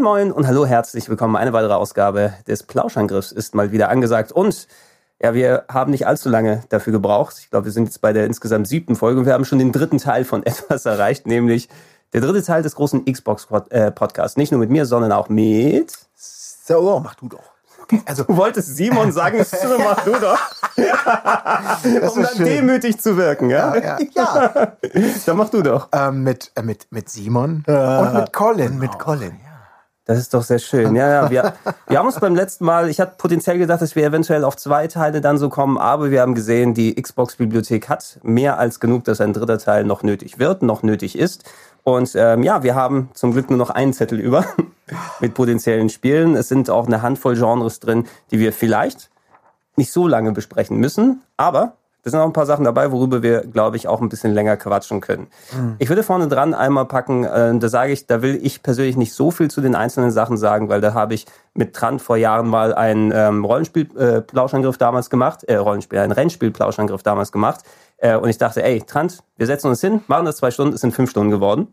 Moin Moin und hallo, herzlich willkommen. Eine weitere Ausgabe des Plauschangriffs ist mal wieder angesagt und ja, wir haben nicht allzu lange dafür gebraucht. Ich glaube, wir sind jetzt bei der insgesamt siebten Folge und wir haben schon den dritten Teil von etwas erreicht, nämlich der dritte Teil des großen Xbox-Podcasts. Nicht nur mit mir, sondern auch mit... So, mach du doch. Okay, also du wolltest Simon sagen, so, mach du doch. um dann schön. demütig zu wirken, ja? Ja. ja. dann mach du doch. Ähm, mit, äh, mit, mit Simon ja. und mit Colin. Mit Colin. Ja. Das ist doch sehr schön. Ja, ja, wir, wir haben uns beim letzten Mal, ich hatte potenziell gedacht, dass wir eventuell auf zwei Teile dann so kommen, aber wir haben gesehen, die Xbox-Bibliothek hat mehr als genug, dass ein dritter Teil noch nötig wird, noch nötig ist. Und ähm, ja, wir haben zum Glück nur noch einen Zettel über mit potenziellen Spielen. Es sind auch eine Handvoll Genres drin, die wir vielleicht nicht so lange besprechen müssen, aber da sind auch ein paar Sachen dabei, worüber wir, glaube ich, auch ein bisschen länger quatschen können. Mhm. Ich würde vorne dran einmal packen, äh, da sage ich, da will ich persönlich nicht so viel zu den einzelnen Sachen sagen, weil da habe ich mit Trant vor Jahren mal einen ähm, Rollenspiel-Plauschangriff äh, damals gemacht, äh, Rollenspiel, einen Rennspiel-Plauschangriff damals gemacht. Äh, und ich dachte, ey, Trant, wir setzen uns hin, machen das zwei Stunden, es sind fünf Stunden geworden.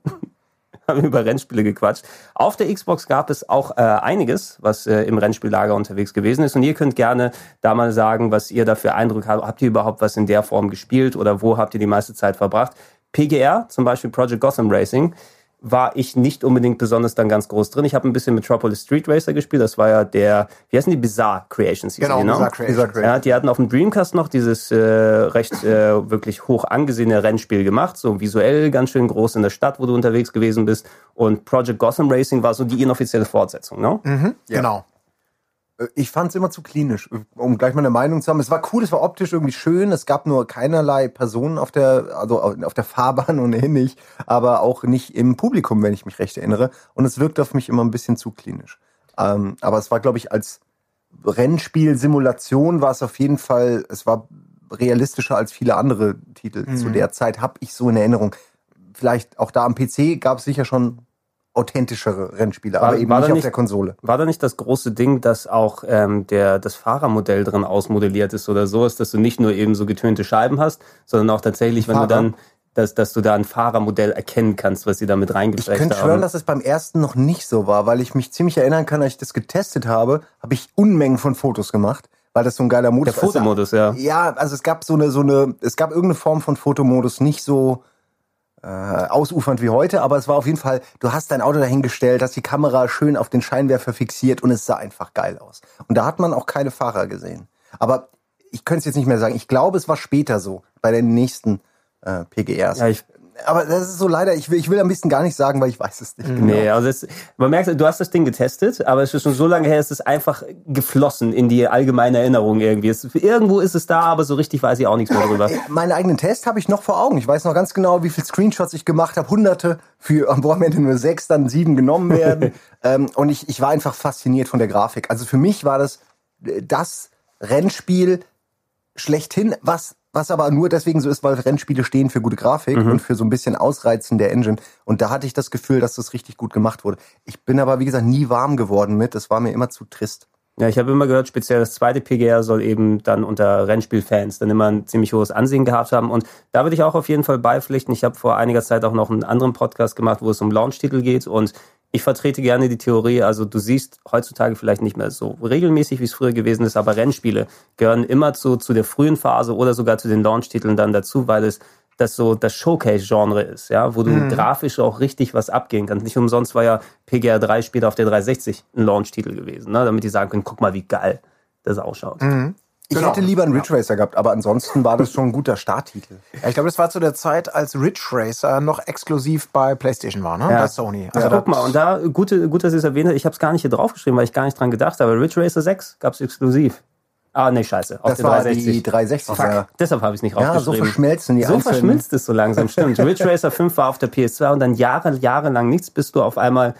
haben über Rennspiele gequatscht. Auf der Xbox gab es auch äh, einiges, was äh, im Rennspiellager unterwegs gewesen ist. Und ihr könnt gerne da mal sagen, was ihr da für Eindruck habt. Habt ihr überhaupt was in der Form gespielt oder wo habt ihr die meiste Zeit verbracht? PGR, zum Beispiel Project Gotham Racing, war ich nicht unbedingt besonders dann ganz groß drin. Ich habe ein bisschen Metropolis Street Racer gespielt. Das war ja der, wie heißen die? Bizarre Creations. Genau, genau? Bizarre Creations. Ja, die hatten auf dem Dreamcast noch dieses äh, recht äh, wirklich hoch angesehene Rennspiel gemacht. So visuell ganz schön groß in der Stadt, wo du unterwegs gewesen bist. Und Project Gotham Racing war so die inoffizielle Fortsetzung, ne? Mhm, ja. Genau. Äh, ich fand es immer zu klinisch, um gleich mal eine Meinung zu haben. Es war cool, es war optisch irgendwie schön. Es gab nur keinerlei Personen auf der, also auf der Fahrbahn ohnehin nicht, aber auch nicht im Publikum, wenn ich mich recht erinnere. Und es wirkte auf mich immer ein bisschen zu klinisch. Ähm, aber es war, glaube ich, als Rennspiel-Simulation war es auf jeden Fall, es war realistischer als viele andere Titel mhm. zu der Zeit, habe ich so in Erinnerung. Vielleicht auch da am PC gab es sicher schon authentischere Rennspiele, war, aber eben nicht, nicht auf der Konsole. War da nicht das große Ding, dass auch ähm, der, das Fahrermodell drin ausmodelliert ist oder so ist, dass du nicht nur eben so getönte Scheiben hast, sondern auch tatsächlich, wenn Fahrer. du dann dass, dass du da ein Fahrermodell erkennen kannst, was sie damit reingeflecht haben. Ich könnte schwören, dass es beim ersten noch nicht so war, weil ich mich ziemlich erinnern kann, als ich das getestet habe, habe ich Unmengen von Fotos gemacht, weil das so ein geiler Modus war. Der Fotomodus, ja. Ja, also es gab so eine, so eine, es gab irgendeine Form von Fotomodus, nicht so, äh, ausufernd wie heute, aber es war auf jeden Fall, du hast dein Auto dahingestellt, hast die Kamera schön auf den Scheinwerfer fixiert und es sah einfach geil aus. Und da hat man auch keine Fahrer gesehen. Aber ich könnte es jetzt nicht mehr sagen. Ich glaube, es war später so, bei den nächsten äh, PGRs. Ja, ich aber das ist so leider, ich will, ich will am besten gar nicht sagen, weil ich weiß es nicht genau. Nee, also es, man merkt, du hast das Ding getestet, aber es ist schon so lange her, es ist einfach geflossen in die allgemeine Erinnerung irgendwie. Es, irgendwo ist es da, aber so richtig weiß ich auch nichts mehr drüber. Meinen eigenen Test habe ich noch vor Augen. Ich weiß noch ganz genau, wie viele Screenshots ich gemacht habe. Hunderte, für am Ende nur sechs, dann sieben genommen werden. ähm, und ich, ich war einfach fasziniert von der Grafik. Also für mich war das äh, das Rennspiel schlechthin, was was aber nur deswegen so ist, weil Rennspiele stehen für gute Grafik mhm. und für so ein bisschen Ausreizen der Engine. Und da hatte ich das Gefühl, dass das richtig gut gemacht wurde. Ich bin aber, wie gesagt, nie warm geworden mit. Das war mir immer zu trist. Ja, ich habe immer gehört, speziell das zweite PGR soll eben dann unter Rennspielfans dann immer ein ziemlich hohes Ansehen gehabt haben. Und da würde ich auch auf jeden Fall beipflichten. Ich habe vor einiger Zeit auch noch einen anderen Podcast gemacht, wo es um Launch-Titel geht. Und ich vertrete gerne die Theorie, also du siehst heutzutage vielleicht nicht mehr so regelmäßig, wie es früher gewesen ist, aber Rennspiele gehören immer zu, zu der frühen Phase oder sogar zu den Launch-Titeln dann dazu, weil es das so das Showcase-Genre ist, ja, wo du mhm. grafisch auch richtig was abgehen kannst. Nicht umsonst war ja PGR 3 später auf der 360 ein Launch-Titel gewesen, ne? damit die sagen können, guck mal, wie geil das ausschaut. Mhm. Ich genau. hätte lieber einen Ridge Racer gehabt, aber ansonsten war das schon ein guter Starttitel. Ja, ich glaube, das war zu der Zeit, als Ridge Racer noch exklusiv bei PlayStation war, ne? Ja. Bei Sony. Also ja, guck mal, und da, gut, gut dass ihr es erwähnt habt, ich habe es gar nicht hier draufgeschrieben, weil ich gar nicht dran gedacht habe. Ridge Racer 6 gab es exklusiv. Ah, nee, scheiße. Auf Das der war 360. die 360. Fuck, Ja. deshalb habe ich es nicht Ja, so aufgeschrieben. verschmelzen die So einzelnen- verschmilzt es so langsam, stimmt. Ridge Racer 5 war auf der PS2 und dann Jahre, jahrelang nichts, bis du auf einmal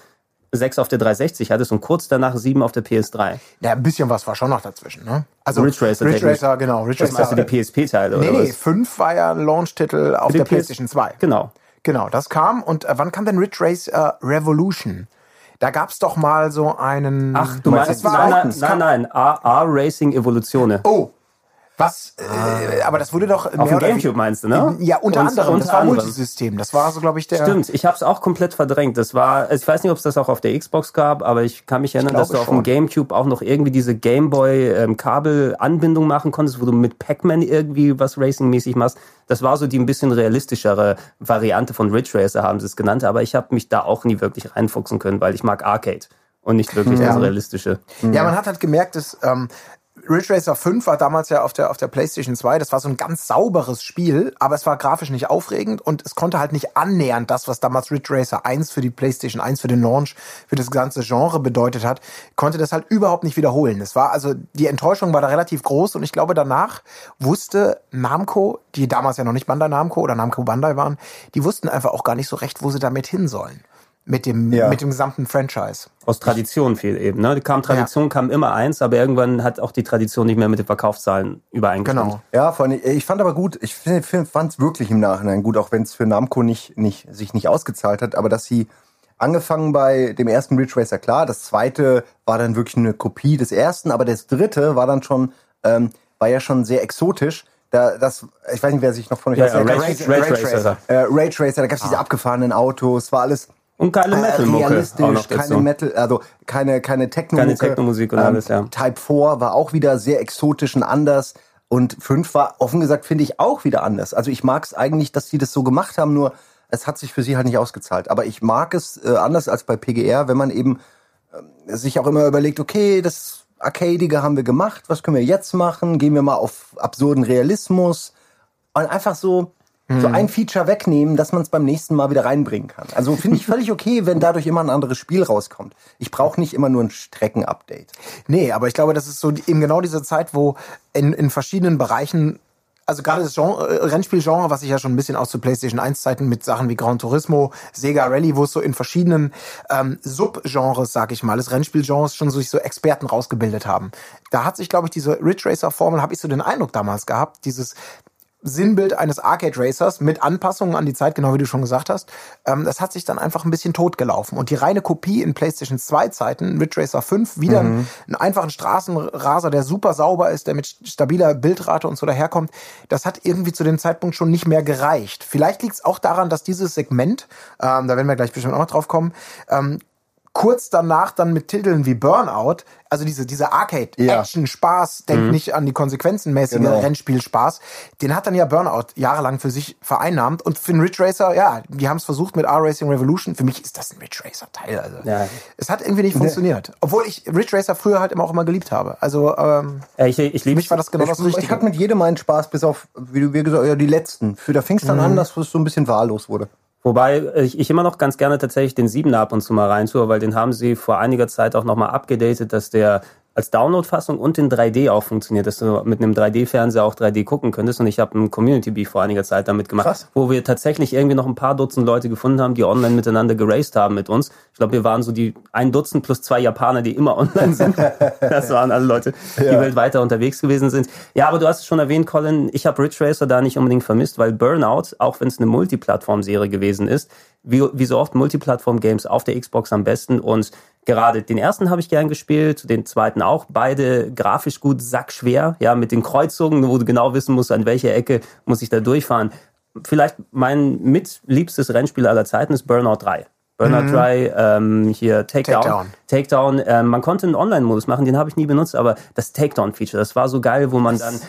6 auf der 360 hattest und kurz danach 7 auf der PS3. Ja, ein bisschen was war schon noch dazwischen, ne? Also Ridge Racer Ridge. Racer, genau. Ridge Das Racer. die PSP-Teile nee, oder nee, was? 5 war ja ein Launch-Titel auf der PS PlayStation 2. Genau. Genau, das kam. Und äh, wann kam denn Ridge Racer Revolution? Da gab's doch mal so einen. Ach, du Das meinst, war nein, nein, nein, nein, R-Racing Evolutione. Oh. Was? Äh, aber das wurde doch. Auf dem Gamecube meinst du, ne? Ja, unter Und- anderem. das unter war anderem. Multisystem. Das war so, glaube ich, der. Stimmt, ich habe es auch komplett verdrängt. Das war, ich weiß nicht, ob es das auch auf der Xbox gab, aber ich kann mich erinnern, dass du auf dem. GameCube auch noch irgendwie diese Gameboy-Kabel-Anbindung machen konntest, wo du mit Pac-Man irgendwie was Racing-mäßig machst. Das war so die ein bisschen realistischere Variante von Ridge Racer, haben sie es genannt, aber ich habe mich da auch nie wirklich reinfuchsen können, weil ich mag Arcade und nicht wirklich Ja. das realistische. Ja, man hat halt gemerkt, dass ähm, Ridge Racer 5 war damals ja auf der, auf der PlayStation 2. Das war so ein ganz sauberes Spiel, aber es war grafisch nicht aufregend und es konnte halt nicht annähernd das, was damals Ridge Racer 1 für die PlayStation 1 für den Launch, für das ganze Genre bedeutet hat, konnte das halt überhaupt nicht wiederholen. Es war also, die Enttäuschung war da relativ groß und ich glaube, danach wusste Namco, die damals ja noch nicht Bandai Namco oder Namco Bandai waren, die wussten einfach auch gar nicht so recht, wo sie damit hin sollen. Mit dem, Ja. mit dem gesamten Franchise. Aus Tradition viel eben. Ne? Die kam Tradition, kam immer eins, aber irgendwann hat auch die Tradition nicht mehr mit den Verkaufszahlen übereingestimmt. Genau. Ja, vor allem, ich fand aber gut, ich fand es wirklich im Nachhinein gut, auch wenn es für Namco nicht, nicht, sich nicht ausgezahlt hat, aber dass sie angefangen bei dem ersten Ridge Racer, klar, das zweite war dann wirklich eine Kopie des ersten, aber das dritte war dann schon, ähm, war ja schon sehr exotisch. Da, das, ich weiß nicht, wer sich noch von euch Ja, ja, erinnert. Rage, Rage- Rage, Rage Racer. äh, Rage Racer, da gab es diese abgefahrenen Autos, war alles Und geile äh, Metal-Mucke keine. Metal, also keine, keine Techno-Mucke. Keine Techno-Musik und alles, ja. Type 4 war auch wieder sehr exotisch und anders. Und 5 war offen gesagt, finde ich, auch wieder anders. Also ich mag es eigentlich, dass sie das so gemacht haben, nur es hat sich für sie halt nicht ausgezahlt. Aber ich mag es äh, anders als bei PGR, wenn man eben ähm, sich auch immer überlegt, okay, das Arcadige haben wir gemacht, was können wir jetzt machen? Gehen wir mal auf absurden Realismus und einfach so Hm. so ein Feature wegnehmen, dass man es beim nächsten Mal wieder reinbringen kann. Also finde ich völlig okay, wenn dadurch immer ein anderes Spiel rauskommt. Ich brauche nicht immer nur ein Streckenupdate. Nee, aber ich glaube, das ist so eben genau diese Zeit, wo in, in verschiedenen Bereichen, also gerade das Genre, äh, Rennspielgenre, was ich ja schon ein bisschen aus zu PlayStation 1 Zeiten mit Sachen wie Gran Turismo, Sega Rally, wo es so in verschiedenen ähm, Subgenres, sag ich mal, des Rennspielgenres schon sich so Experten rausgebildet haben. Da hat sich, glaube ich, diese Ridge Racer Formel, habe ich so den Eindruck damals gehabt, dieses Sinnbild eines Arcade Racers mit Anpassungen an die Zeit, genau wie du schon gesagt hast. Ähm, das hat sich dann einfach ein bisschen totgelaufen. Und die reine Kopie in PlayStation 2 Zeiten, Ridge Racer 5, wieder einen, einen einfachen Straßenraser, der super sauber ist, der mit stabiler Bildrate und so daherkommt, das hat irgendwie zu dem Zeitpunkt schon nicht mehr gereicht. Vielleicht liegt es auch daran, dass dieses Segment, ähm, da werden wir gleich bestimmt auch noch drauf kommen, ähm, kurz danach dann mit Titeln wie Burnout, also diese, diese Arcade-Action-Spaß, denkt Mhm. nicht an die Konsequenzen mäßige Genau. Rennspiel-Spaß, den hat dann ja Burnout jahrelang für sich vereinnahmt und für den Ridge Racer, ja, die haben es versucht mit R-Racing Revolution, für mich ist das ein Ridge Racer-Teil, also. Ja. Es hat irgendwie nicht funktioniert. Obwohl ich Ridge Racer früher halt immer auch immer geliebt habe. Also, ähm, Äh, ich ich für liebe mich war das genau das ich, ich Richtige. hatte mit jedem einen Spaß, bis auf, wie du wie gesagt, ja, die letzten. Für da fing es dann an, dass es so ein bisschen wahllos wurde. Wobei ich, ich immer noch ganz gerne tatsächlich den 7er ab und zu mal reintue, weil den haben sie vor einiger Zeit auch nochmal abgedatet, dass der als Download-Fassung und in 3D auch funktioniert, dass du mit einem 3D-Fernseher auch 3D gucken könntest. Und ich habe ein Community Beef vor einiger Zeit damit gemacht, Krass. wo wir tatsächlich irgendwie noch ein paar Dutzend Leute gefunden haben, die online miteinander geraced haben mit uns. Ich glaube, wir waren so die ein Dutzend plus zwei Japaner, die immer online sind. Das waren alle Leute, die weltweit da unterwegs gewesen sind. Ja, aber du hast es schon erwähnt, Colin, ich habe Ridge Racer da nicht unbedingt vermisst, weil Burnout, auch wenn es eine Multiplattform-Serie gewesen ist, wie, wie so oft Multiplattform-Games auf der Xbox am besten und gerade den ersten habe ich gern gespielt, den zweiten auch, beide grafisch gut, sackschwer, ja, mit den Kreuzungen, wo du genau wissen musst, an welcher Ecke muss ich da durchfahren. Vielleicht mein mitliebstes Rennspiel aller Zeiten ist Burnout 3. Burnout 3, ähm, hier Takedown. Takedown. Takedown, ähm, man konnte einen Online-Modus machen, den habe ich nie benutzt, aber das Takedown-Feature, das war so geil, wo man dann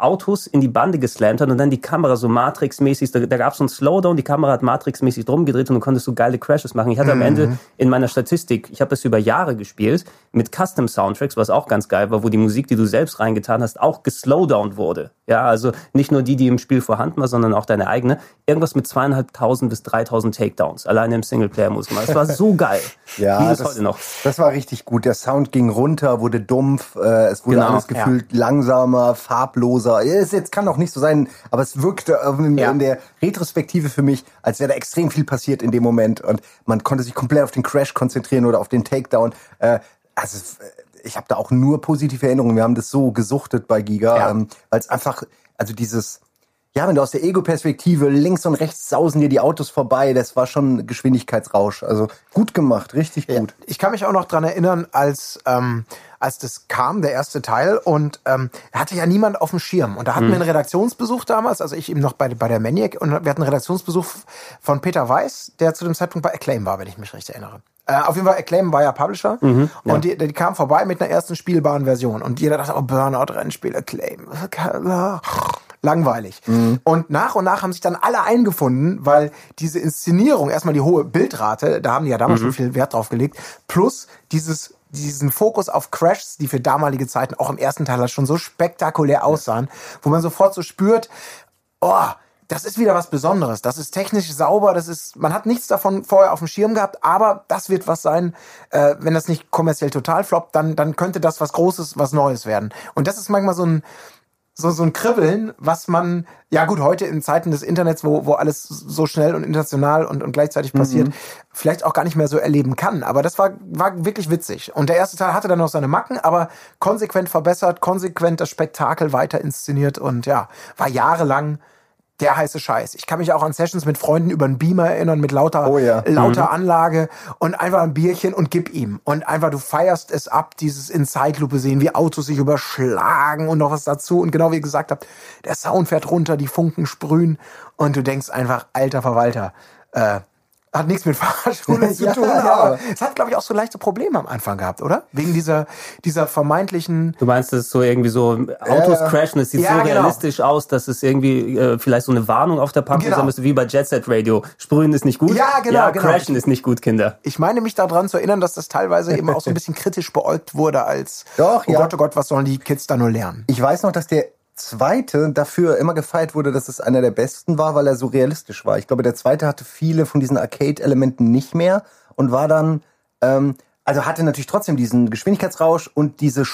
Autos in die Bande geslammt hat und dann die Kamera so Matrix-mäßig, da, da gab es so einen Slowdown, die Kamera hat Matrix-mäßig drum gedreht und du konntest so geile Crashes machen. Ich hatte am Ende in meiner Statistik, ich habe das über Jahre gespielt, mit Custom-Soundtracks, was auch ganz geil war, wo die Musik, die du selbst reingetan hast, auch geslowdownt wurde. Ja, also nicht nur die, die im Spiel vorhanden war, sondern auch deine eigene. Irgendwas mit zweieinhalbtausend bis dreitausend Takedowns, alleine im Singleplayer muss man. Das war so geil. Ja, Wie ist das- heute noch. Das war richtig gut. Der Sound ging runter, wurde dumpf, äh, es wurde Genau, alles gefühlt langsamer, farbloser. Es jetzt kann auch nicht so sein, aber es wirkte in, Ja. in der Retrospektive für mich, als wäre da extrem viel passiert in dem Moment und man konnte sich komplett auf den Crash konzentrieren oder auf den Takedown. Äh, also es- ich habe da auch nur positive Erinnerungen. Wir haben das so gesuchtet bei Giga, Ja. ähm, weil es einfach, also dieses ja, wenn du aus der Ego-Perspektive links und rechts sausen dir die Autos vorbei, das war schon Geschwindigkeitsrausch. Also gut gemacht, richtig gut. Ich kann mich auch noch dran erinnern, als, ähm, als das kam, der erste Teil, und ähm, hatte ja niemand auf dem Schirm. Und da hatten wir einen Redaktionsbesuch damals, also ich eben noch bei, bei der Maniac, und wir hatten einen Redaktionsbesuch von Peter Weiss, der zu dem Zeitpunkt bei Acclaim war, wenn ich mich recht erinnere. Äh, auf jeden Fall, Acclaim war ja Publisher. und die, die kam vorbei mit einer ersten spielbaren Version. Und jeder dachte, oh, Burnout-Rennspiel, Acclaim. Langweilig. Und nach und nach haben sich dann alle eingefunden, weil diese Inszenierung, erstmal die hohe Bildrate, da haben die ja damals schon viel Wert drauf gelegt, plus dieses diesen Fokus auf Crashs, die für damalige Zeiten auch im ersten Teil halt schon so spektakulär aussahen, wo man sofort so spürt, oh, das ist wieder was Besonderes. Das ist technisch sauber. Das ist, man hat nichts davon vorher auf dem Schirm gehabt, aber das wird was sein. Äh, wenn das nicht kommerziell total floppt, dann, dann könnte das was Großes, was Neues werden. Und das ist manchmal so ein, so, so ein Kribbeln, was man, ja gut, heute in Zeiten des Internets, wo, wo alles so schnell und international und, und gleichzeitig passiert, vielleicht auch gar nicht mehr so erleben kann. Aber das war, war wirklich witzig. Und der erste Teil hatte dann noch seine Macken, aber konsequent verbessert, konsequent das Spektakel weiter inszeniert und ja, war jahrelang der heiße Scheiß. Ich kann mich auch an Sessions mit Freunden über einen Beamer erinnern, mit lauter, Oh ja. lauter Anlage und einfach ein Bierchen und gib ihm. Und einfach, du feierst es ab, dieses in Zeitlupe sehen, wie Autos sich überschlagen und noch was dazu. Und genau wie ihr gesagt habt, der Sound fährt runter, die Funken sprühen und du denkst einfach, alter Verwalter, äh, hat nichts mit Fahrschule zu Ja, tun, ja. aber es hat, glaube ich, auch so leichte Probleme am Anfang gehabt, oder? Wegen dieser, dieser vermeintlichen Du meinst, es ist so irgendwie so Autos Ja. crashen, es sieht Ja, so genau. realistisch aus, dass es irgendwie äh, vielleicht so eine Warnung auf der Packung Genau. sein müsste, wie bei Jet Set Radio. Sprühen ist nicht gut. Ja, genau, Ja, genau. crashen ist nicht gut, Kinder. Ich meine mich daran zu erinnern, dass das teilweise eben auch so ein bisschen kritisch beäugt wurde als Doch, oh ja. Gott, oh Gott, was sollen die Kids da nur lernen? Ich weiß noch, dass der zweite dafür immer gefeiert wurde, dass es einer der besten war, weil er so realistisch war. Ich glaube, der zweite hatte viele von diesen Arcade-Elementen nicht mehr und war dann, ähm, also hatte natürlich trotzdem diesen Geschwindigkeitsrausch und diese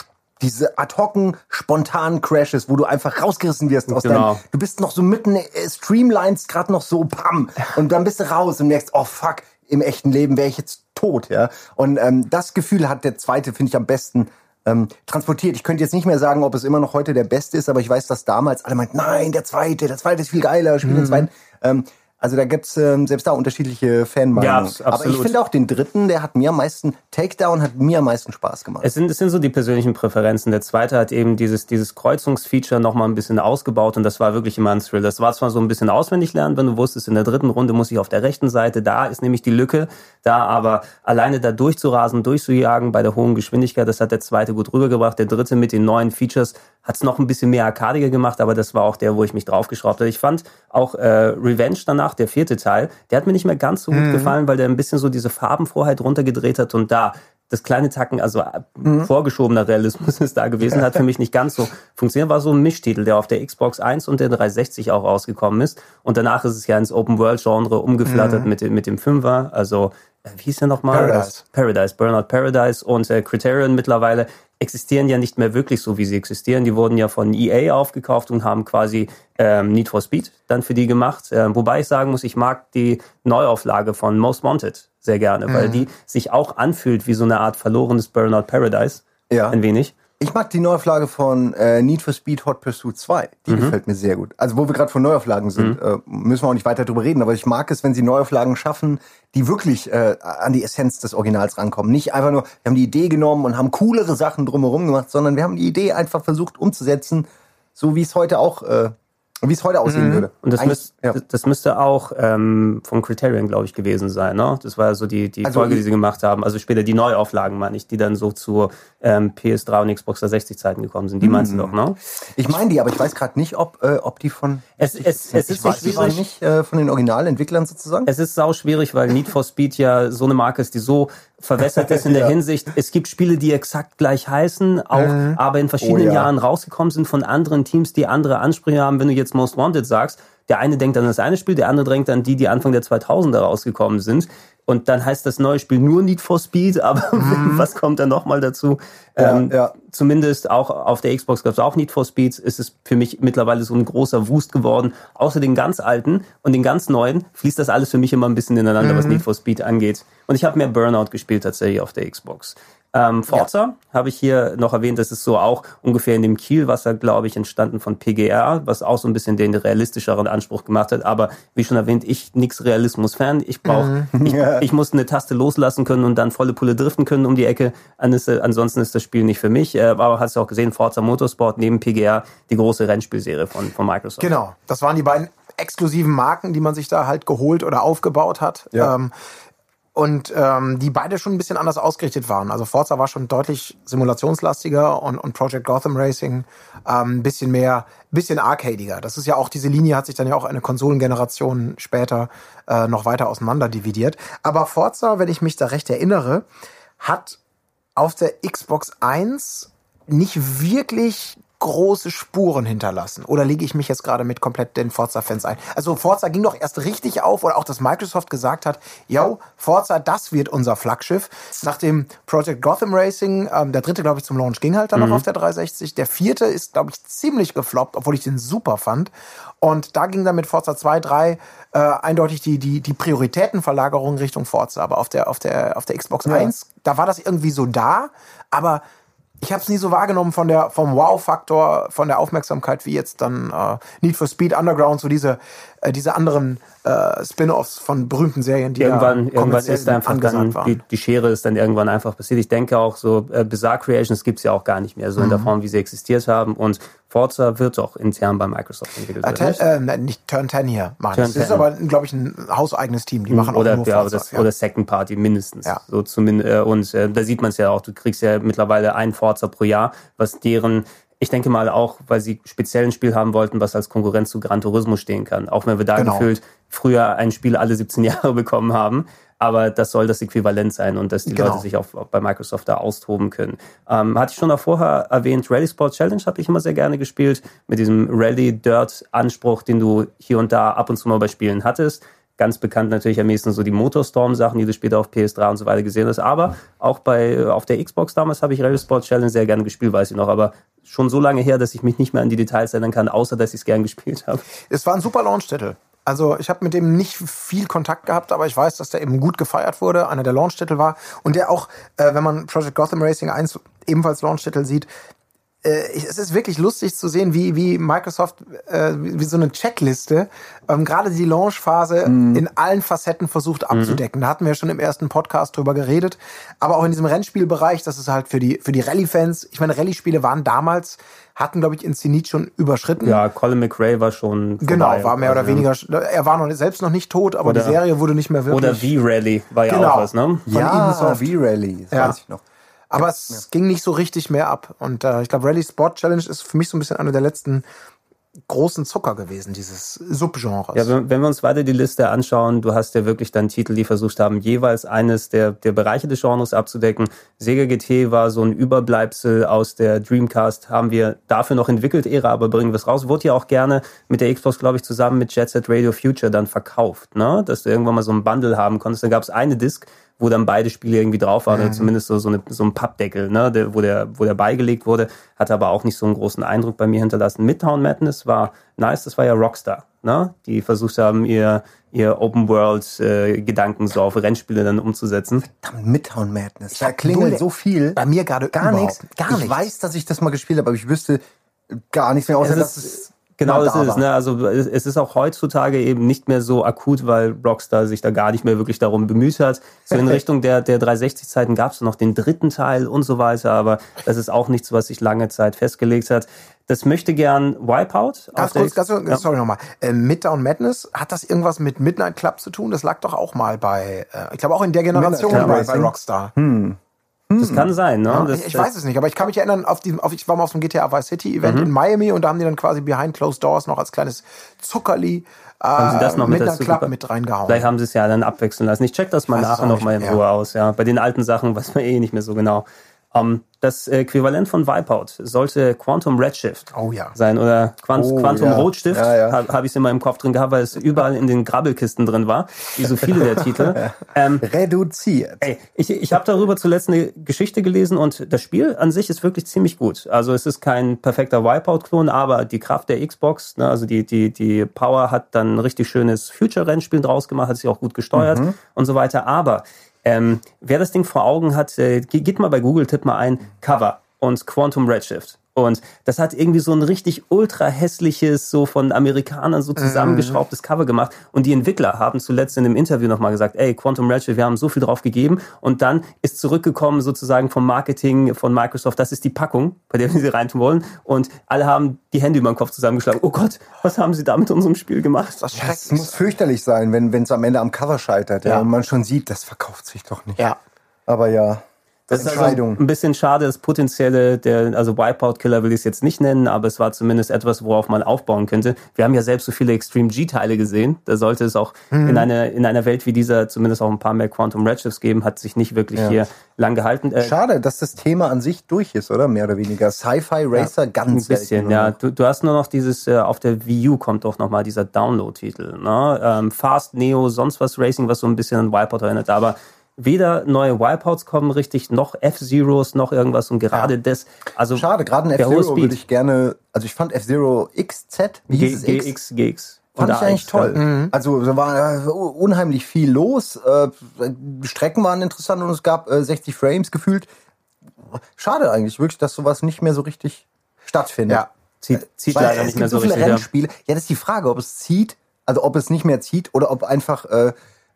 diese ad hocen, spontanen Crashes, wo du einfach rausgerissen wirst aus Genau. deinem, du bist noch so mitten, äh, streamlines gerade noch so, pam, und dann bist du raus und merkst, oh fuck, im echten Leben wäre ich jetzt tot, ja. Und ähm, das Gefühl hat der zweite, finde ich, am besten ähm, transportiert. Ich könnte jetzt nicht mehr sagen, ob es immer noch heute der beste ist, aber ich weiß, dass damals alle meinten, nein, der zweite, der zweite ist viel geiler, spiel den zweiten. Ähm, also da gibt's ähm, selbst da unterschiedliche Fanmeinungen. Ja, aber ich finde auch den dritten, der hat mir am meisten, Takedown hat mir am meisten Spaß gemacht. Es sind, es sind so die persönlichen Präferenzen. Der zweite hat eben dieses, dieses Kreuzungsfeature nochmal ein bisschen ausgebaut und das war wirklich immer ein Thrill. Das war zwar so ein bisschen auswendig lernen, wenn du wusstest, in der dritten Runde muss ich auf der rechten Seite, da ist nämlich die Lücke, da aber alleine da durchzurasen, durchzujagen bei der hohen Geschwindigkeit, das hat der zweite gut rübergebracht. Der dritte mit den neuen Features hat es noch ein bisschen mehr arkadiger gemacht, aber das war auch der, wo ich mich draufgeschraubt habe. Ich fand auch äh, Revenge danach, der vierte Teil, der hat mir nicht mehr ganz so gut gefallen, weil der ein bisschen so diese Farbenfroheit runtergedreht hat und da das kleine Tacken, also äh, vorgeschobener Realismus ist da gewesen, hat für mich nicht ganz so funktioniert. War so ein Mischtitel, der auf der Xbox 1 und der 360 auch rausgekommen ist. Und danach ist es ja ins Open-World-Genre umgeflattert mit, dem- mit dem Fünfer. Also, äh, wie hieß der nochmal? Paradise. Paradise, Burnout Paradise und äh, Criterion mittlerweile existieren ja nicht mehr wirklich so, wie sie existieren. Die wurden ja von EA aufgekauft und haben quasi ähm, Need for Speed dann für die gemacht. Ähm, wobei ich sagen muss, ich mag die Neuauflage von Most Wanted sehr gerne, weil die sich auch anfühlt wie so eine Art verlorenes Burnout Paradise. Ja. Ein wenig. Ich mag die Neuauflage von äh, Need for Speed Hot Pursuit 2. Die gefällt mir sehr gut. Also wo wir gerade von Neuauflagen sind, äh, müssen wir auch nicht weiter drüber reden, aber ich mag es, wenn sie Neuauflagen schaffen, die wirklich äh, an die Essenz des Originals rankommen. Nicht einfach nur, wir haben die Idee genommen und haben coolere Sachen drumherum gemacht, sondern wir haben die Idee einfach versucht umzusetzen, so wie es heute auch, äh, wie es heute aussehen würde. Und das, müsst, ja. das müsste auch ähm, von Criterion, glaube ich, gewesen sein. Ne? Das war so die, die Also Folge, die ich- sie gemacht haben. Also später die Neuauflagen, meine ich, die dann so zu ähm, PS3 und Xbox 360 Zeiten gekommen sind. Die Mhm. meinst du doch, ne? Ich meine die, aber ich weiß gerade nicht, ob, äh, ob die von. Es, es, es ich ist so schwierig. nicht äh, von den Originalentwicklern sozusagen. Es ist sau schwierig, weil Need for Speed ja so eine Marke ist, die so verwässert ist in der Ja. Hinsicht. Es gibt Spiele, die exakt gleich heißen, auch aber in verschiedenen Oh ja. Jahren rausgekommen sind von anderen Teams, die andere Ansprüche haben. Wenn du jetzt jetzt Most Wanted sagst, der eine denkt an das eine Spiel, der andere denkt an die, die Anfang der 2000er rausgekommen sind. Und dann heißt das neue Spiel nur Need for Speed, aber mhm. was kommt dann nochmal dazu? Ja, ähm, ja. Zumindest auch auf der Xbox gab es auch Need for Speeds, ist es für mich mittlerweile so ein großer Wust geworden. Außer den ganz alten und den ganz neuen fließt das alles für mich immer ein bisschen ineinander, mhm. was Need for Speed angeht. Und ich habe mehr Burnout gespielt tatsächlich auf der Xbox. Ähm, Forza ja. habe ich hier noch erwähnt, das ist so auch ungefähr in dem Kielwasser, glaube ich, entstanden von PGR, was auch so ein bisschen den realistischeren Anspruch gemacht hat. Aber wie schon erwähnt, ich nix Realismus-Fan. Ich brauche, mhm. ich, ja. ich muss eine Taste loslassen können und dann volle Pulle driften können um die Ecke. Ansonsten ist das Spiel nicht für mich. Äh, aber hast du auch gesehen, Forza Motorsport neben PGR die große Rennspielserie von, von Microsoft. Genau, das waren die beiden exklusiven Marken, die man sich da halt geholt oder aufgebaut hat. Ja. Ähm, und ähm, die beide schon ein bisschen anders ausgerichtet waren. Also Forza war schon deutlich simulationslastiger und, und Project Gotham Racing ähm, ein bisschen mehr, bisschen arcadiger. Das ist ja auch, diese Linie hat sich dann ja auch eine Konsolengeneration später äh, noch weiter auseinander dividiert. Aber Forza, wenn ich mich da recht erinnere, hat auf der Xbox 1 nicht wirklich große Spuren hinterlassen? Oder lege ich mich jetzt gerade mit komplett den Forza-Fans ein? Also Forza ging doch erst richtig auf, oder auch, dass Microsoft gesagt hat, yo, Forza, das wird unser Flaggschiff. Nachdem Project Gotham Racing, ähm, der dritte, glaube ich, zum Launch ging halt dann mhm. noch auf der 360. Der vierte ist, glaube ich, ziemlich gefloppt, obwohl ich den super fand. Und da ging dann mit Forza 2, 3 äh, eindeutig die, die, die Prioritätenverlagerung Richtung Forza. Aber auf der, auf der, auf der Xbox ja. 1, da war das irgendwie so da, aber ich habe es nie so wahrgenommen von der vom Wow-Faktor, von der Aufmerksamkeit wie jetzt dann äh, Need for Speed Underground, so diese äh, diese anderen äh, Spin-offs von berühmten Serien, die irgendwann irgendwann ist einfach dann die, die, Schere ist dann irgendwann einfach passiert. Ich denke auch so äh, Bizarre Creations gibt's ja auch gar nicht mehr so mhm. in der mhm. Form, wie sie existiert haben und Forza wird auch intern bei Microsoft entwickelt. Äh, ten, äh, nicht Turn 10 hier machen. Turn das 10. ist aber, glaube ich, ein hauseigenes Team. Die machen oder, auch nur ja, Forza. Das, ja. Oder Second Party mindestens. Ja. So zumindest, äh, und äh, da sieht man es ja auch. Du kriegst ja mittlerweile ein Forza pro Jahr, was deren ich denke mal auch, weil sie speziell ein Spiel haben wollten, was als Konkurrenz zu Gran Turismo stehen kann. Auch wenn wir da genau. gefühlt früher ein Spiel alle 17 Jahre bekommen haben. Aber das soll das Äquivalent sein und dass die genau. Leute sich auch, auch, bei Microsoft da austoben können. Ähm, hatte ich schon auch vorher erwähnt, Rally Sport Challenge habe ich immer sehr gerne gespielt. Mit diesem Rally-Dirt-Anspruch, den du hier und da ab und zu mal bei Spielen hattest. Ganz bekannt natürlich am ehesten so die Motorstorm-Sachen, die du später auf PS3 und so weiter gesehen hast. Aber auch bei auf der Xbox damals habe ich Rally Sport Challenge sehr gerne gespielt, weiß ich noch. Aber schon so lange her, dass ich mich nicht mehr an die Details erinnern kann, außer dass ich es gern gespielt habe. Es war ein super Launch-Titel. Also ich habe mit dem nicht viel Kontakt gehabt, aber ich weiß, dass der eben gut gefeiert wurde, einer der Launch-Titel war und der auch, äh, wenn man Project Gotham Racing 1 ebenfalls Launch-Titel sieht, es ist wirklich lustig zu sehen, wie, wie Microsoft, äh, wie so eine Checkliste, ähm, gerade die Launchphase mhm. in allen Facetten versucht abzudecken. Mhm. Da hatten wir schon im ersten Podcast drüber geredet. Aber auch in diesem Rennspielbereich, das ist halt für die, für die Rallye-Fans, ich meine, Rallye-Spiele waren damals, hatten, glaube ich, in Zenit schon überschritten. Ja, Colin McRae war schon. Vorbei. Genau, war mehr oder also, weniger, er war noch selbst noch nicht tot, aber oder, die Serie wurde nicht mehr wirklich. Oder V-Rally war ja genau. auch was, ne? Von ja, V-Rally, das ja. weiß ich noch. Aber ja, es ja. ging nicht so richtig mehr ab. Und äh, ich glaube, Rally Sport Challenge ist für mich so ein bisschen einer der letzten großen Zucker gewesen, dieses Subgenres. Ja, wenn, wenn wir uns weiter die Liste anschauen, du hast ja wirklich dann Titel, die versucht haben, jeweils eines der, der Bereiche des Genres abzudecken. Sega GT war so ein Überbleibsel aus der Dreamcast, haben wir dafür noch entwickelt, Ära, aber bringen wir es raus. Wurde ja auch gerne mit der Xbox, glaube ich, zusammen mit Jet Set Radio Future dann verkauft, ne? Dass du irgendwann mal so ein Bundle haben konntest. Dann gab es eine Disc, wo dann beide Spiele irgendwie drauf waren, mhm. oder zumindest so, so, eine, so ein Pappdeckel, ne, der, wo, der, wo der beigelegt wurde, hat aber auch nicht so einen großen Eindruck bei mir hinterlassen. Midtown Madness war nice, das war ja Rockstar, ne, die versucht haben, ihr, ihr Open-World-Gedanken äh, so auf Rennspiele dann umzusetzen. Verdammt, Midtown Madness. Da klingelt so viel. Bei mir gerade gar nichts. Gar nichts. Ich weiß, dass ich das mal gespielt habe, aber ich wüsste gar nichts mehr, außer dass es Genau, das ist es. Ne? Also es ist auch heutzutage eben nicht mehr so akut, weil Rockstar sich da gar nicht mehr wirklich darum bemüht hat. So in Richtung der, der 360-Zeiten gab es noch den dritten Teil und so weiter, aber das ist auch nichts, was sich lange Zeit festgelegt hat. Das möchte gern Wipeout. Ganz kurz, ganz, ja. sorry nochmal. Äh, Midtown Madness, hat das irgendwas mit Midnight Club zu tun? Das lag doch auch mal bei, äh, ich glaube auch in der Generation bei, bei Rockstar. Hm. Das kann sein, ne? Ja, das, ich, weiß es nicht, aber ich kann mich erinnern, auf die, auf, ich war mal auf dem GTA Vice City Event mhm. in Miami und da haben die dann quasi Behind Closed Doors noch als kleines Zuckerli äh, haben sie das noch mit, mit Club mit reingehauen. Vielleicht haben sie es ja dann abwechseln lassen. Ich check das mal nachher noch mal in Ruhe ja. aus, ja. Bei den alten Sachen weiß man eh nicht mehr so genau. Um, das Äquivalent von Wipeout sollte Quantum Redshift Oh ja. sein oder Quant Oh, Quantum ja. Rotstift, Ja, ja. habe hab ich es in meinem Kopf drin gehabt, weil es überall in den Grabbelkisten drin war, wie so viele der Titel. Ähm, Reduziert. Ey, ich, ich habe darüber zuletzt eine Geschichte gelesen und das Spiel an sich ist wirklich ziemlich gut. Also es ist kein perfekter Wipeout-Klon, aber die Kraft der Xbox, ne, also die, die, die Power hat dann ein richtig schönes Future-Rennspiel draus gemacht, hat sich auch gut gesteuert und so weiter. Aber ähm, wer das Ding vor Augen hat, äh, ge- geht mal bei Google, tippt mal ein Cover und Quantum Redshift. Und das hat irgendwie so ein richtig ultra hässliches, so von Amerikanern so zusammengeschraubtes Cover gemacht. Und die Entwickler haben zuletzt in einem Interview nochmal gesagt, ey, Quantum Redshift, wir haben so viel drauf gegeben. Und dann ist zurückgekommen sozusagen vom Marketing von Microsoft, das ist die Packung, bei der wir sie reintun wollen. Und alle haben die Hände über den Kopf zusammengeschlagen. Oh Gott, was haben sie da mit unserem Spiel gemacht? Das Es schreckt muss fürchterlich sein, wenn es am Ende am Cover scheitert ja. Ja. und man schon sieht, das verkauft sich doch nicht. Ja. Aber ja, Das ist also Entscheidung. ein bisschen schade, das potenzielle, der, also Wipeout-Killer will ich es jetzt nicht nennen, aber es war zumindest etwas, worauf man aufbauen könnte. Wir haben ja selbst so viele Extreme G-Teile gesehen. Da sollte es auch Mhm. in, eine, in einer Welt wie dieser zumindest auch ein paar mehr Quantum Redshifts geben, hat sich nicht wirklich hier lang gehalten. Äh, Schade, dass das Thema an sich durch ist, oder? Mehr oder weniger. Sci-Fi Racer ein ganz bisschen, selten. ja. Du, du hast nur noch dieses, äh, auf der Wii U kommt doch nochmal dieser Download-Titel. Ne? Ähm, Fast, Neo, sonst was Racing, was so ein bisschen an Wipeout erinnert. Aber weder neue Wipeouts kommen richtig, noch F-Zeros, noch irgendwas. Und gerade das, also Schade, gerade in der hohe F-Zero Speed. würde ich gerne, also ich fand F-Zero XZ, wie G hieß es X? GX, GX. Fand ich eigentlich toll. ja. Also da war äh, unheimlich viel los. Äh, Strecken waren interessant und es gab äh, 60 Frames gefühlt. Schade eigentlich wirklich, dass sowas nicht mehr so richtig stattfindet. Ja. Zieht, zieht Weil leider es nicht gibt mehr so so viele richtig. Ja. Rennspiele. Ja, das ist die Frage, ob es zieht, also ob es nicht mehr zieht oder ob einfach äh,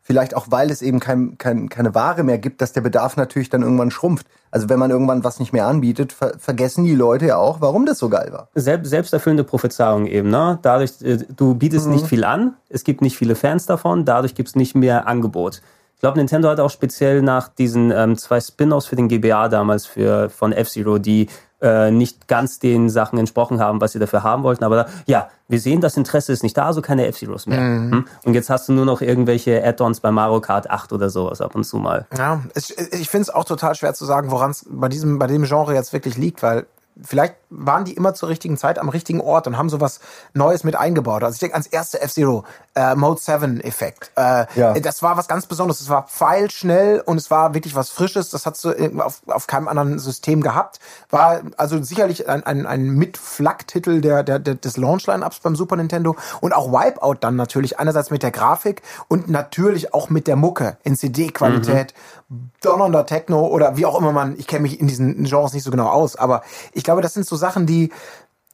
vielleicht auch, weil es eben kein, kein, keine Ware mehr gibt, dass der Bedarf natürlich dann irgendwann schrumpft. Also wenn man irgendwann was nicht mehr anbietet, ver vergessen die Leute ja auch, warum das so geil war. Selbst, selbsterfüllende Prophezeiung eben, ne? Dadurch, äh, du bietest Mhm. nicht viel an, es gibt nicht viele Fans davon, dadurch gibt es nicht mehr Angebot. Ich glaube, Nintendo hat auch speziell nach diesen ähm, zwei Spin-offs für den GBA damals für, von F-Zero, die äh, nicht ganz den Sachen entsprochen haben, was sie dafür haben wollten. Aber da, ja, wir sehen, das Interesse ist nicht da, also keine F-Zeros mehr. Mhm. Hm? Und jetzt hast du nur noch irgendwelche Add-ons bei Mario Kart 8 oder sowas ab und zu mal. Ja, ich, ich finde es auch total schwer zu sagen, woran es bei diesem, bei dem Genre jetzt wirklich liegt, weil vielleicht waren die immer zur richtigen Zeit am richtigen Ort und haben sowas Neues mit eingebaut. Also ich denke ans erste F-Zero, äh, Mode 7 Effekt. Äh, Ja. Das war was ganz Besonderes. Es war pfeilschnell und es war wirklich was Frisches. Das hast du auf, auf keinem anderen System gehabt. War also sicherlich ein, ein, ein Mit-Flak-Titel der, der, der, des Launch-Line-Ups beim Super Nintendo. Und auch Wipeout dann natürlich. Einerseits mit der Grafik und natürlich auch mit der Mucke in CD-Qualität. Donnernder Techno oder wie auch immer man, ich kenne mich in diesen Genres nicht so genau aus, aber ich glaube, das sind so Sachen, die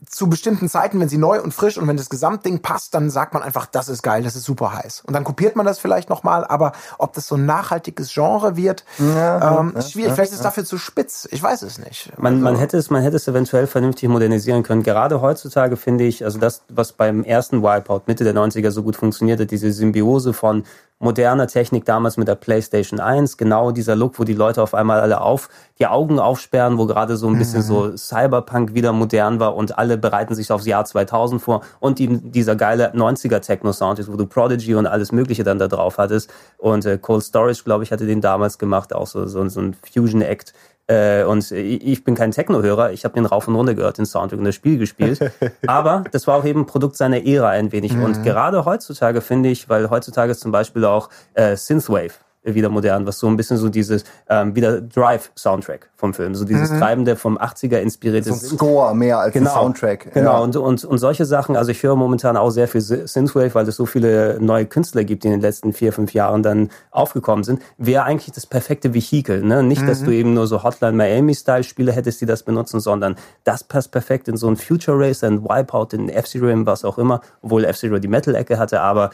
zu bestimmten Zeiten, wenn sie neu und frisch und wenn das Gesamtding passt, dann sagt man einfach, das ist geil, das ist super heiß. Und dann kopiert man das vielleicht nochmal, aber ob das so ein nachhaltiges Genre wird, ähm, ist schwierig. vielleicht ist es dafür zu spitz. Ich weiß es nicht. Man, man Also, hätte es, man hätte es eventuell vernünftig modernisieren können. Gerade heutzutage finde ich, also das, was beim ersten Wipeout Mitte der 90er so gut funktionierte, diese Symbiose von moderner Technik damals mit der PlayStation 1, genau dieser Look, wo die Leute auf einmal alle auf, die Augen aufsperren, wo gerade so ein bisschen so Cyberpunk wieder modern war und alle bereiten sich aufs Jahr 2000 vor. Und die, dieser geile 90er Techno-Sound ist, wo du Prodigy und alles mögliche dann da drauf hattest. Und äh, Cold Storage, glaube ich, hatte den damals gemacht, auch so, so, so ein Fusion-Act, äh, und ich bin kein Techno-Hörer, ich habe den rauf und runter gehört, den Soundtrack und das Spiel gespielt. Aber das war auch eben Produkt seiner Ära ein wenig. Und gerade heutzutage finde ich, weil heutzutage ist zum Beispiel auch äh, Synthwave wieder modern, was so ein bisschen so dieses ähm, wieder Drive-Soundtrack vom Film, so dieses treibende vom 80er inspirierte So ein Score mehr als ein Soundtrack. Genau, Ja. und, und, und solche Sachen, also ich höre momentan auch sehr viel Synthwave, weil es so viele neue Künstler gibt, die in den letzten vier, fünf Jahren dann aufgekommen sind, wäre eigentlich das perfekte Vehikel. Ne? Nicht, dass du eben nur so Hotline Miami-Style-Spiele hättest, die das benutzen, sondern das passt perfekt in so ein Future Racer, ein Wipeout, in F-Zero, was auch immer, obwohl F-Zero die Metal-Ecke hatte, aber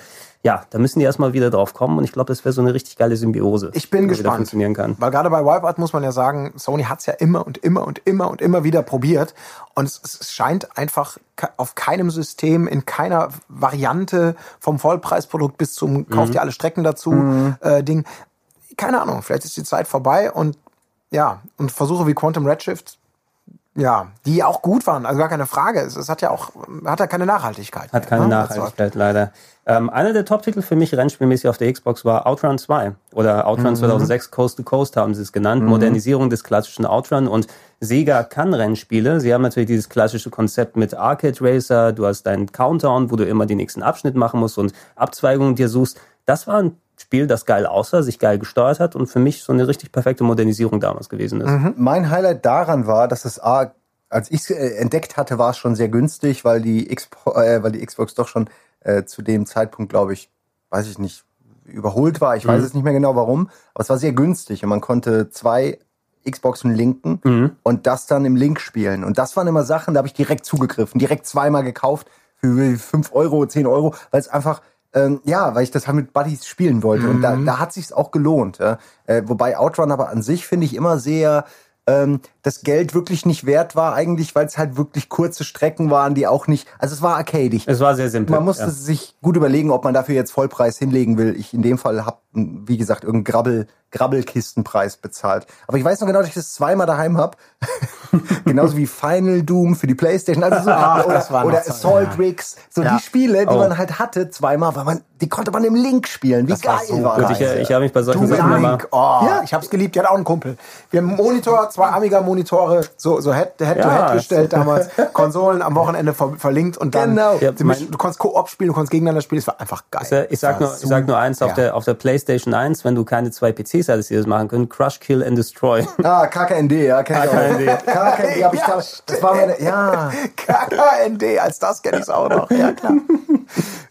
ja, da müssen die erstmal wieder drauf kommen und ich glaube, das wäre so eine richtig geile Symbiose. Ich bin gespannt. funktionieren kann. Weil gerade bei Wipeout muss man ja sagen, Sony hat es ja immer und immer und immer und immer wieder probiert. Und es, es scheint einfach auf keinem System, in keiner Variante vom Vollpreisprodukt bis zum Kauf dir alle Strecken dazu äh, Ding. Keine Ahnung, vielleicht ist die Zeit vorbei und ja, und Versuche wie Quantum Redshift Ja, die auch gut waren, also gar keine Frage. Es, es hat ja auch, hat ja keine Nachhaltigkeit. Hat keine ne? Nachhaltigkeit, leider. Ähm, einer der Top-Titel für mich rennspielmäßig auf der Xbox war Outrun 2 oder Outrun Mhm. 2006 Coast to Coast haben sie es genannt. Modernisierung des klassischen Outrun und Sega kann Rennspiele. Sie haben natürlich dieses klassische Konzept mit Arcade Racer. Du hast deinen Countdown, wo du immer den nächsten Abschnitt machen musst und Abzweigungen dir suchst. Das war ein Spiel, das geil aussah, sich geil gesteuert hat und für mich so eine richtig perfekte Modernisierung damals gewesen ist. Mein Highlight daran war, dass es A, als ich es äh, entdeckt hatte, war es schon sehr günstig, weil die, Xpo äh, weil die Xbox doch schon äh, zu dem Zeitpunkt, glaube ich, weiß ich nicht, überholt war. Ich weiß es nicht mehr genau warum, aber es war sehr günstig und man konnte zwei Xboxen linken und das dann im Link spielen. Und das waren immer Sachen, da habe ich direkt zugegriffen, direkt zweimal gekauft für 5 Euro, 10 Euro, weil es einfach ähm, ja, weil ich das halt mit Buddies spielen wollte. Und da, da hat sich's auch gelohnt. Ja. Äh, wobei Outrun aber an sich finde ich immer sehr ähm, das Geld wirklich nicht wert war eigentlich, weil es halt wirklich kurze Strecken waren, die auch nicht, also es war arcadig. Es war sehr simpel. Man musste ja. sich gut überlegen, ob man dafür jetzt Vollpreis hinlegen will. Ich in dem Fall habe, wie gesagt, irgendeinen Grabbel, Grabbelkistenpreis bezahlt. Aber ich weiß noch genau, dass ich das zweimal daheim hab. Genauso wie Final Doom für die Playstation. Also so, Ach, oder das war noch oder Zeit, Assault ja. Rigs. So Ja. die Spiele, die Oh. man halt hatte, zweimal, weil man, die konnte man im Link spielen. Wie Das war geil so war Gut, das? ich, äh, ich habe mich bei solchen Sachen immer... Oh, Ja. ich hab's geliebt, die hat auch einen Kumpel. Wir haben einen Monitor, zwei Amiga-Monitore, so, so Head-to-Head Ja, gestellt damals, Konsolen am Wochenende ver verlinkt und dann, Genau. Ja, du, mein- du konntest Koop spielen, du konntest gegeneinander spielen, es war einfach geil. Ich sag, nur, ich sag nur eins, auf der, auf der PlayStation 1, wenn du keine zwei PCs hattest, die das machen können, Crush, Kill and Destroy. Ah, KKND, ja, kenn ich KKND. KKND hab ich Ja, da, das war meine, ja. KKND, als das kenne ich auch noch. Ja, klar.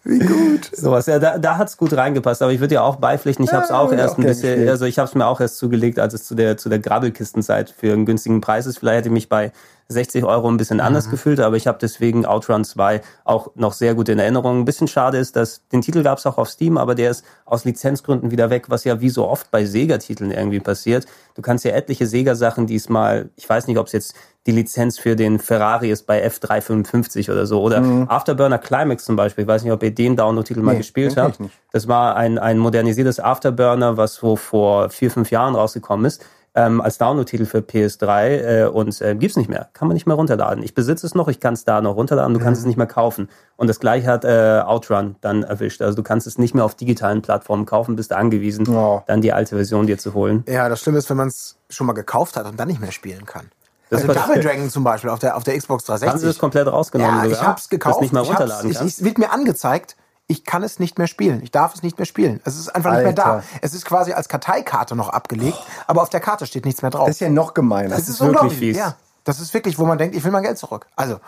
Wie gut. Sowas, ja, da, da hat's gut reingepasst, aber ich würde ja auch beipflichten, ich habe es Ja, auch hab ich erst auch ein bisschen, gespielt. also ich habe es mir auch erst zugelegt, als es zu der, zu der Grabbelkistenzeit für einen günstigen Preis ist. Vielleicht hätte ich mich bei 60 Euro ein bisschen Mhm. anders gefühlt, aber ich habe deswegen Outrun 2 auch noch sehr gut in Erinnerung. Ein bisschen schade ist, dass den Titel gab es auch auf Steam, aber der ist aus Lizenzgründen wieder weg, was ja wie so oft bei Sega-Titeln irgendwie passiert. Du kannst ja etliche Sega-Sachen diesmal, ich weiß nicht, ob es jetzt die Lizenz für den Ferrari ist bei F355 oder so. Oder Afterburner Climax zum Beispiel. Ich weiß nicht, ob ihr den Download-Titel mal Mhm. Nee, gespielt den kenn habt. Das war ein, ein modernisiertes Afterburner, was so vor vier, fünf Jahren rausgekommen ist. Ähm, als Download-Titel für PS3 äh, und äh, gibt's nicht mehr. Kann man nicht mehr runterladen. Ich besitze es noch, ich kann es da noch runterladen, du kannst es nicht mehr kaufen. Und das gleiche hat äh, Outrun dann erwischt. Also du kannst es nicht mehr auf digitalen Plattformen kaufen, bist angewiesen, Oh. dann die alte Version dir zu holen. Ja, das Schlimme ist, wenn man es schon mal gekauft hat und dann nicht mehr spielen kann. Das also Double Dragon zum Beispiel auf der, auf der Xbox Haben sie das 360. komplett rausgenommen? Ja, sogar, ich hab's gekauft. Das nicht mal ich runterladen ich, kannst? Es wird mir angezeigt, ich kann es nicht mehr spielen. Ich darf es nicht mehr spielen. Es ist einfach nicht mehr da. Alter. Es ist quasi als Karteikarte noch abgelegt, aber auf der Karte steht nichts mehr drauf. Das ist ja noch gemeiner. Das ist wirklich unglaublich. fies. Ja, das ist wirklich, wo man denkt, ich will mein Geld zurück. Also,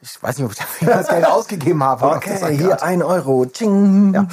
ich weiß nicht, ob ich dafür das Geld ausgegeben habe. das Okay, hier ein Euro. Ching. Ja,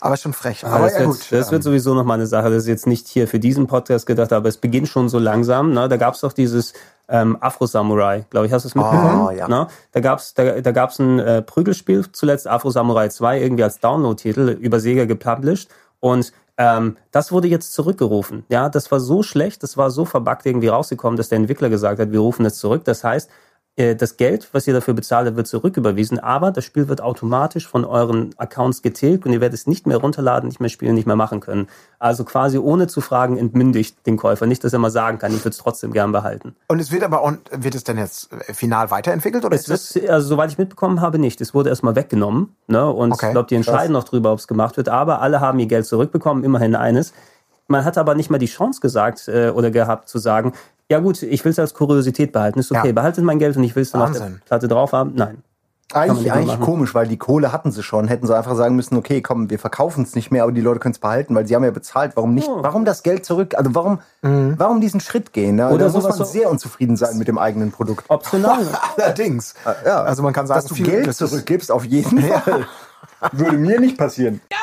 aber schon frech. Aber Aber das, ja wird, gut. das wird sowieso noch mal eine Sache. Das ist jetzt nicht hier für diesen Podcast gedacht, aber es beginnt schon so langsam. Ne? Da gab es doch dieses ähm, Afro-Samurai, glaube ich. Hast du es mitbekommen? Oh, ja. Ne? Da gab es da, da gab's ein äh, Prügelspiel, zuletzt Afro-Samurai 2, irgendwie als Download-Titel über Sega gepublished. Und ähm, das wurde jetzt zurückgerufen. Ja, das war so schlecht, das war so verbuggt irgendwie rausgekommen, dass der Entwickler gesagt hat, wir rufen es zurück. Das heißt, das Geld, was ihr dafür bezahlt wird zurücküberwiesen, aber das Spiel wird automatisch von euren Accounts getilgt und ihr werdet es nicht mehr runterladen, nicht mehr spielen, nicht mehr machen können. Also quasi ohne zu fragen entmündigt den Käufer. Nicht, dass er mal sagen kann, ich würde es trotzdem gern behalten. Und es wird aber, und wird es denn jetzt äh, final weiterentwickelt oder Es ist wird, also soweit ich mitbekommen habe, nicht. Es wurde erstmal weggenommen. Ne? Und Okay, ich glaube, die entscheiden noch drüber, ob es gemacht wird. Aber alle haben ihr Geld zurückbekommen, immerhin eines. Man hat aber nicht mal die Chance gesagt äh, oder gehabt zu sagen, ja gut, ich will es als Kuriosität behalten. Ist okay, Ja. behaltet mein Geld und ich will es dann auf der Wahnsinn. Platte drauf haben. Nein. Eigentlich, eigentlich komisch, weil die Kohle hatten sie schon. Hätten sie einfach sagen müssen, okay, komm, wir verkaufen es nicht mehr, aber die Leute können es behalten, weil sie haben ja bezahlt. Warum nicht? Warum das Geld zurück? Also warum, warum diesen Schritt gehen? Ne? Oder da muss man so- sehr unzufrieden sein mit dem eigenen Produkt. Optional. Allerdings. Ja, Also man kann sagen, dass du viel- Geld zurückgibst, auf jeden Fall. Würde mir nicht passieren. Day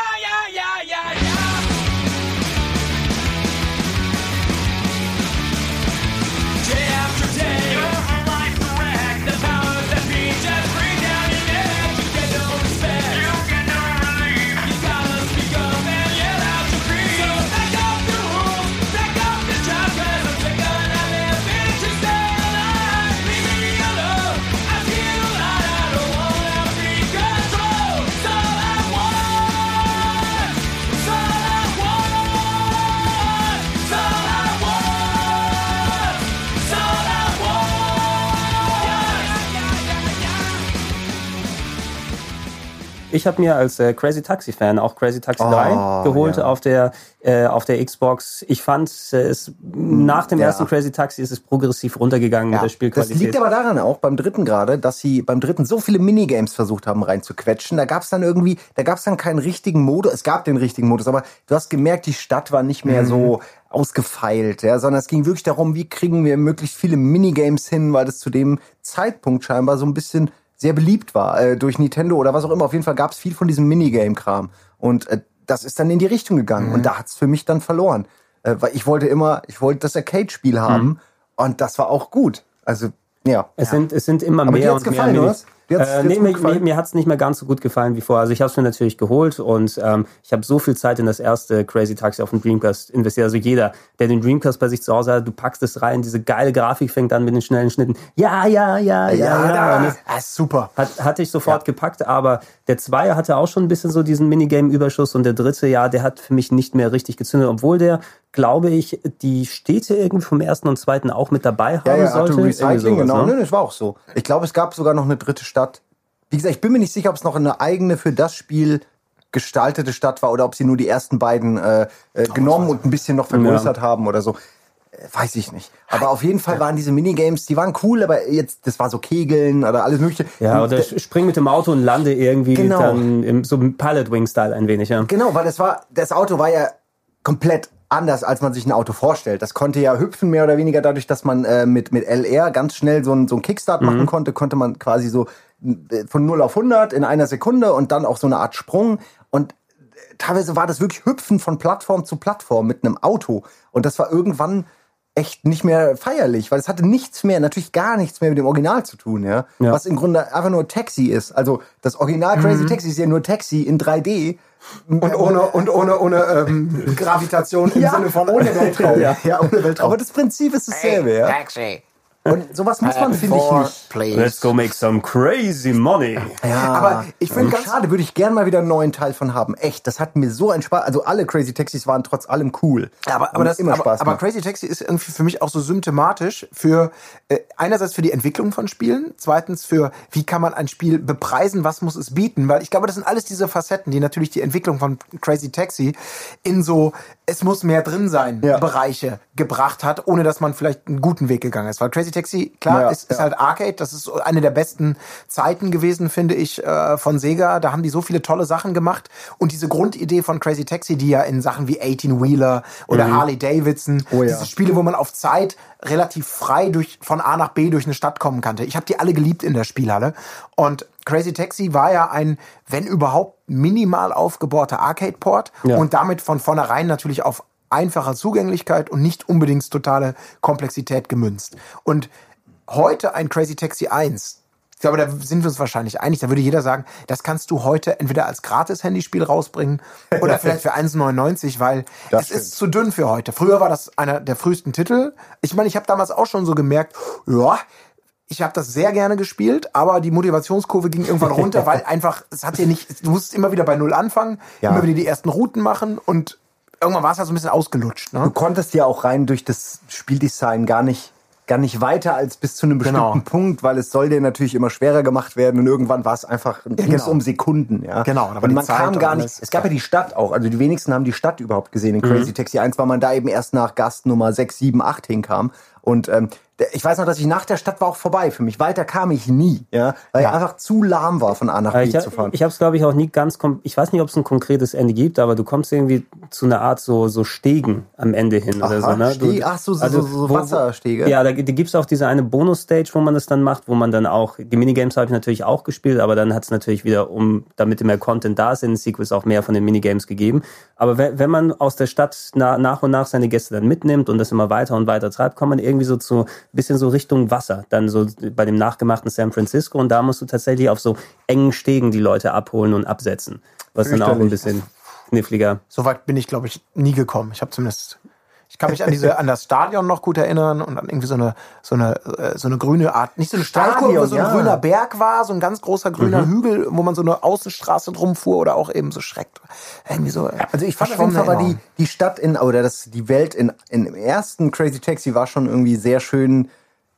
Ich habe mir als äh, Crazy Taxi Fan auch Crazy Taxi Oh, 3 geholt ja. auf der äh, auf der Xbox. Ich fand äh, es nach dem Ja. ersten Crazy Taxi ist es progressiv runtergegangen mit der Das Spielqualität. liegt aber daran auch beim dritten gerade, dass sie beim dritten so viele Minigames versucht haben reinzuquetschen. Da gab es dann irgendwie, da gab es dann keinen richtigen Modus. Es gab den richtigen Modus, aber du hast gemerkt, die Stadt war nicht mehr so ausgefeilt, ja, sondern es ging wirklich darum, wie kriegen wir möglichst viele Minigames hin, weil das zu dem Zeitpunkt scheinbar so ein bisschen sehr beliebt war äh, durch Nintendo oder was auch immer. Auf jeden Fall gab es viel von diesem Minigame-Kram. Und äh, das ist dann in die Richtung gegangen. Und da hat's für mich dann verloren, äh, weil ich wollte immer, ich wollte das Arcade-Spiel haben. Und das war auch gut. Also ja. Es sind, es sind immer Aber mehr und mehr gefallen, Mini- oder hat's- äh, nee, mir, mir, mir hat's nicht mehr ganz so gut gefallen wie vorher. Also ich habe es mir natürlich geholt und ähm, ich habe so viel Zeit in das erste Crazy Taxi auf dem Dreamcast investiert. Also jeder, der den Dreamcast bei sich zu Hause hat, du packst es rein, diese geile Grafik fängt an mit den schnellen Schnitten. Ja, ja, ja, ja, ja. Es Ah, super. hat, hatte ich sofort gepackt, aber der Zweier hatte auch schon ein bisschen so diesen Minigame-Überschuss und der dritte, ja, der hat für mich nicht mehr richtig gezündet, obwohl der, glaube ich, die Städte irgendwie vom ersten und zweiten auch mit dabei haben Ja, ja, sollte. Recycling, sowas, genau. ne? Nö, das war auch so. Ich glaube, es gab sogar noch eine dritte Stadt. Wie gesagt, ich bin mir nicht sicher, ob es noch eine eigene für das Spiel gestaltete Stadt war oder ob sie nur die ersten beiden äh, äh, genommen und ein bisschen noch vergrößert haben oder so. Äh, Weiß ich nicht. Aber auf jeden Fall waren diese Minigames, die waren cool, aber jetzt, das war so Kegeln oder alles mögliche. Ja, oder äh, spring mit dem Auto und lande irgendwie Genau. dann im so Pilot Wing Style ein wenig, ja. Genau, weil das war, das Auto war ja komplett anders, als man sich ein Auto vorstellt. Das konnte ja hüpfen, mehr oder weniger dadurch, dass man äh, mit, mit LR ganz schnell so einen so einen Kickstart machen konnte, konnte man quasi so äh, von 0 auf 100 in einer Sekunde und dann auch so eine Art Sprung. Und äh, teilweise war das wirklich Hüpfen von Plattform zu Plattform mit einem Auto. Und das war irgendwann echt nicht mehr feierlich, weil es hatte nichts mehr, natürlich gar nichts mehr mit dem Original zu tun, ja. Ja. Was im Grunde einfach nur Taxi ist. Also das Original Crazy Taxi ist ja nur Taxi in 3D. Und ohne, und ohne, ohne ähm, Gravitation im Sinne von ohne Weltraum. ja. ja, ohne Weltraum. Aber das Prinzip ist dasselbe, ja. Taxi. Und sowas muss man, finde ich, nicht. please. Let's go make some crazy money. Ja, Aber ich finde ganz- schade, würde ich gern mal wieder einen neuen Teil von haben. Echt, das hat mir so ein Spaß. Also alle Crazy Taxis waren trotz allem cool. Aber, aber, das, immer aber, Spaß aber gemacht. Crazy Taxi ist irgendwie für mich auch so symptomatisch für äh, einerseits für die Entwicklung von Spielen, zweitens für wie kann man ein Spiel bepreisen, was muss es bieten, weil ich glaube, das sind alles diese Facetten, die natürlich die Entwicklung von Crazy Taxi in so es muss mehr drin sein Ja. Bereiche gebracht hat, ohne dass man vielleicht einen guten Weg gegangen ist. Weil Crazy Taxi klar Ja, ist, ist ja. halt Arcade, das ist eine der besten Zeiten gewesen, finde ich, äh, von Sega. Da haben die so viele tolle Sachen gemacht und diese Grundidee von Crazy Taxi, die ja in Sachen wie 18 Wheeler oder Harley Davidson, Mhm. Oh ja. diese Spiele, wo man auf Zeit relativ frei durch von A nach B durch eine Stadt kommen konnte. Ich habe die alle geliebt in der Spielhalle und Crazy Taxi war ja ein, wenn überhaupt, minimal aufgebauter Arcade-Port und damit von vornherein natürlich auf einfache Zugänglichkeit und nicht unbedingt totale Komplexität gemünzt. Und heute ein Crazy Taxi 1, ich glaube, da sind wir uns wahrscheinlich einig, da würde jeder sagen, das kannst du heute entweder als Gratis-Handyspiel rausbringen oder vielleicht für 1,99, weil Das es ist zu dünn für heute. Früher war das einer der frühesten Titel. Ich meine, ich habe damals auch schon so gemerkt, ja, ich habe das sehr gerne gespielt, aber die Motivationskurve ging irgendwann runter, weil einfach, es hat ja nicht, du musst immer wieder bei Null anfangen, Ja. immer wieder die ersten Routen machen und irgendwann war es halt so ein bisschen ausgelutscht. Du Ne? konntest ja auch rein durch das Spieldesign gar nicht gar nicht weiter als bis zu einem bestimmten Genau. Punkt, weil es soll dir natürlich immer schwerer gemacht werden und irgendwann war es einfach ging's genau. um Sekunden, ja. Genau, war und man Zeit kam gar nicht. Es gab ja die Stadt auch, also die wenigsten haben die Stadt überhaupt gesehen. In Mhm. Crazy Taxi 1 war man da eben erst nach Gast Nummer 6, 7, 8 hinkam und ähm, ich weiß noch, dass ich nach der Stadt war auch vorbei für mich. Weiter kam ich nie, ja, weil einfach zu lahm war, von A nach Äh, B Ich, zu fahren. ich habe es, glaube ich, auch nie ganz. Ich weiß nicht, ob es ein konkretes Ende gibt, aber du kommst irgendwie zu einer Art so, so Stegen am Ende hin oder Aha, so. Ne? Du, ach so, so- so- so Wasserstege. Ja, da, da gibt es auch diese eine Bonus-Stage, wo man das dann macht, wo man dann auch. Die Minigames habe ich natürlich auch gespielt, aber dann hat es natürlich wieder, um damit mehr Content da ist, in den Sequels auch mehr von den Minigames gegeben. Aber wenn, wenn man aus der Stadt na, nach und nach seine Gäste dann mitnimmt und das immer weiter und weiter treibt, kommt man irgendwie so zu bisschen so Richtung Wasser, dann so bei dem nachgemachten San Francisco und da musst du tatsächlich auf so engen Stegen die Leute abholen und absetzen. Was dann auch ein bisschen kniffliger. So weit bin ich, glaube ich, nie gekommen. Ich habe zumindest, ich kann mich an diese, an das Stadion noch gut erinnern und an irgendwie so eine, so eine, äh, so eine grüne Art, nicht so eine Steilkurve, wo so ein ja. grüner Berg war, so ein ganz großer grüner Hügel, wo man so eine Außenstraße drum fuhr oder auch eben so schreckt. Irgendwie so. äh, Also ich fand auf jeden Fall war die, die Stadt in, oder das, die Welt in, in, im ersten Crazy Taxi war schon irgendwie sehr schön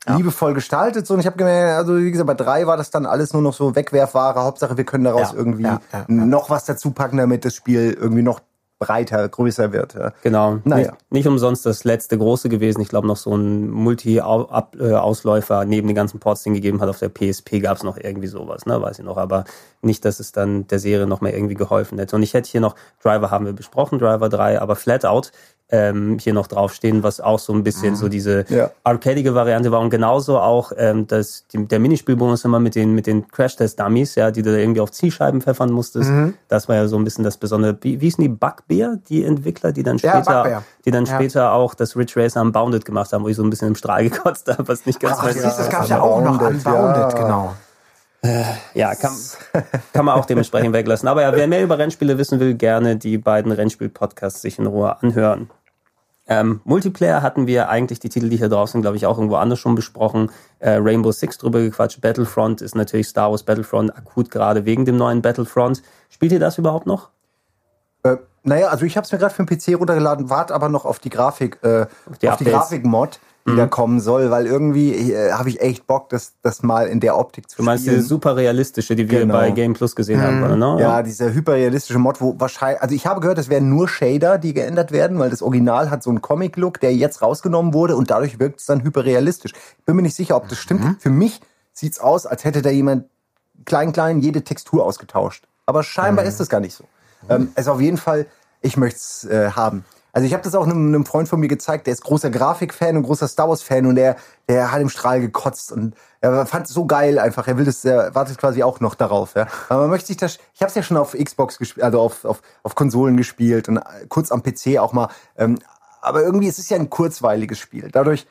liebevoll gestaltet. So, und ich habe gemerkt, also wie gesagt, bei drei war das dann alles nur noch so Wegwerfware. Hauptsache, wir können daraus Ja, irgendwie ja, ja, ja. noch was dazu packen, damit das Spiel irgendwie noch breiter, größer wird. Ja. Genau. Naja. Nicht, nicht umsonst das letzte große gewesen. Ich glaube, noch so ein Multi-Ausläufer neben den ganzen Ports, den gegeben hat. Auf der PSP gab es noch irgendwie sowas, ne? weiß ich noch. Aber nicht, dass es dann der Serie noch mehr irgendwie geholfen hätte. Und ich hätte hier noch, Driver haben wir besprochen, Driver 3, aber Flatout ähm, hier noch draufstehen, was auch so ein bisschen so diese Ja. arcadige Variante war und genauso auch ähm, das, die, der Minispielbonus immer mit den, mit den Crash-Test-Dummies, ja, die du da irgendwie auf Zielscheiben pfeffern musstest. Das war ja so ein bisschen das Besondere. Wie, wie hießen die Bugbear, die Entwickler, die dann Ja, später, Bugbear. die dann Ja. später auch das Ridge Racer Unbounded gemacht haben, wo ich so ein bisschen im Strahl gekotzt habe, was nicht ganz Ach, siehst, du, das gab ja auch noch Unbounded, Unbounded, ja. genau. Ja, kann, kann man auch dementsprechend weglassen. Aber ja, wer mehr über Rennspiele wissen will, gerne die beiden Rennspiel-Podcasts sich in Ruhe anhören. Ähm, Multiplayer hatten wir eigentlich die Titel, die hier drauf sind, glaube ich, auch irgendwo anders schon besprochen. Äh, Rainbow Six drüber gequatscht. Battlefront ist natürlich Star Wars Battlefront akut gerade wegen dem neuen Battlefront. Spielt ihr das überhaupt noch? Äh, naja, also ich habe es mir gerade für den PC runtergeladen, warte aber noch auf die Grafik, äh, die auf die. Grafik-Mod, die Mhm. soll, weil irgendwie äh, habe ich echt Bock, das, das mal in der Optik zu Du meinst spielen. diese super realistische, die wir Genau. bei Game Plus gesehen haben, oder? Ne? Ja, dieser hyperrealistische Mod, wo wahrscheinlich, also ich habe gehört, es wären nur Shader, die geändert werden, weil das Original hat so einen Comic-Look, der jetzt rausgenommen wurde und dadurch wirkt es dann hyperrealistisch. Ich bin mir nicht sicher, ob das stimmt. Für mich sieht's aus, als hätte da jemand klein, klein jede Textur ausgetauscht. Aber scheinbar ist das gar nicht so. Ähm, also auf jeden Fall, ich möchte es äh, haben. Also ich habe das auch einem, einem Freund von mir gezeigt, der ist großer Grafikfan und großer Star Wars Fan und der, der hat im Strahl gekotzt und er fand es so geil einfach. Er will das, er wartet quasi auch noch darauf. Ja. Aber man möchte sich das, ich habe es ja schon auf Xbox gespielt, also auf, auf, auf Konsolen gespielt und äh, kurz am PC auch mal. Ähm, aber irgendwie es ist ja ein kurzweiliges Spiel. Dadurch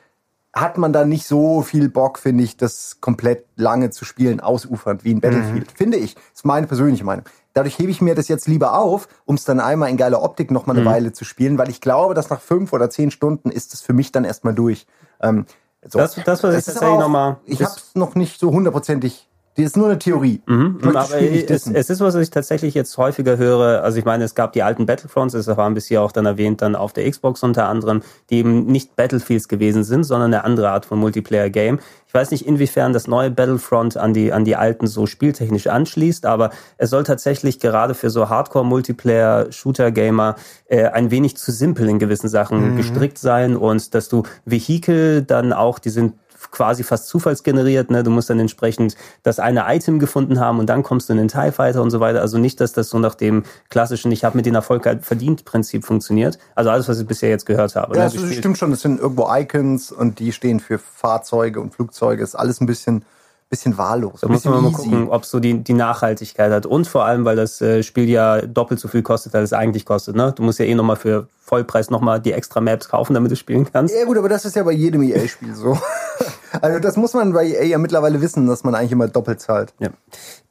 hat man da nicht so viel Bock, finde ich, das komplett lange zu spielen, ausufernd wie ein Battlefield. Finde ich. ist meine persönliche Meinung. Dadurch hebe ich mir das jetzt lieber auf, um es dann einmal in geiler Optik noch mal eine Weile zu spielen, weil ich glaube, dass nach fünf oder zehn Stunden ist es für mich dann erstmal durch. Ähm, so. Das- das, was ich ist tatsächlich aber noch mal- Ich habe es noch nicht so hundertprozentig. Das ist nur eine Theorie. Das Aber es, es ist, was ich tatsächlich jetzt häufiger höre. Also ich meine, es gab die alten Battlefronts, das waren bis hier auch dann erwähnt, dann auf der Xbox unter anderem, die eben nicht Battlefields gewesen sind, sondern eine andere Art von Multiplayer-Game. Ich weiß nicht, inwiefern das neue Battlefront an die, an die alten so spieltechnisch anschließt, aber es soll tatsächlich gerade für so Hardcore-Multiplayer-Shooter-Gamer äh, ein wenig zu simpel in gewissen Sachen gestrickt sein und dass du Vehikel dann auch, die sind quasi fast zufallsgeneriert. Ne? Du musst dann entsprechend das eine Item gefunden haben und dann kommst du in den TIE Fighter und so weiter. Also nicht, dass das so nach dem klassischen Ich habe mit den Erfolg halt verdient Prinzip funktioniert. Also alles, was ich bisher jetzt gehört habe. Ja, ne? das stimmt schon. Das sind irgendwo Icons und die stehen für Fahrzeuge und Flugzeuge. Ist alles ein bisschen, bisschen wahllos. Da muss man mal easy. gucken, ob so die, die Nachhaltigkeit hat. Und vor allem, weil das äh, Spiel ja doppelt so viel kostet, als es eigentlich kostet. Ne? Du musst ja eh nochmal für Vollpreis nochmal die extra Maps kaufen, damit du spielen kannst. Ja gut, aber das ist ja bei jedem EA-Spiel so. Also das muss man bei EA ja mittlerweile wissen, dass man eigentlich immer doppelt zahlt. Ja.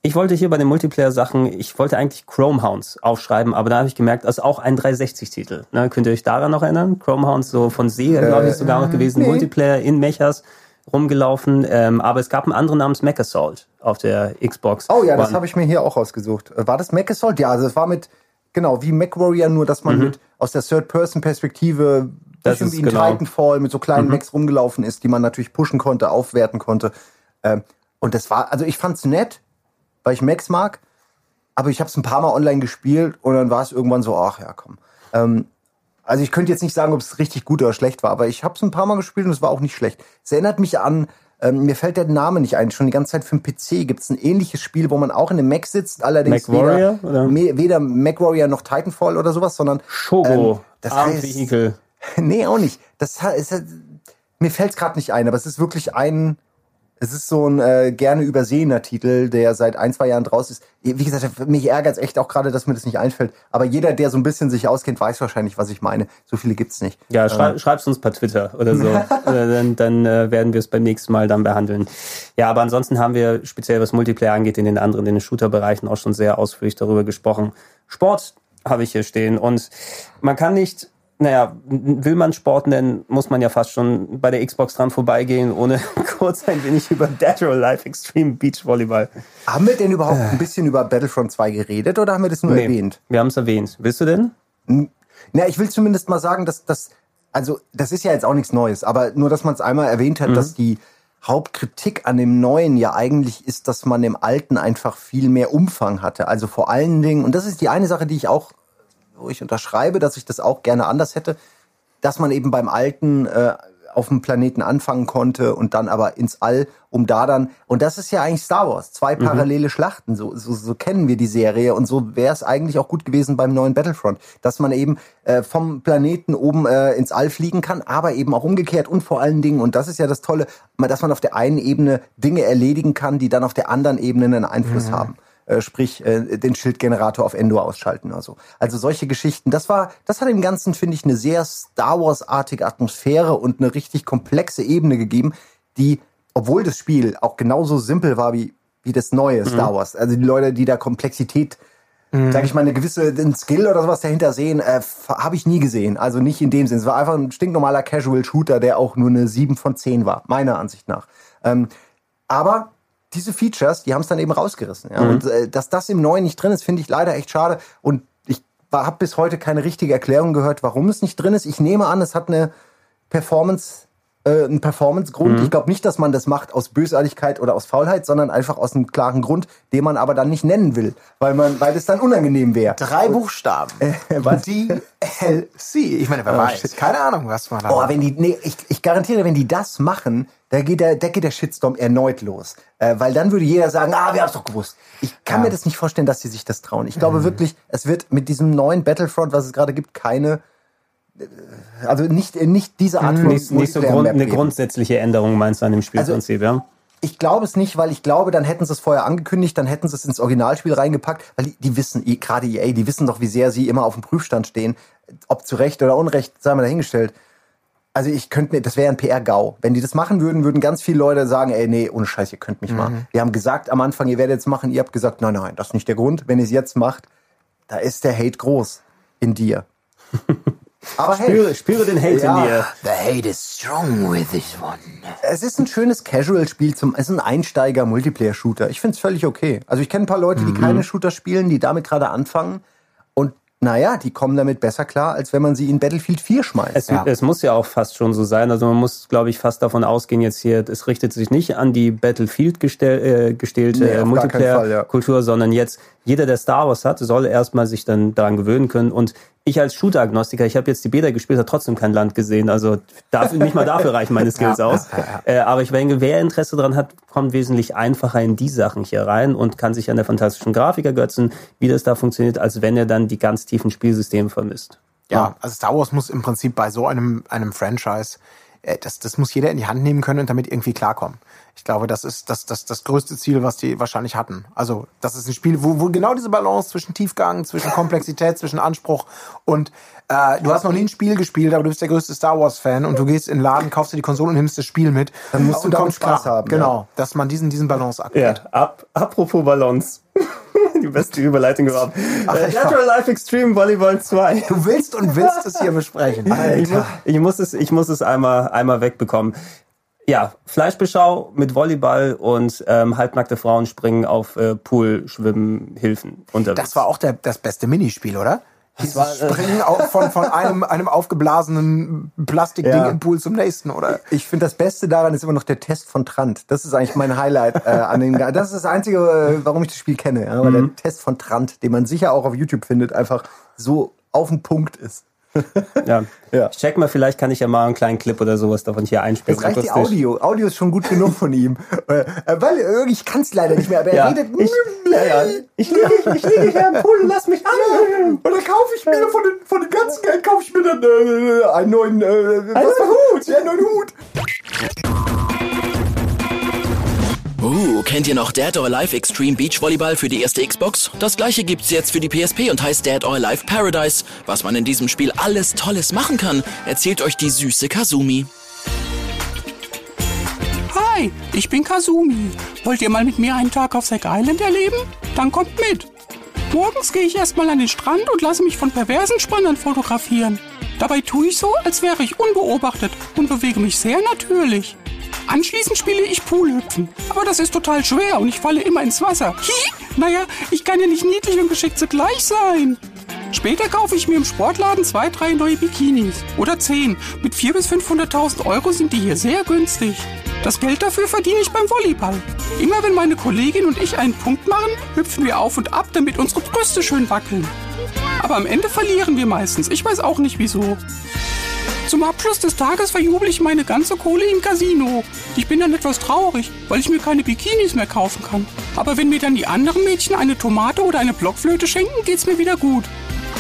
Ich wollte hier bei den Multiplayer-Sachen, ich wollte eigentlich Chrome Hounds aufschreiben, aber da habe ich gemerkt, das ist auch ein 360-Titel. Ne, könnt ihr euch daran noch erinnern? Chrome Hounds, so von Sega, glaube ich, sogar noch gewesen, nee. Multiplayer in Mechas rumgelaufen. Ähm, aber es gab einen anderen namens Assault auf der Xbox. Oh ja, das One. habe ich mir hier auch ausgesucht. Äh, War das Mac Assault? Ja, also es war mit, genau, wie Mac Warrior, nur dass man mit aus der Third-Person-Perspektive Mhm. Das ist wie in genau. Titanfall mit so kleinen Macs rumgelaufen ist, die man natürlich pushen konnte, aufwerten konnte. Ähm, und das war, also ich fand's nett, weil ich Macs mag, aber ich habe es ein paar Mal online gespielt und dann war es irgendwann so, ach ja, komm. Ähm, also ich könnte jetzt nicht sagen, ob es richtig gut oder schlecht war, aber ich habe es ein paar Mal gespielt und es war auch nicht schlecht. Es erinnert mich an, ähm, mir fällt der Name nicht ein, schon die ganze Zeit für den PC gibt es ein ähnliches Spiel, wo man auch in einem Mac sitzt, allerdings Mac Warrior, weder, oder? me- weder Mac Warrior noch Titanfall oder sowas, sondern Shogo, ähm, das Armed heißt- Vehicle. nee, auch nicht. Das ist, mir fällt es gerade nicht ein, aber es ist wirklich ein, es ist so ein äh, gerne übersehener Titel, der seit ein, zwei Jahren draus ist. Wie gesagt, mich ärgert es echt auch gerade, dass mir das nicht einfällt. Aber jeder, der so ein bisschen sich auskennt, weiß wahrscheinlich, was ich meine. So viele gibt's nicht. Ja, schrei schreib's uns per Twitter oder so. Äh, dann dann äh, werden wir es beim nächsten Mal dann behandeln. Ja, aber ansonsten haben wir speziell was Multiplayer angeht in den anderen, in den Shooter-Bereichen auch schon sehr ausführlich darüber gesprochen. Sport habe ich hier stehen und man kann nicht, naja, will man Sport nennen, muss man ja fast schon bei der Xbox dran vorbeigehen, ohne kurz ein wenig über Dead or Alive Extreme Beach Volleyball. Haben wir denn überhaupt ein bisschen über Battlefront 2 geredet oder haben wir das nur erwähnt? wir haben es erwähnt. Willst du denn? Na, ich will zumindest mal sagen, dass das, also das ist ja jetzt auch nichts Neues, aber nur, dass man es einmal erwähnt hat, dass die Hauptkritik an dem neuen ja eigentlich ist, dass man im alten einfach viel mehr Umfang hatte. Also vor allen Dingen, und das ist die eine Sache, die ich auch, wo ich unterschreibe, dass ich das auch gerne anders hätte, dass man eben beim alten äh, auf dem Planeten anfangen konnte und dann aber ins All, um da dann, und das ist ja eigentlich Star Wars, zwei parallele Schlachten, so, so, so kennen wir die Serie und so wäre es eigentlich auch gut gewesen beim neuen Battlefront, dass man eben äh, vom Planeten oben äh, ins All fliegen kann, aber eben auch umgekehrt und vor allen Dingen, und das ist ja das Tolle, dass man auf der einen Ebene Dinge erledigen kann, die dann auf der anderen Ebene einen Einfluss haben äh, sprich äh, den Schildgenerator auf Endor ausschalten oder so. Also solche Geschichten, das war, das hat dem Ganzen, finde ich, eine sehr Star Wars-artige Atmosphäre und eine richtig komplexe Ebene gegeben, die, obwohl das Spiel auch genauso simpel war wie, wie das neue Star Wars, also die Leute, die da Komplexität sag ich mal, eine gewisse einen Skill oder sowas dahinter sehen, äh, habe ich nie gesehen. Also nicht in dem Sinn. Es war einfach ein stinknormaler Casual-Shooter, der auch nur eine 7 von 10 war, meiner Ansicht nach. Ähm, aber diese Features, die haben es dann eben rausgerissen. Ja? Und äh, dass das im Neuen nicht drin ist, finde ich leider echt schade. Und ich habe bis heute keine richtige Erklärung gehört, warum es nicht drin ist. Ich nehme an, es hat eine Performance, äh, einen Performance-Grund. Ich glaube nicht, dass man das macht aus Bösartigkeit oder aus Faulheit, sondern einfach aus einem klaren Grund, den man aber dann nicht nennen will, weil man, weil es dann unangenehm wäre. Drei Buchstaben. was? DLC. Ich meine, wer Oh, weiß. Keine Ahnung, was man da Oh, macht. wenn die, nee, ich, ich garantiere, wenn die das machen, da geht der, da geht der Shitstorm erneut los. Äh, weil dann würde jeder sagen, ah, wir haben's doch gewusst. Ich kann mir das nicht vorstellen, dass sie sich das trauen. Ich Mhm. glaube wirklich, es wird mit diesem neuen Battlefront, was es gerade gibt, keine, äh, also nicht, nicht diese Art von Mhm. Nicht, nicht so Grund, eine grundsätzliche Änderung meinst du an dem Spielprinzip, ja? Ich glaube es nicht, weil ich glaube, dann hätten sie es vorher angekündigt, dann hätten sie es ins Originalspiel reingepackt, weil die, die wissen, eh, gerade EA, die wissen doch, wie sehr sie immer auf dem Prüfstand stehen. Ob zu Recht oder Unrecht, sei mal dahingestellt. Also ich könnte mir, das wäre ein PR-GAU. Wenn die das machen würden, würden ganz viele Leute sagen, ey, nee, ohne Scheiß, ihr könnt mich Mhm. mal. Wir haben gesagt am Anfang, ihr werdet es machen, ihr habt gesagt, nein, nein, das ist nicht der Grund. Wenn ihr es jetzt macht, da ist der Hate groß in dir. Aber hey, Spüre, spüre den Hate Ja. in dir. The hate is strong with this one. Es ist ein schönes Casual-Spiel zum, es ist ein Einsteiger-Multiplayer-Shooter. Ich finde es völlig okay. Also ich kenne ein paar Leute, die keine Shooter spielen, die damit gerade anfangen. Und naja, die kommen damit besser klar, als wenn man sie in Battlefield 4 schmeißt. Es, es muss ja auch fast schon so sein. Also man muss, glaube ich, fast davon ausgehen jetzt hier, es richtet sich nicht an die Battlefield gestell, äh, gestellte Nee, äh, Fall, ja. Multiplayer-Kultur, sondern jetzt jeder, der Star Wars hat, soll erstmal sich dann daran gewöhnen können. Und ich als Shooter-Agnostiker, ich habe jetzt die Beta gespielt, habe trotzdem kein Land gesehen. Also dafür, nicht mal dafür reichen meine Skills aus. Äh, aber ich denke, wer Interesse daran hat, kommt wesentlich einfacher in die Sachen hier rein und kann sich an der fantastischen Grafik ergötzen, wie das da funktioniert, als wenn er dann die ganz tiefen Spielsysteme vermisst. Ja, also Star Wars muss im Prinzip bei so einem, einem Franchise, äh, das, das muss jeder in die Hand nehmen können und damit irgendwie klarkommen. Ich glaube, das ist das, das, das größte Ziel, was die wahrscheinlich hatten. Also, das ist ein Spiel, wo, wo genau diese Balance zwischen Tiefgang, zwischen Komplexität, zwischen Anspruch und äh, du hast noch nie ein Spiel gespielt, aber du bist der größte Star Wars-Fan und du gehst in den Laden, kaufst dir die Konsole und nimmst das Spiel mit. Dann musst du damit Spaß haben, Genau, dass man diesen, diesen Balanceakt Ja, geht. ab, apropos Ballons. Die beste Überleitung überhaupt. Äh, ich Natural Life Extreme Volleyball 2. Du willst und willst es hier besprechen. Ich muss, ich muss es, ich muss es einmal, einmal wegbekommen. Ja, Fleischbeschau mit Volleyball und ähm, halbnackte Frauen springen auf äh, Poolschwimmhilfen unterwegs. Das war auch der, das beste Minispiel, oder? Das war, äh, Springen auf, von, von einem, einem aufgeblasenen Plastikding Ja. im Pool zum nächsten, oder? Ich finde, das Beste daran ist immer noch der Test von Trant. Das ist eigentlich mein Highlight äh, an den. Das ist das Einzige, äh, warum ich das Spiel kenne. Ja? Weil der Test von Trant, den man sicher auch auf YouTube findet, einfach so auf den Punkt ist. ja. Ja. Ich check mal, vielleicht kann ich ja mal einen kleinen Clip oder sowas davon hier einspielen. Jetzt reicht die. Audio. Audio ist schon gut genug von ihm. Äh, äh, weil äh, ich kann es leider nicht mehr, aber er Ja, redet. ich, ja, ja. ich liege ich liege hier im Pool, lass mich an. Und dann kaufe ich mir von, den, von dem ganzen Geld kaufe ich mir dann äh, einen neuen, äh, neuen Hut. Ja, einen neuen Hut. Uh, kennt ihr noch Dead or Alive Extreme Beach Volleyball für die erste Xbox? Das gleiche gibt's jetzt für die PSP und heißt Dead or Alive Paradise. Was man in diesem Spiel alles Tolles machen kann, erzählt euch die süße Kazumi. Hi, ich bin Kazumi. Wollt ihr mal mit mir einen Tag auf Zack Island erleben? Dann kommt mit. Morgens gehe ich erstmal an den Strand und lasse mich von perversen Spannern fotografieren. Dabei tue ich so, als wäre ich unbeobachtet und bewege mich sehr natürlich. Anschließend spiele ich Poolhüpfen. Aber das ist total schwer und ich falle immer ins Wasser. Hihi, naja, ich kann ja nicht niedlich und geschickt zugleich sein. Später kaufe ich mir im Sportladen zwei, drei neue Bikinis. Oder zehn. Mit 400.000 bis 500.000 Euro sind die hier sehr günstig. Das Geld dafür verdiene ich beim Volleyball. Immer wenn meine Kollegin und ich einen Punkt machen, hüpfen wir auf und ab, damit unsere Brüste schön wackeln. Aber am Ende verlieren wir meistens. Ich weiß auch nicht wieso. Zum Abschluss des Tages verjubel ich meine ganze Kohle im Casino. Ich bin dann etwas traurig, weil ich mir keine Bikinis mehr kaufen kann. Aber wenn mir dann die anderen Mädchen eine Tomate oder eine Blockflöte schenken, geht's mir wieder gut.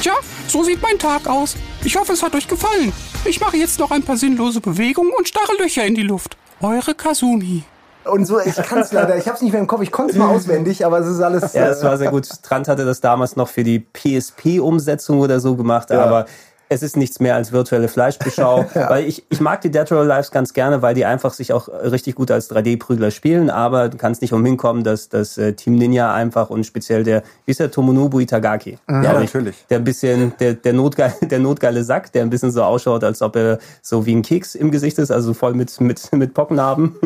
Tja, so sieht mein Tag aus. Ich hoffe, es hat euch gefallen. Ich mache jetzt noch ein paar sinnlose Bewegungen und starre Löcher in die Luft. Eure Kasumi. Und so, ich kann es leider, ich habe es nicht mehr im Kopf, ich konnte es mal auswendig, aber es ist alles. Ja, es äh, war sehr gut. Trant hatte das damals noch für die PSP-Umsetzung oder so gemacht, aber es ist nichts mehr als virtuelle Fleischbeschau. Weil ich, ich mag die Dead or Alive ganz gerne, weil die einfach sich auch richtig gut als 3D-Prügler spielen, aber du kannst nicht umhin kommen, dass das äh, Team Ninja einfach und speziell der, wie ist der, Tomonobu Itagaki? Ja, Der- natürlich. Der ein bisschen, der, der, notgeile, der notgeile Sack, der ein bisschen so ausschaut, als ob er so wie ein Keks im Gesicht ist, also voll mit, mit, mit Pockennarben.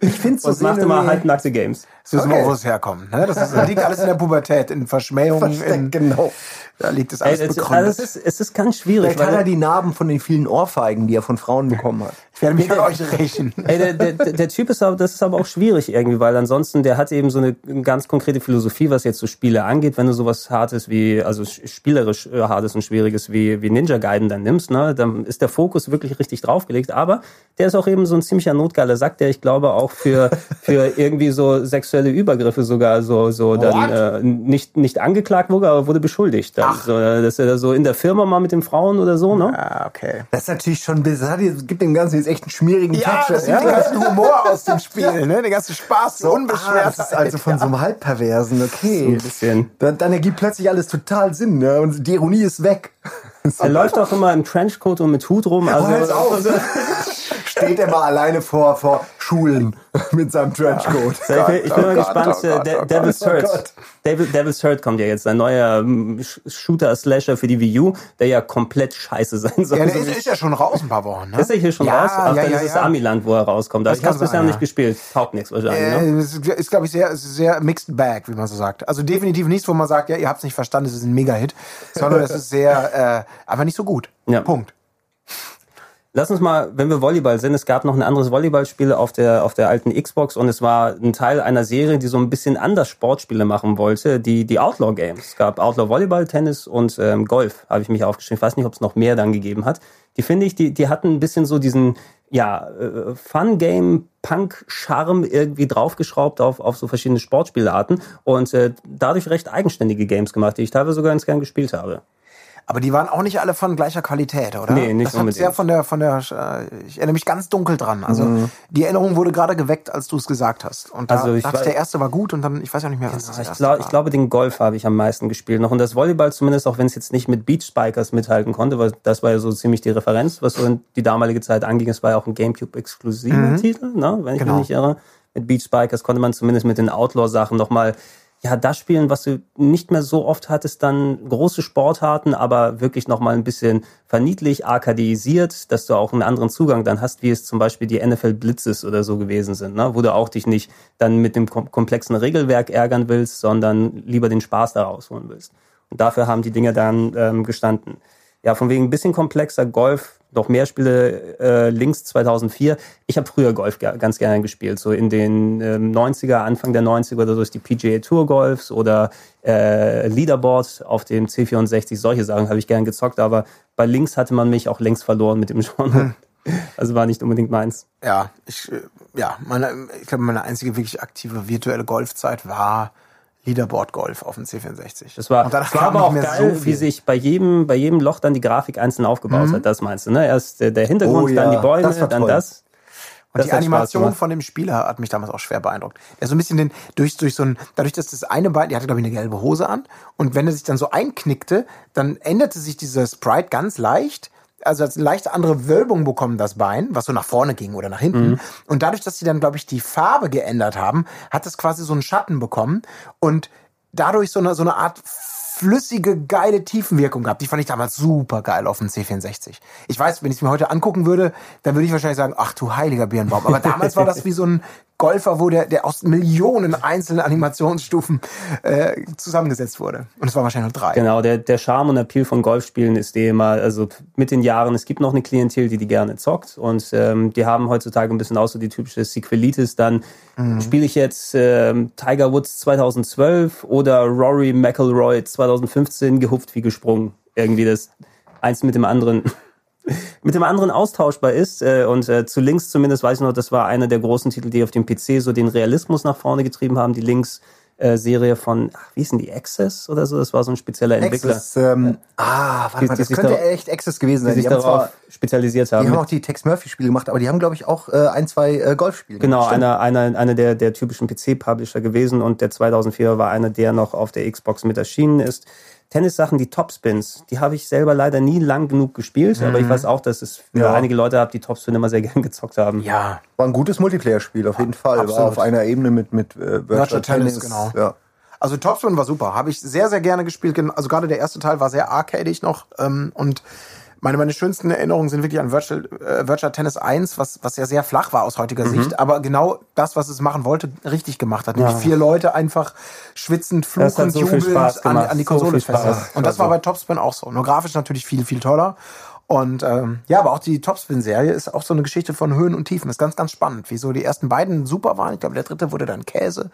Ich finde so Und macht immer halbnackte Games. Das wissen Okay. wir, wo es herkommt. Ne? Das, ist, das liegt alles in der Pubertät, in Verschmähungen. In, genau. Da liegt es Ey, alles es, begründet. also es, ist, es ist ganz schwierig. Vielleicht hat er die Narben von den vielen Ohrfeigen, die er von Frauen bekommen hat. ich werde mich an euch rächen. Ey, der, der, der der Typ ist aber, das ist aber auch schwierig irgendwie, weil ansonsten, der hat eben so eine ganz konkrete Philosophie, was jetzt so Spiele angeht. Wenn du sowas Hartes wie, also sch- spielerisch äh, Hartes und Schwieriges wie, wie Ninja Gaiden dann nimmst, ne, dann ist der Fokus wirklich richtig draufgelegt. Aber der ist auch eben so ein ziemlicher notgeiler Sack, der ich glaube auch für, für irgendwie so sexuelle Übergriffe sogar so, so dann äh, nicht, nicht angeklagt wurde, aber wurde beschuldigt. Dann. So, äh, dass er so in der Firma mal mit den Frauen oder so, ne? Ah, okay. Das ist natürlich schon, das hat, jetzt- gibt dem Ganzen jetzt echt einen schmierigen Ja, Touch. das nimmt den ganzen Humor aus dem Spiel, ne? Den ganzen Spaß, so, ah, Unbeschwertheit. das ist also von so einem Halbperversen, okay. So ein bisschen. Dann, dann ergibt plötzlich alles total Sinn, ne? Und die Ironie ist weg. Er läuft auch immer im Trenchcoat und mit Hut rum. Also, Oh, auf. Steht er mal alleine vor, vor Schulen mit seinem Trenchcoat. Ja, ich bin, ich bin Oh mal Gott, gespannt. oh äh, oh De- Devil's Hurt. Devil, Devil's Hurt kommt ja jetzt, ein neuer Sh- Shooter-Slasher für die Wii U, der ja komplett scheiße sein soll. Ja, der ist, ist ja schon raus ein paar Wochen, ne? ist er hier schon ja, raus? Ach, ja, dann ja, ist es ja. Amiland, wo er rauskommt. Aber Das ich habe es bisher sein, nicht gespielt. Taugt nichts wahrscheinlich. Äh, ne? ist, ist glaube ich, sehr, sehr mixed bag, wie man so sagt. Also definitiv nichts, wo man sagt, ja, ihr habt es nicht verstanden, es ist ein Mega-Hit, sondern es ist sehr, äh, einfach nicht so gut. Punkt. Lass uns mal, wenn wir Volleyball sind, es gab noch ein anderes Volleyballspiel auf der, auf der alten Xbox und es war ein Teil einer Serie, die so ein bisschen anders Sportspiele machen wollte, die, die Outlaw Games. Es gab Outlaw Volleyball, Tennis und ähm, Golf, habe ich mich aufgeschrieben. Ich weiß nicht, ob es noch mehr dann gegeben hat. Die finde ich, die, die hatten ein bisschen so diesen, ja, äh, Fun-Game, Punk-Charme irgendwie draufgeschraubt auf, auf so verschiedene Sportspielarten und äh, dadurch recht eigenständige Games gemacht, die ich teilweise sogar ganz gern gespielt habe. Aber die waren auch nicht alle von gleicher Qualität, oder? Nee, nicht das unbedingt. sehr von der, von der, äh, ich erinnere mich ganz dunkel dran. Also die Erinnerung wurde gerade geweckt, als du es gesagt hast. Und da Also ich dachte ich, der erste war gut und dann, ich weiß ja nicht mehr, was das Ich, erste glaub, war. ich glaube, den Golf habe ich am meisten gespielt noch. Und das Volleyball zumindest, auch wenn es jetzt nicht mit Beach Spikers mithalten konnte, weil das war ja so ziemlich die Referenz, was so in die damalige Zeit anging. Es war ja auch ein GameCube-exklusiver Titel, ne, wenn ich Genau. mich nicht irre. Mit Beach Spikers konnte man zumindest mit den Outlaw-Sachen nochmal ja, das spielen, was du nicht mehr so oft hattest, dann große Sportarten, aber wirklich nochmal ein bisschen verniedlich, arkadisiert, dass du auch einen anderen Zugang dann hast, wie es zum Beispiel die NFL Blitzes oder so gewesen sind, ne? wo du auch dich nicht dann mit dem kom komplexen Regelwerk ärgern willst, sondern lieber den Spaß da rausholen willst. Und dafür haben die Dinge dann ähm, gestanden. Ja, von wegen ein bisschen komplexer Golf, noch mehr Spiele äh, links 2004. Ich habe früher Golf ganz gerne gespielt, so in den ähm, 90er, Anfang der 90er oder so ist die PGA Tour Golfs oder äh, Leaderboard auf dem C64, solche Sachen habe ich gern gezockt, aber bei links hatte man mich auch längst verloren mit dem Genre. Also war nicht unbedingt meins. Ja, ich, äh, ja, meine, ich glaube, meine einzige wirklich aktive virtuelle Golfzeit war Leaderboard Golf auf dem C64. Das war, Und danach das war kam aber auch geil, so wie. Mhm. sich bei jedem, bei jedem Loch dann die Grafik einzeln aufgebaut hat. Das meinst du, ne? Erst der, der Hintergrund, Oh ja, dann die Bäume, das dann das. Und Das die Animation von dem Spieler hat mich damals auch schwer beeindruckt. Der so ein bisschen den, durch, durch so ein, dadurch, dass das eine Bein, der hatte, glaube ich, eine gelbe Hose an. Und wenn er sich dann so einknickte, dann änderte sich dieser Sprite ganz leicht. Also hat eine leichte andere Wölbung bekommen, das Bein, was so nach vorne ging oder nach hinten. Mhm. Und dadurch, dass sie dann, glaube ich, die Farbe geändert haben, hat es quasi so einen Schatten bekommen. Und dadurch so eine, so eine Art flüssige, geile Tiefenwirkung gehabt. Die fand ich damals super geil auf dem C64. Ich weiß, wenn ich es mir heute angucken würde, dann würde ich wahrscheinlich sagen, ach du heiliger Birnbaum. Aber damals war das wie so ein Golfer, wo der, der aus Millionen einzelnen Animationsstufen äh, zusammengesetzt wurde. Und es waren wahrscheinlich nur drei. Genau, der, der Charme und Appeal von Golfspielen ist eh immer, also mit den Jahren, es gibt noch eine Klientel, die die gerne zockt und ähm, die haben heutzutage ein bisschen auch so die typische Sequelitis, dann spiele ich jetzt ähm, Tiger Woods 2012 oder Rory McIlroy 2015 gehupft wie gesprungen. Irgendwie das eins mit dem anderen mit dem anderen austauschbar ist. Äh, und äh, zu Links zumindest weiß ich noch, das war einer der großen Titel, die auf dem PC so den Realismus nach vorne getrieben haben. Die Links äh, Serie von, ach, wie ist denn die Access oder so? Das war so ein spezieller Entwickler, Access, ähm, ah, warte Die- mal, die das sich könnte darauf- echt Access gewesen die sein. sich Die haben, darauf zwar, spezialisiert die haben. haben auch die Tex Murphy-Spiele gemacht, aber die haben, glaube ich, auch äh, ein, zwei äh, Golfspiele Genau, gemacht. Einer, einer, einer der, der typischen PC-Publisher gewesen und der 2004 war einer, der noch auf der Xbox mit erschienen ist. Tennissachen, die Topspins, die habe ich selber leider nie lang genug gespielt, aber ich weiß auch, dass es für Ja. einige Leute habe, die Topspin immer sehr gern gezockt haben. Ja. War ein gutes Multiplayer-Spiel, auf jeden Fall. Absolut. War auf einer Ebene mit, mit äh, Virtual, Tennis, Tennis. genau. Ja. Also Topspin war super. Habe ich sehr, sehr gerne gespielt. Also gerade der erste Teil war sehr arcadig noch. Ähm, und meine, meine schönsten Erinnerungen sind wirklich an Virtual, äh, Virtual Tennis 1, was, was ja sehr flach war aus heutiger Sicht, aber genau das, was es machen wollte, richtig gemacht hat. Nämlich vier Leute einfach schwitzend, fluchend, so jubelnd an, an die So Konsole Spaß. fesseln. Und das war bei Topspin auch so. Nur grafisch natürlich viel, viel toller. Und ähm, ja, aber auch die Topspin-Serie ist auch so eine Geschichte von Höhen und Tiefen. Ist ganz, ganz spannend. Wieso die ersten beiden super waren. Ich glaube, der dritte wurde dann Käse.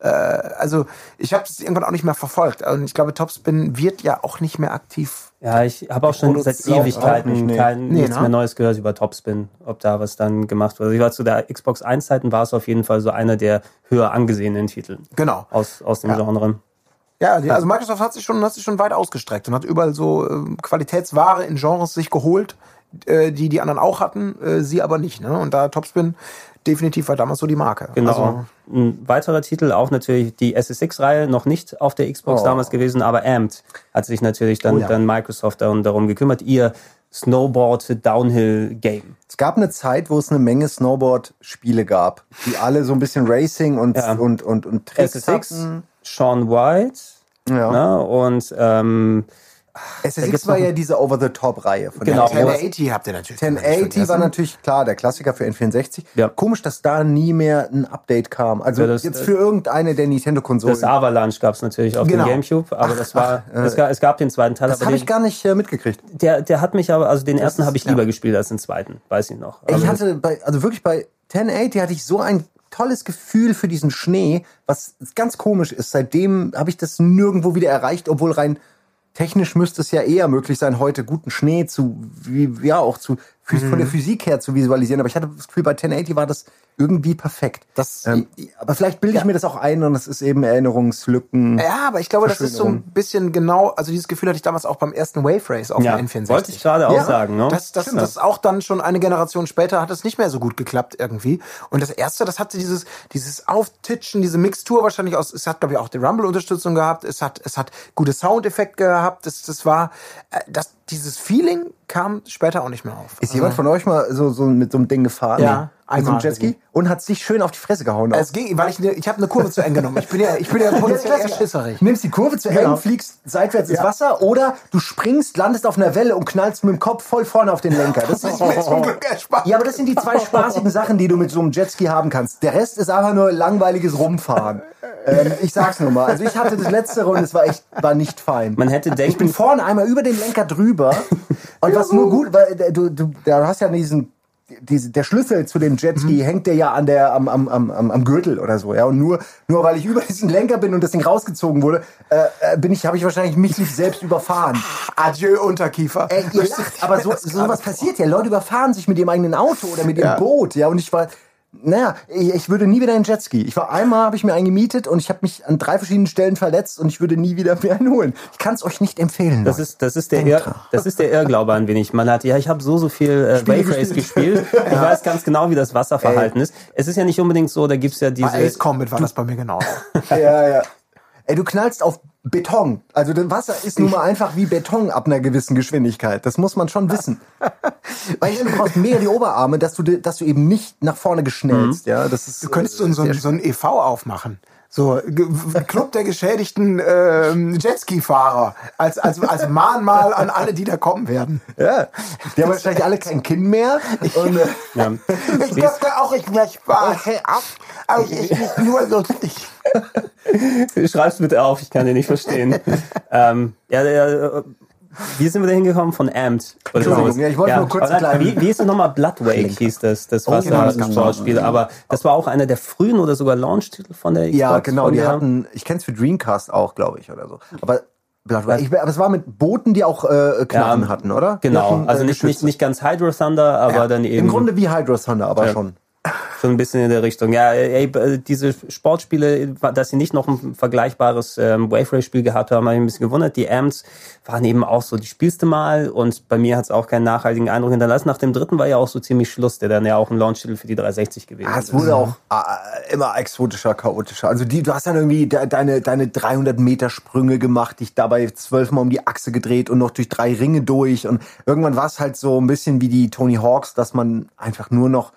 Äh, also ich habe es irgendwann auch nicht mehr verfolgt. Und ich glaube, Topspin wird ja auch nicht mehr aktiv. Ja, ich habe auch schon seit Ewigkeiten nicht, kein, Nee, nichts ne? mehr Neues gehört über Topspin, ob da was dann gemacht wurde. Ich war zu der Xbox 1-Zeiten war es auf jeden Fall so einer der höher angesehenen Titel Genau. aus, aus dem Ja. Genre. Ja, also Microsoft hat sich schon, hat sich schon weit ausgestreckt und hat überall so äh, Qualitätsware in Genres sich geholt, äh, die die anderen auch hatten, äh, sie aber nicht. Ne? Und da Topspin definitiv war damals so die Marke. Genau. Also, Ein weiterer Titel, auch natürlich die SSX-Reihe, noch nicht auf der Xbox Oh. damals gewesen, aber Amped hat sich natürlich dann, Oh ja. dann Microsoft darum, darum gekümmert, ihr Snowboard-Downhill-Game. Es gab eine Zeit, wo es eine Menge Snowboard-Spiele gab, die alle so ein bisschen Racing und, Ja. und, und, und Tricks SSX, hatten. Sean White Ja. ne, und ähm, SSX war ja diese Over-the-Top-Reihe. von Genau, der- wo- 1080 habt ihr natürlich. 1080 war natürlich klar der Klassiker für N64. Ja. Komisch, dass da nie mehr ein Update kam. Also Ja, das- jetzt für irgendeine der Nintendo-Konsolen. das Avalanche gab es natürlich auf Genau. dem Gamecube, aber das war, es, gab, es gab den zweiten Teil, Das aber habe den, ich gar nicht äh, mitgekriegt. der, der hat mich aber, also den ersten habe ich lieber gespielt als den zweiten, weiß ich noch. Ich Aber- hatte bei, also wirklich bei 1080 hatte ich so ein tolles Gefühl für diesen Schnee, was ganz komisch ist. Seitdem habe ich das nirgendwo wieder erreicht, obwohl rein technisch müsste es ja eher möglich sein, heute guten Schnee zu, wie, ja, auch zu, von der Mhm. Physik her zu visualisieren. Aber ich hatte das Gefühl, bei 1080 war das irgendwie perfekt. Das- ähm, aber vielleicht bilde ich mir das auch ein und es ist eben Erinnerungslücken. Ja, aber ich glaube, das ist so ein bisschen genau, also dieses Gefühl hatte ich damals auch beim ersten Wave Race auf ja, dem N64. wollte ich gerade auch Ja, sagen. Ne? Das, das, das auch dann schon eine Generation später hat es nicht mehr so gut geklappt irgendwie. Und das erste, das hatte dieses, dieses Auftitschen, diese Mixtur wahrscheinlich aus, es hat, glaube ich, auch die Rumble-Unterstützung gehabt, es hat, es hat gute Soundeffekte gehabt, das, das war, äh, das, dieses Feeling kam später auch nicht mehr auf. Ist jemand von euch mal so, so mit so einem Ding gefahren? Ja, Mit so einem einmal. Jetski? Und hat sich schön auf die Fresse gehauen. auch. Es ging, weil ich, ne, ich habe eine Kurve zu eng genommen. Ich bin ja, ich bin ja potenziell schisserig. Nimmst die Kurve zu Genau. eng, fliegst seitwärts ins Ja. Wasser oder du springst, landest auf einer Welle und knallst mit dem Kopf voll vorne auf den Lenker. Das ist, mir zum Glück erspart. ja, aber das sind die zwei spaßigen Sachen, die du mit so einem Jetski haben kannst. Der Rest ist einfach nur langweiliges Rumfahren. ähm, ich sag's nur mal. Also ich hatte das Letztere und es war echt, war nicht fein. Man hätte ich bin denken, vorne einmal über den Lenker drüber und was nur gut, weil äh, du, du, da hast ja diesen diese, der Schlüssel zu dem Jetski Mhm. hängt der ja an der am, am, am, am am Gürtel oder so ja und nur nur weil ich über diesen Lenker bin und das Ding rausgezogen wurde äh, äh, bin ich habe ich wahrscheinlich mich nicht selbst überfahren Adieu, Unterkiefer. Ey, ihr lacht, aber so, sowas passiert ja. Leute überfahren sich mit ihrem eigenen Auto oder mit ihrem Ja. Boot, ja. Und ich war, naja, ich, ich würde nie wieder in Jetski. Ich war einmal, habe ich mir einen gemietet und ich habe mich an drei verschiedenen Stellen verletzt und ich würde nie wieder mir einen holen. Ich kann es euch nicht empfehlen. Das Leute. ist, das, ist der Irr, das ist der Irrglaube ein wenig. Man hat, ja, ich habe so, so viel äh, Wave Race gespielt. Ich weiß ganz genau, wie das Wasserverhalten ist. Es ist ja nicht unbedingt so, da gibt's ja Bei diese... Ace Combat war das bei mir genau. ja, ja. Ey, du knallst auf Beton. Also das Wasser ist nun mal einfach wie Beton ab einer gewissen Geschwindigkeit. Das muss man schon wissen. Weil du brauchst mega die Oberarme, dass du, dass du eben nicht nach vorne geschnellst. Ja, das ist, Du könntest so, ein- so, so ein e.V. aufmachen. So, Club der geschädigten ähm, Jetski-Fahrer. Als, als, als Mahnmal an alle, die da kommen werden. Ja. Die haben wahrscheinlich alle kein Kinn mehr. Und, äh, Ja. Ich dachte auch, ich wäre Spaß. Aber ich ist nicht nur lustig. Schreib's bitte auf, ich kann den nicht verstehen. ähm, ja, der, wie sind wir da hingekommen? Von. Oder Entschuldigung, ja, ich wollte nur kurz dann, wie, wie ist es nochmal? Bloodwake hieß das, das genau, gab's Wasser-Sportspiel. Aber das war auch einer der frühen oder sogar Launch-Titel von der Xbox. ja, genau. Die hatten, ich kenn's für Dreamcast auch, glaube ich, oder so. Aber, ich, aber es war mit Booten, die auch äh, Knarren Ja, hatten, oder? Genau, hatten, äh, also nicht, nicht, nicht ganz Hydro Thunder, aber dann eben Im Grunde wie Hydro Thunder, aber Ja. schon. So ein bisschen in der Richtung. Ja, ey, äh, diese Sportspiele, dass sie nicht noch ein vergleichbares ähm, Wave Race Spiel gehabt haben, habe ich ein bisschen gewundert. Die Amps waren eben auch so, die spielst du mal und bei mir hat es auch keinen nachhaltigen Eindruck hinterlassen. Nach dem dritten war ja auch so ziemlich Schluss, der dann ja auch ein Launch-Titel für die 360 gewesen Ah, es ist. wurde auch äh, immer exotischer, chaotischer. Also die, du hast dann irgendwie de, deine, deine 300 Meter Sprünge gemacht, dich dabei zwölfmal um die Achse gedreht und noch durch drei Ringe durch. Und irgendwann war es halt so ein bisschen wie die Tony Hawks, dass man einfach nur noch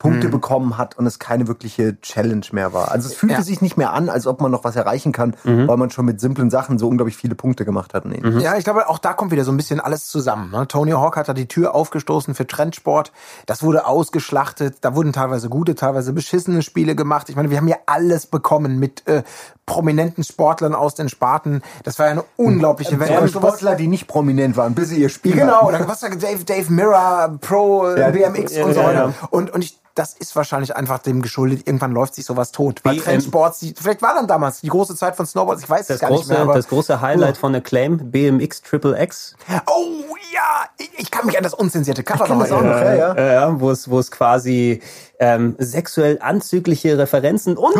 Punkte Mhm. bekommen hat und es keine wirkliche Challenge mehr war. Also es fühlte Ja. sich nicht mehr an, als ob man noch was erreichen kann, Mhm. weil man schon mit simplen Sachen so unglaublich viele Punkte gemacht hat. Nee. Ja, ich glaube, auch da kommt wieder so ein bisschen alles zusammen. Ne? Tony Hawk hat da die Tür aufgestoßen für Trendsport. Das wurde ausgeschlachtet. Da wurden teilweise gute, teilweise beschissene Spiele gemacht. Ich meine, wir haben ja alles bekommen mit äh, prominenten Sportlern aus den Sparten. Das war ja eine unglaubliche Welt. Sogar Und sowas- Sportler, die nicht prominent waren, bis sie ihr Spiel Genau, dann was sagt Dave, Dave Mirror, Pro, Ja, BMX ja, und so ja, weiter. ja. Und, und ich, das ist wahrscheinlich einfach dem geschuldet. Irgendwann läuft sich sowas tot. Weil BM Trendsports, vielleicht war dann damals die große Zeit von Snowboards, ich weiß es Das gar nicht große, mehr. Aber, das große Highlight von Acclaim, BMX Triple X. oh ja, ich, ich kann mich an das unzensierte Cover noch erinnern. noch, ja, ja. Äh, ja, wo es, wo es quasi ähm, sexuell anzügliche Referenzen und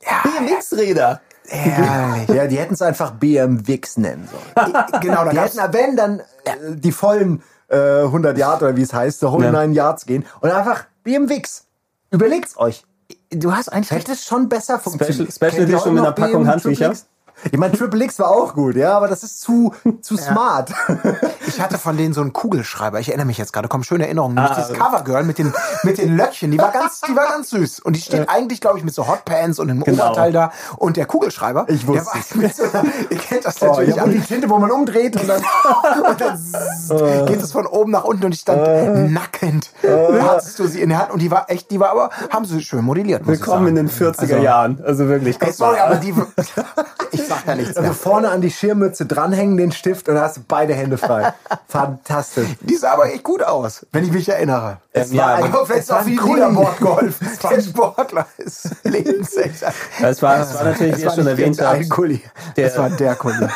BMX-Räder. Herrlich. Ja, die hätten es einfach BMWix nennen sollen. genau, Die hätten, wenn, dann äh, die vollen äh, 100 Yard oder wie es heißt, so 109 Yards gehen und einfach BMWix. Überlegt's euch. du hast eigentlich Hätte es schon besser funktioniert. Special ihr Edition mit einer Packung BM Handtücher? Triple X? Ich meine, Triple X war auch gut, ja, aber das ist zu, zu smart. Ich hatte von denen so einen Kugelschreiber. Ich erinnere mich jetzt gerade. Kommen schöne Erinnerungen. Ah. dieses Covergirl mit den, mit den Löckchen. Die war ganz, die war ganz süß. Und die steht eigentlich, glaube ich, mit so Hotpants und einem Genau. Oberteil da. Und der Kugelschreiber, Ich der wusste war es. mit so einer, ihr kennt das Oh, natürlich ja, und die. Tinte, wo man umdreht und dann. Und dann zzz, geht es von oben nach unten und ich stand nackend. Hattest du sie in der Hand und die war echt, die war aber, haben sie schön modelliert. Willkommen in den 40er Jahren. Also wirklich. Ey, sorry, aber die, ich sag ja nichts Also mehr. vorne an die Schirmmütze dranhängen, den Stift und hast du beide Hände frei. Fantastisch. Die sah aber echt gut aus, wenn ich mich erinnere. Es ja, war ein, Aber vielleicht es war ein. Ruderbord geholfen. Der Sportler ist lebensecht. Es war, es war natürlich, wie ihr schon erwähnt ein Kuli. der- Das war der Kuli.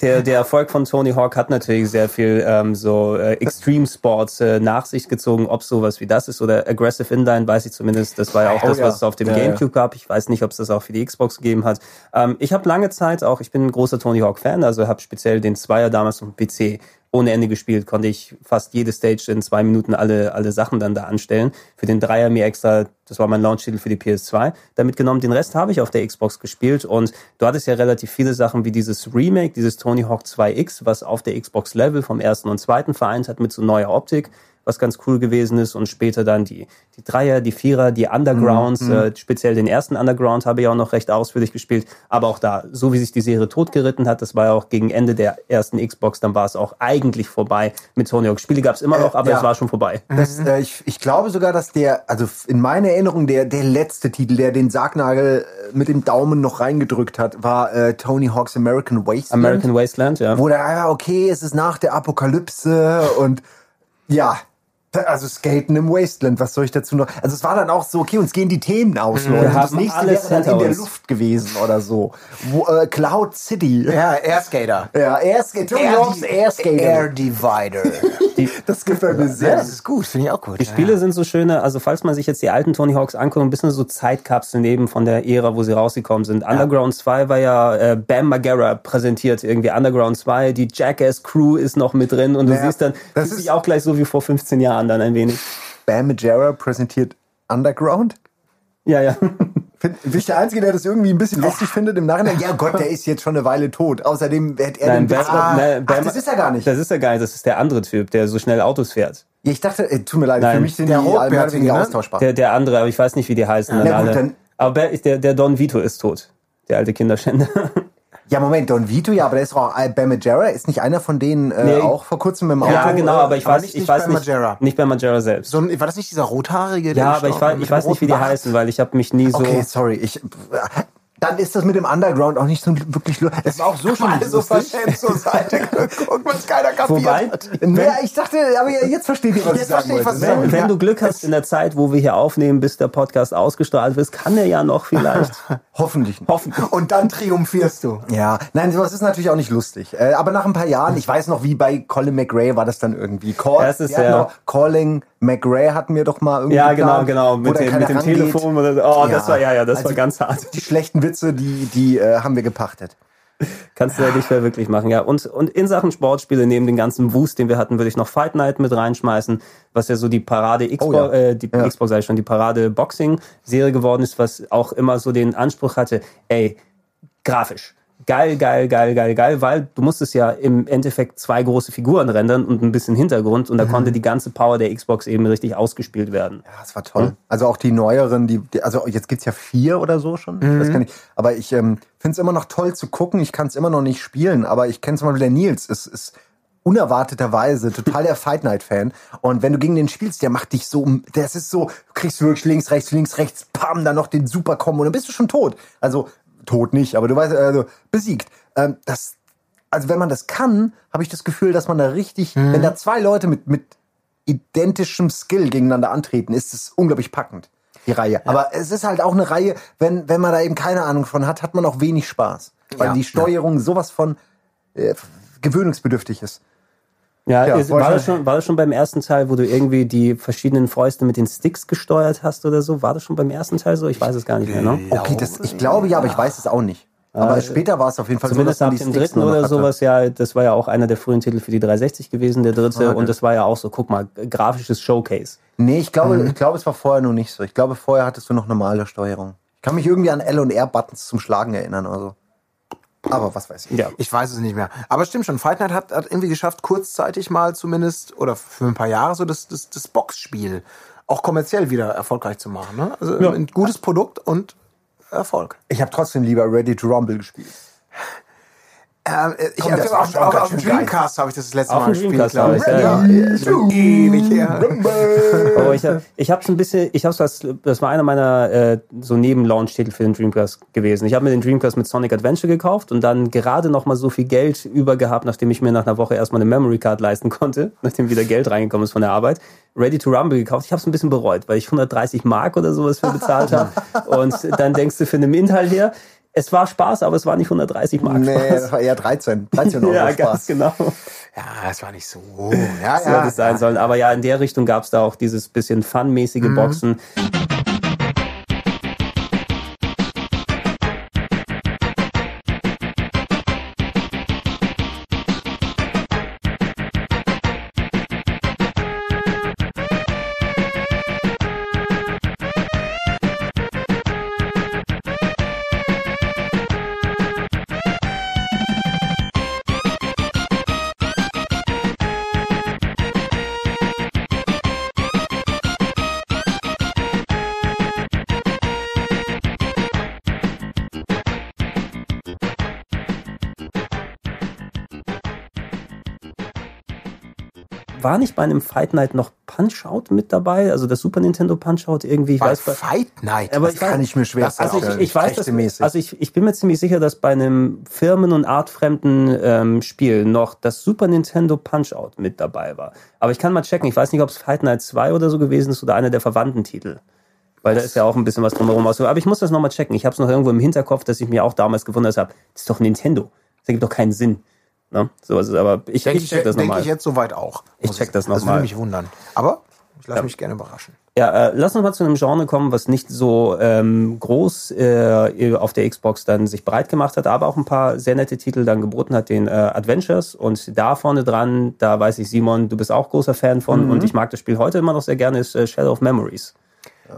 der, der Erfolg von Tony Hawk hat natürlich sehr viel ähm, so äh, Extreme Sports äh, nach sich gezogen, ob sowas wie das ist oder Aggressive Inline, weiß ich zumindest. Das war ja auch Oh das, ja. was es auf dem Ja. Gamecube gab. Ich weiß nicht, ob es das auch für die Xbox gegeben hat. Ähm, ich habe lange Zeit auch, ich bin ein großer Tony Hawk Fan, also habe speziell den Zweier damals auf dem PC ohne Ende gespielt, konnte ich fast jede Stage in zwei Minuten alle, alle Sachen dann da anstellen. Für den Dreier mir extra, das war mein Launch-Titel für die PS2, damit genommen. Den Rest habe ich auf der Xbox gespielt und du hattest ja relativ viele Sachen wie dieses Remake, dieses Tony Hawk 2X, was auf der Xbox Level vom ersten und zweiten vereint hat mit so neuer Optik was ganz cool gewesen ist und später dann die, die Dreier, die Vierer, die Undergrounds, äh, speziell den ersten Underground habe ich auch noch recht ausführlich gespielt, aber auch da, so wie sich die Serie totgeritten hat, das war ja auch gegen Ende der ersten Xbox, dann war es auch eigentlich vorbei mit Tony Hawk. Spiele gab es immer noch, aber ja. es war schon vorbei. Das, äh, ich, ich glaube sogar, dass der, also in meiner Erinnerung, der, der letzte Titel, der den Sargnagel äh, mit dem Daumen noch reingedrückt hat, war äh, Tony Hawk's American Wasteland. American Wasteland, ja. Wo der, okay, es ist nach der Apokalypse und ja, also Skaten im Wasteland, was soll ich dazu noch? Also es war dann auch so, okay, uns gehen die Themen aus, Leute. Das haben nächste alles wäre dann in der. Luft gewesen oder so. Wo, äh, Cloud City. Ja, Airskater. Ja, Airskater. Tony Hawk's Airskater. Air Divider. Das gefällt mir ja, sehr. das ist gut, finde ich auch gut. Die Spiele sind so schöne, also falls man sich jetzt die alten Tony Hawks anguckt, ein bisschen so Zeitkapseln eben von der Ära, wo sie rausgekommen sind. Underground 2 war ja äh, Bam Margera präsentiert, irgendwie Underground 2, die Jackass Crew ist noch mit drin und du Ja, siehst dann, das das ist- ist auch gleich so wie vor 15 Jahren dann ein wenig. Bam Majera präsentiert Underground. Ja, ja. Find, bin ich der Einzige, der das irgendwie ein bisschen lustig findet im Nachhinein? Ja Gott, der ist jetzt schon eine Weile tot. Außerdem hätte er Nein, den Bam, Witz noch- nein, Ach, Bam- das ist er gar nicht. Das ist ja geil, das ist der andere Typ, der so schnell Autos fährt. Ja, ich dachte, äh, tut mir leid, Nein. für mich sind Der die oder Rotbärtige, weniger ne? austauschbar. Der, der andere, aber ich weiß nicht, wie die heißen. dann Na gut, alle. dann Aber Ber- der, der Don Vito ist tot. Der alte Kinderschänder. Ja, Moment, Don Vito, ja, aber der ist auch äh, Ben Majera, ist nicht einer von denen äh, Nee. auch vor kurzem im Auto? ja, genau, aber ich aber weiß, nicht- ich weiß nicht, Majera. nicht bei Majera selbst. So ein, war das nicht dieser rothaarige? der ja, aber ich, mit ich dem weiß nicht, wie die heißen, weil ich habe mich nie so. Okay, sorry, ich... Dann ist das mit dem Underground auch nicht so wirklich lustig. Das war auch so schon so lustig. verschämt zur Seite geguckt, was keiner kapiert Wobei, hat. Ja, ich dachte, aber jetzt versteht ihr, was Jetzt ich sagen verstehe ich, was wollte. du sagst. wenn Ja. du Glück hast in der Zeit, wo wir hier aufnehmen, bis der Podcast ausgestrahlt wird, kann er ja noch vielleicht. Hoffentlich. Hoffentlich. Und dann triumphierst du. Ja, nein, sowas ist natürlich auch nicht lustig. Äh, aber nach ein paar Jahren, ich weiß noch, wie bei Colin McRae war das dann irgendwie. Call, Das ist ja- noch Calling McRae hatten wir doch mal irgendwie. Ja, genau, genau. Mit dem, mit dem. Telefon. Oder, so. oh, das war, ja, ja, das Also war ganz hart. Die schlechten Witze, die, die äh, haben wir gepachtet. Kannst du ja nicht mehr wirklich machen, ja. Und, und in Sachen Sportspiele, neben dem ganzen Wust, den wir hatten, würde ich noch Fight Night mit reinschmeißen, was ja so die Parade Xbox, Oh ja. äh, die Ja. Xbox sag ich schon, die Parade Boxing-Serie geworden ist, was auch immer so den Anspruch hatte, ey, grafisch. Geil, geil, geil, geil, geil, weil du musstest ja im Endeffekt zwei große Figuren rendern und ein bisschen Hintergrund und da konnte die ganze Power der Xbox eben richtig ausgespielt werden. Ja, das war toll. Also auch die neueren, die, die also jetzt gibt's ja vier oder so schon. Ich Mhm. weiß gar nicht. Aber ich ähm, finde es immer noch toll zu gucken. Ich kann es immer noch nicht spielen, aber ich kenne zum Beispiel der Nils, ist, ist unerwarteterweise total der Fight Night Fan. Und wenn du gegen den spielst, der macht dich so, das ist so, du kriegst wirklich links, rechts, links, rechts, pam, dann noch den Super Combo und dann bist du schon tot. Also tot nicht, aber du weißt, also besiegt. Ähm, das, also wenn man das kann, habe ich das Gefühl, dass man da richtig, Mhm. wenn da zwei Leute mit mit identischem Skill gegeneinander antreten, ist es unglaublich packend, die Reihe. Aber es ist halt auch eine Reihe, wenn, wenn man da eben keine Ahnung von hat, hat man auch wenig Spaß. Weil Ja, die Steuerung sowas von äh, gewöhnungsbedürftig ist. Ja, Ja, ist, war das schon- war das schon beim ersten Teil, wo du irgendwie die verschiedenen Fäuste mit den Sticks gesteuert hast oder so? War das schon beim ersten Teil so? Ich weiß es gar nicht mehr, ne? Okay, das, ich glaube ja, aber ich weiß es auch nicht. Aber später war es auf jeden Fall Zumindest so, ab dass man dem dritten oder sowas, ja, das war ja auch einer der frühen Titel für die 360 gewesen, der dritte. Ah, okay. Und das war ja auch so, guck mal, grafisches Showcase. Nee, ich glaube, Mhm. ich glaube, es war vorher noch nicht so. Ich glaube, vorher hattest du noch normale Steuerung. Ich kann mich irgendwie an L und R-Buttons zum Schlagen erinnern oder so. Aber was weiß ich. Ja. Ich weiß es nicht mehr. Aber stimmt schon, Fight Night hat, hat irgendwie geschafft, kurzzeitig mal zumindest, oder für ein paar Jahre so das, das, das Boxspiel auch kommerziell wieder erfolgreich zu machen. Ne? Also ein gutes Produkt und Erfolg. Ich habe trotzdem lieber Ready to Rumble gespielt. Ähm, ich Komm, hab, das auf, schon auf, dem. Dreamcast habe ich das, das letzte Auf Mal gespielt, glaube ich. ja. Ewig her. Aber ich, hab- ich habe es ein bisschen, ich habe das, das war einer meiner äh, so Neben-Launch-Titel für den Dreamcast gewesen. Ich habe mir den Dreamcast mit Sonic Adventure gekauft und dann gerade noch mal so viel Geld über gehabt, nachdem ich mir nach einer Woche erstmal eine Memory Card leisten konnte, nachdem wieder Geld reingekommen ist von der Arbeit. Ready to Rumble gekauft. Ich habe es ein bisschen bereut, weil ich 130 Mark oder sowas für bezahlt habe. Und dann denkst du für einen Inhalt her, es war Spaß, aber es war nicht 130 Mark Nee, Spaß. das war eher 13. 13 Euro ja, Spaß. ganz genau. Ja, es war nicht so. Ja, So hätte ja. es sein sollen. Aber ja, in der Richtung gab es da auch dieses bisschen funmäßige Boxen. War nicht bei einem Fight Night noch Punch-Out mit dabei? Also das Super Nintendo Punch-Out irgendwie? Ich Bei weiß, Fight Night. aber Das kann ich mir schwer das- Also ich, ich weiß, dass, also ich, ich bin mir ziemlich sicher, dass bei einem firmen- und artfremden ähm, Spiel noch das Super Nintendo Punch-Out mit dabei war. Aber ich kann mal checken. Ich weiß nicht, ob es Fight Night 2 oder so gewesen ist oder einer der verwandten Titel. Weil da ist ja auch ein bisschen was drumherum aus. Aber ich muss das nochmal checken. Ich habe es noch irgendwo im Hinterkopf, dass ich mir auch damals gewundert habe. Das ist doch Nintendo. Das ergibt doch keinen Sinn. Ne? So ist es. Aber ich, denke ich check das denke nochmal. ich jetzt soweit auch. Ich check das sagen. noch Das würde mich wundern. Aber ich lasse mich gerne überraschen. Ja, äh, lass uns mal zu einem Genre kommen, was nicht so ähm, groß äh, auf der Xbox dann sich breit gemacht hat, aber auch ein paar sehr nette Titel dann geboten hat, den äh, Adventures. Und da vorne dran, da weiß ich, Simon, du bist auch großer Fan von und ich mag das Spiel heute immer noch sehr gerne, ist äh, Shadow of Memories.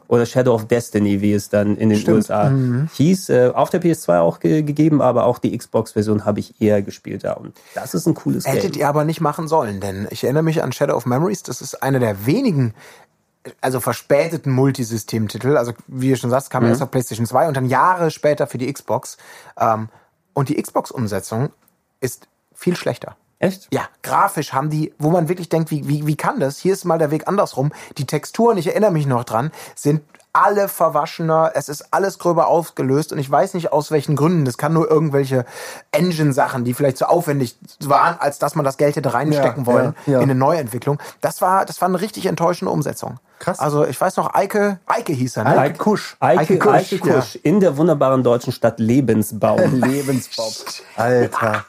Oder Shadow of Destiny, wie es dann in den USA hieß. Äh, auf der PS2 auch ge gegeben, aber auch die Xbox-Version habe ich eher gespielt da. Und das ist ein cooles Hättet Game. ihr aber nicht machen sollen, denn ich erinnere mich an Shadow of Memories. Das ist eine der wenigen also verspäteten Multisystemtitel. Also wie du schon sagst, kam erst auf PlayStation 2 und dann Jahre später für die Xbox. Ähm, und die Xbox-Umsetzung ist viel schlechter. Echt? Ja, grafisch haben die, wo man wirklich denkt, wie, wie, wie kann das? Hier ist mal der Weg andersrum. Die Texturen, ich erinnere mich noch dran, sind alle verwaschener, es ist alles gröber aufgelöst und ich weiß nicht aus welchen Gründen. Das kann nur irgendwelche Engine-Sachen, die vielleicht zu aufwendig waren, als dass man das Geld hätte reinstecken Ja, wollen ja, ja. in eine Neuentwicklung. Das war, das war eine richtig enttäuschende Umsetzung. Krass. Also ich weiß noch, Eike, Eike hieß er, ne? Eike Kusch. Eike, Eike Kusch, Kusch, Eike Kusch in der wunderbaren deutschen Stadt Lebensbaum. Lebensbaum. Alter.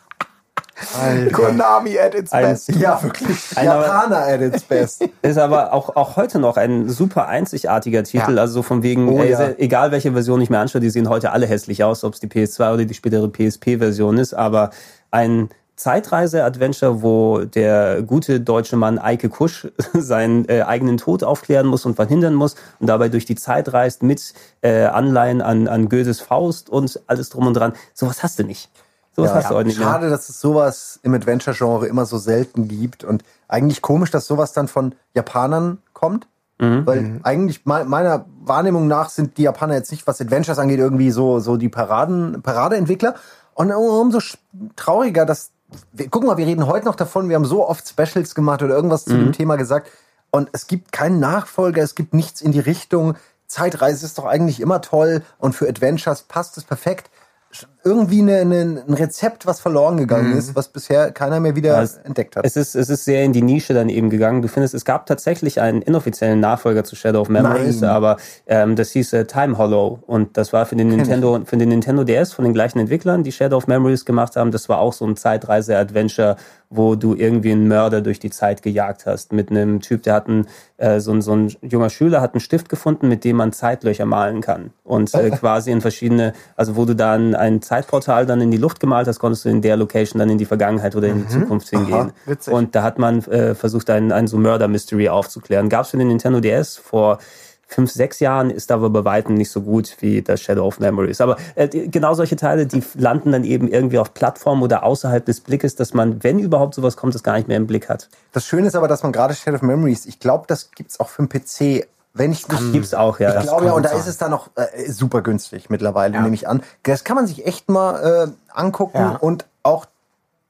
Alter. Konami at its Ein- best. Ja, wirklich. Einer- Japaner at its best. Ist aber auch, auch heute noch ein super einzigartiger Titel. Ja. Also so von wegen, Oh, ey, ja. egal welche Version ich mir anschaue, die sehen heute alle hässlich aus, ob es die PS2 oder die spätere PSP-Version ist. Aber ein Zeitreise-Adventure, wo der gute deutsche Mann Eike Kusch seinen äh, eigenen Tod aufklären muss und verhindern muss und dabei durch die Zeit reist mit äh, Anleihen an, an Goethes Faust und alles drum und dran. Sowas hast du nicht. Sowas Ja, hast du heute nicht mehr. schade, dass es sowas im Adventure-Genre immer so selten gibt und eigentlich komisch, dass sowas dann von Japanern kommt. Mhm. Weil eigentlich me- meiner Wahrnehmung nach sind die Japaner jetzt nicht, was Adventures angeht, irgendwie so, so die Paraden, Paradeentwickler. Und umso trauriger, dass, wir, guck mal, wir reden heute noch davon, wir haben so oft Specials gemacht oder irgendwas zu dem Thema gesagt. Und es gibt keinen Nachfolger, es gibt nichts in die Richtung. Zeitreise ist doch eigentlich immer toll und für Adventures passt es perfekt. Irgendwie eine, eine, ein Rezept, was verloren gegangen ist, was bisher keiner mehr wieder Ja, es- entdeckt hat. Es ist, es ist sehr in die Nische dann eben gegangen. Du findest, es gab tatsächlich einen inoffiziellen Nachfolger zu Shadow of Memories, Nein. aber ähm, das hieß äh, Time Hollow und das war für den Nintendo, für den Nintendo DS von den gleichen Entwicklern, die Shadow of Memories gemacht haben. Das war auch so ein Zeitreise-Adventure, wo du irgendwie einen Mörder durch die Zeit gejagt hast. Mit einem Typ, der hat einen, äh, so, ein, so ein junger Schüler hat einen Stift gefunden, mit dem man Zeitlöcher malen kann. Und äh, quasi in verschiedene, also wo du dann ein Zeitportal dann in die Luft gemalt hast, konntest du in der Location dann in die Vergangenheit oder in die Zukunft hingehen. witzig. Und da hat man äh, versucht, ein, ein so Murder-Mystery aufzuklären. Gab es für den Nintendo DS vor fünf, sechs Jahren, ist aber bei weitem nicht so gut wie das Shadow of Memories. Aber äh, genau solche Teile, die landen dann eben irgendwie auf Plattformen oder außerhalb des Blickes, dass man, wenn überhaupt sowas kommt, das gar nicht mehr im Blick hat. Das Schöne ist aber, dass man gerade Shadow of Memories, ich glaube, das gibt's auch für den PC. Wenn ich nicht, Gibt's auch, ja. ich Das glaube ja, und da ist sein. es dann noch äh, super günstig mittlerweile, nehme ich an. Das kann man sich echt mal äh, angucken Ja. und auch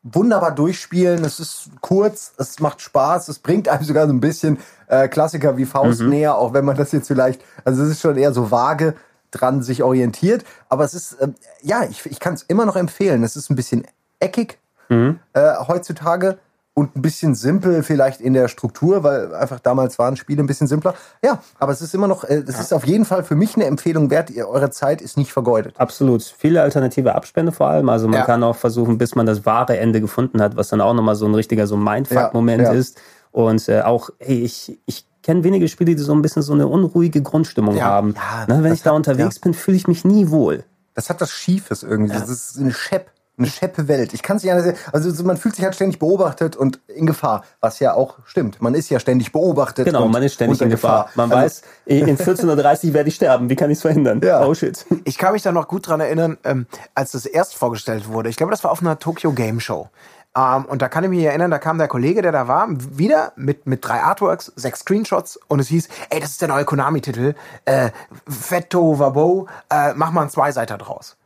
wunderbar durchspielen. Es ist kurz, es macht Spaß, es bringt einem sogar so ein bisschen äh, Klassiker wie Faust Mhm. näher, auch wenn man das jetzt vielleicht, also es ist schon eher so vage dran sich orientiert. Aber es ist, ähm, ja, ich, ich kann es immer noch empfehlen. Es ist ein bisschen eckig Mhm. äh, heutzutage und ein bisschen simpel vielleicht in der Struktur, weil einfach damals waren Spiele ein bisschen simpler. Ja, aber es ist immer noch, äh, es ist auf jeden Fall für mich eine Empfehlung wert. Ihr, eure Zeit ist nicht vergeudet. Absolut. Viele alternative Abspende vor allem. Also man Ja. kann auch versuchen, bis man das wahre Ende gefunden hat, was dann auch nochmal so ein richtiger so Mindfuck-Moment Ja, ja. ist. Und äh, auch, hey, ich, ich kenne wenige Spiele, die so ein bisschen so eine unruhige Grundstimmung Ja. haben. Ja, ne, wenn ich da unterwegs bin, fühle ich mich nie wohl. Das hat was Schiefes irgendwie. Das ist eine Schepp. Eine scheppe Welt. Ich kann es nicht anders. Also so, man fühlt sich halt ständig beobachtet und in Gefahr, was ja auch stimmt. Man ist ja ständig beobachtet. Genau, und man ist ständig in Gefahr. Man Also, weiß, in 14.30 Uhr werde ich sterben. Wie kann ich es verhindern? Ja. Oh shit. Ich kann mich da noch gut dran erinnern, ähm, als das erst vorgestellt wurde. Ich glaube, das war auf einer Tokyo Game Show. Ähm, und da kann ich mich erinnern, da kam der Kollege, der da war, wieder mit, mit drei Artworks, sechs Screenshots und es hieß, ey, das ist der neue Konami-Titel, äh, Fetto Wabo, äh, mach mal einen Zweiseiter draus.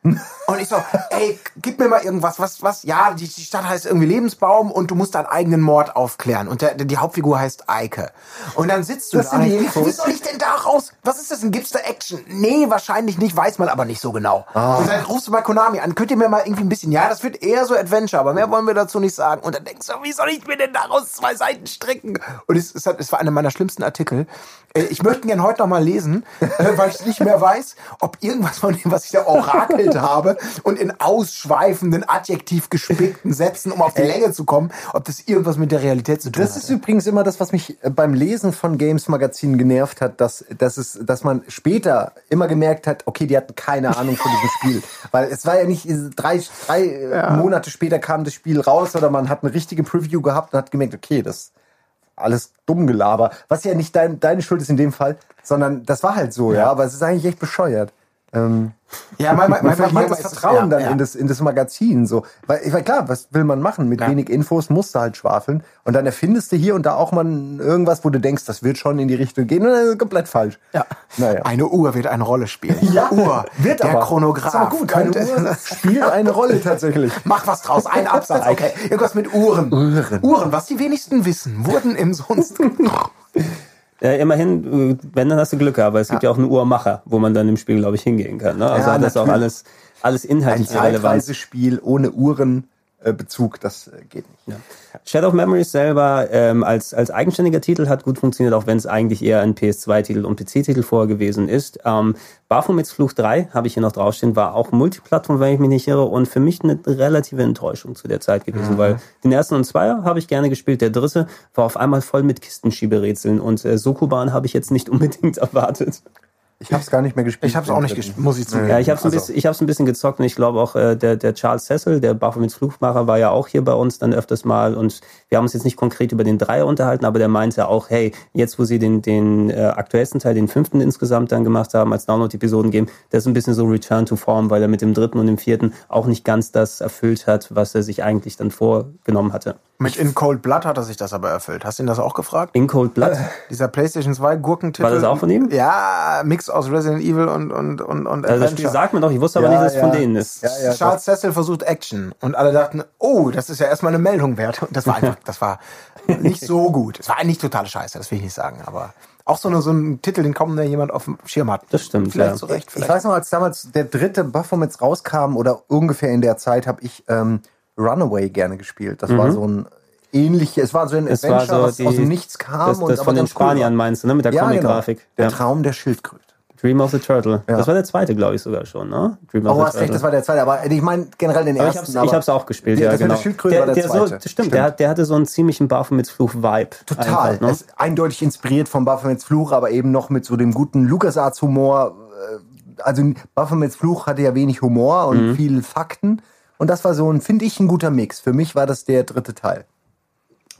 Und ich so, ey, gib mir mal irgendwas, was, was, ja, die, die Stadt heißt irgendwie Lebensbaum und du musst deinen eigenen Mord aufklären. Und der, die Hauptfigur heißt Eike. Und dann sitzt du Das da Infos. wie soll ich denn da raus? Was ist das denn? Gibt's da Action? Nee, wahrscheinlich nicht, weiß man aber nicht so genau. Ah. Und dann rufst du bei Konami an, könnt ihr mir mal irgendwie ein bisschen, ja, das wird eher so Adventure, aber mehr wollen wir dazu nicht sagen. Und dann denkst du, wie soll ich mir denn daraus zwei Seiten stricken? Und es, es, hat, es war einer meiner schlimmsten Artikel. Äh, Ich möchte ihn gerne heute noch mal lesen, äh, weil ich nicht mehr weiß, ob irgendwas von dem, was ich da orakelt habe und in ausschweifenden, adjektiv gespickten Sätzen, um auf die Länge zu kommen, ob das irgendwas mit der Realität zu tun Das hat. ist übrigens immer das, was mich äh, beim Lesen von Games Magazinen genervt hat, dass, dass, es, dass man später immer gemerkt hat, okay, die hatten keine Ahnung von diesem Spiel. Weil es war ja nicht drei, drei äh, Monate später kam das Spiel raus oder man hat eine richtige Preview gehabt und hat gemerkt, okay, das alles dumm Gelaber. Was ja nicht dein, deine Schuld ist in dem Fall, sondern das war halt so, ja. Aber es ist eigentlich echt bescheuert. Ähm, Ja, man manchmal, manchmal, verliert das Vertrauen ja, dann ja. in das in das Magazin so, weil ich meine klar, was will man machen mit Ja. wenig Infos, musst du halt schwafeln und dann erfindest du hier und da auch mal irgendwas, wo du denkst, das wird schon in die Richtung gehen und dann ist komplett falsch. Ja. Naja. Eine Uhr wird eine Rolle spielen. Ja, Uhr. wird der aber. Chronograph. Ist aber gut, eine könnte- Uhr spielt eine Rolle tatsächlich. Mach was draus, ein Absatz, okay. Irgendwas mit Uhren. Uhren. Uhren, was die wenigsten wissen, wurden im sonst. Äh, immerhin, äh, wenn, dann hast du Glück, aber es gibt ja auch einen Uhrmacher, wo man dann im Spiel, glaube ich, hingehen kann. Ne? Also Ja, hat das auch alles, alles Ein inhaltlich relevant. Zeitreisespiel ohne Uhrenbezug, das äh, geht nicht. Shadow of Memories selber ähm, als, als eigenständiger Titel hat gut funktioniert, auch wenn es eigentlich eher ein PS2-Titel und PC-Titel vorher gewesen ist. Ähm, Baphomets Fluch 3, habe ich hier noch draufstehen, war auch Multiplattform, wenn ich mich nicht irre, und für mich eine relative Enttäuschung zu der Zeit gewesen, weil den ersten und Zweier habe ich gerne gespielt, der dritte war auf einmal voll mit Kistenschieberätseln und äh, Sokoban habe ich jetzt nicht unbedingt erwartet. Ich habe es gar nicht mehr gespielt. Ich habe es auch nicht gespielt, muss ich zugeben. Ja, ich habe es ein, Also, bisschen- ich hab's ein bisschen gezockt und ich glaube auch, äh, der, der Charles Cecil, der Baphomets Fluchmacher, war ja auch hier bei uns dann öfters mal und wir haben uns jetzt nicht konkret über den Dreier unterhalten, aber der meinte auch, hey, jetzt wo sie den, den äh, aktuellsten Teil, den fünften insgesamt dann gemacht haben, als Download-Episoden geben, der ist ein bisschen so Return to Form, weil er mit dem dritten und dem vierten auch nicht ganz das erfüllt hat, was er sich eigentlich dann vorgenommen hatte. Mit In Cold Blood hat er sich das aber erfüllt. Hast du ihn das auch gefragt? In Cold Blood, Dieser PlayStation 2 Gurkentitel. War das auch von ihm? Ja, Mix aus Resident Evil und, und, und, und also das Spiel sagt mir doch, ich wusste aber Ja, nicht, dass es von ja. denen ist. Ja, ja, Charles Cecil versucht Action und alle dachten, oh, das ist ja erstmal eine Meldung wert. Und das war einfach, das war nicht so gut. Es war eigentlich totale Scheiße, das will ich nicht sagen, aber auch so, eine, so ein Titel, den kaum mehr jemand auf dem Schirm hat. Das stimmt, Vielleicht ja. zu Recht, Ich vielleicht. weiß noch, als damals der dritte Baphomets rauskam oder ungefähr in der Zeit, habe ich ähm, Runaway gerne gespielt. Das war so ein ähnliches, es war so ein Mhm. Es Adventure, so was die, aus dem Nichts kam. das, und das von den ganz cool. Spaniern meinst du, ne? Mit der Ja, Comic-Grafik. Genau. Der Ja. Traum der Schildkröte. Dream of the Turtle. Ja. Das war der zweite, glaube ich, sogar schon, ne? Dream of Oh, the hast recht, das war der zweite. Aber ich meine generell den aber ich ersten. ich hab's auch gespielt, der, ja, genau. der Schildkröte war der, der zweite. So, das stimmt, Der, der hatte so einen ziemlichen Baphomets Fluch-Vibe. Total. einfach, ne? Es ist eindeutig inspiriert vom Baphomets Fluch, aber eben noch mit so dem guten LucasArts-Humor. Äh, Also Baphomets Fluch hatte ja wenig Humor und Mhm. viel Fakten. Und das war so ein, finde ich, ein guter Mix. Für mich war das der dritte Teil.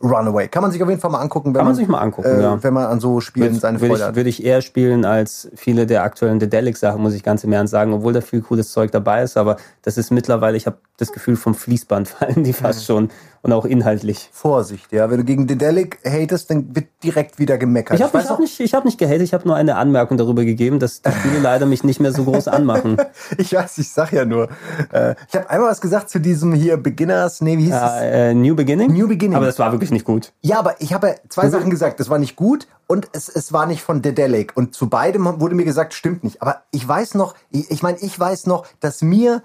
Runaway. Kann man sich auf jeden Fall mal angucken, wenn Kann man sich mal angucken, äh, ja. wenn man an so Spielen Würde seine Freude ich, hat. würd ich eher spielen als viele der aktuellen Dedelic-Sachen, muss ich ganz im Ernst sagen, obwohl da viel cooles Zeug dabei ist, aber das ist mittlerweile, ich habe das Gefühl, vom Fließband fallen die fast schon und auch inhaltlich. Vorsicht, ja. Wenn du gegen Dedelic hatest, dann wird direkt wieder gemeckert. Ich habe hab nicht, ich hab nicht gehatet, ich habe nur eine Anmerkung darüber gegeben, dass die Spiele leider mich nicht mehr so groß anmachen. ich weiß, ich sag ja nur. Äh, ich habe einmal was gesagt zu diesem hier Beginners, nee, wie hieß es? Äh, äh, New Beginning? New Beginning. Aber das war wirklich nicht gut. Ja, aber ich habe ja zwei Sachen gesagt. Das war nicht gut und es, es war nicht von Dedelic. Und zu beidem wurde mir gesagt, stimmt nicht. Aber ich weiß noch, ich, ich meine, ich weiß noch, dass mir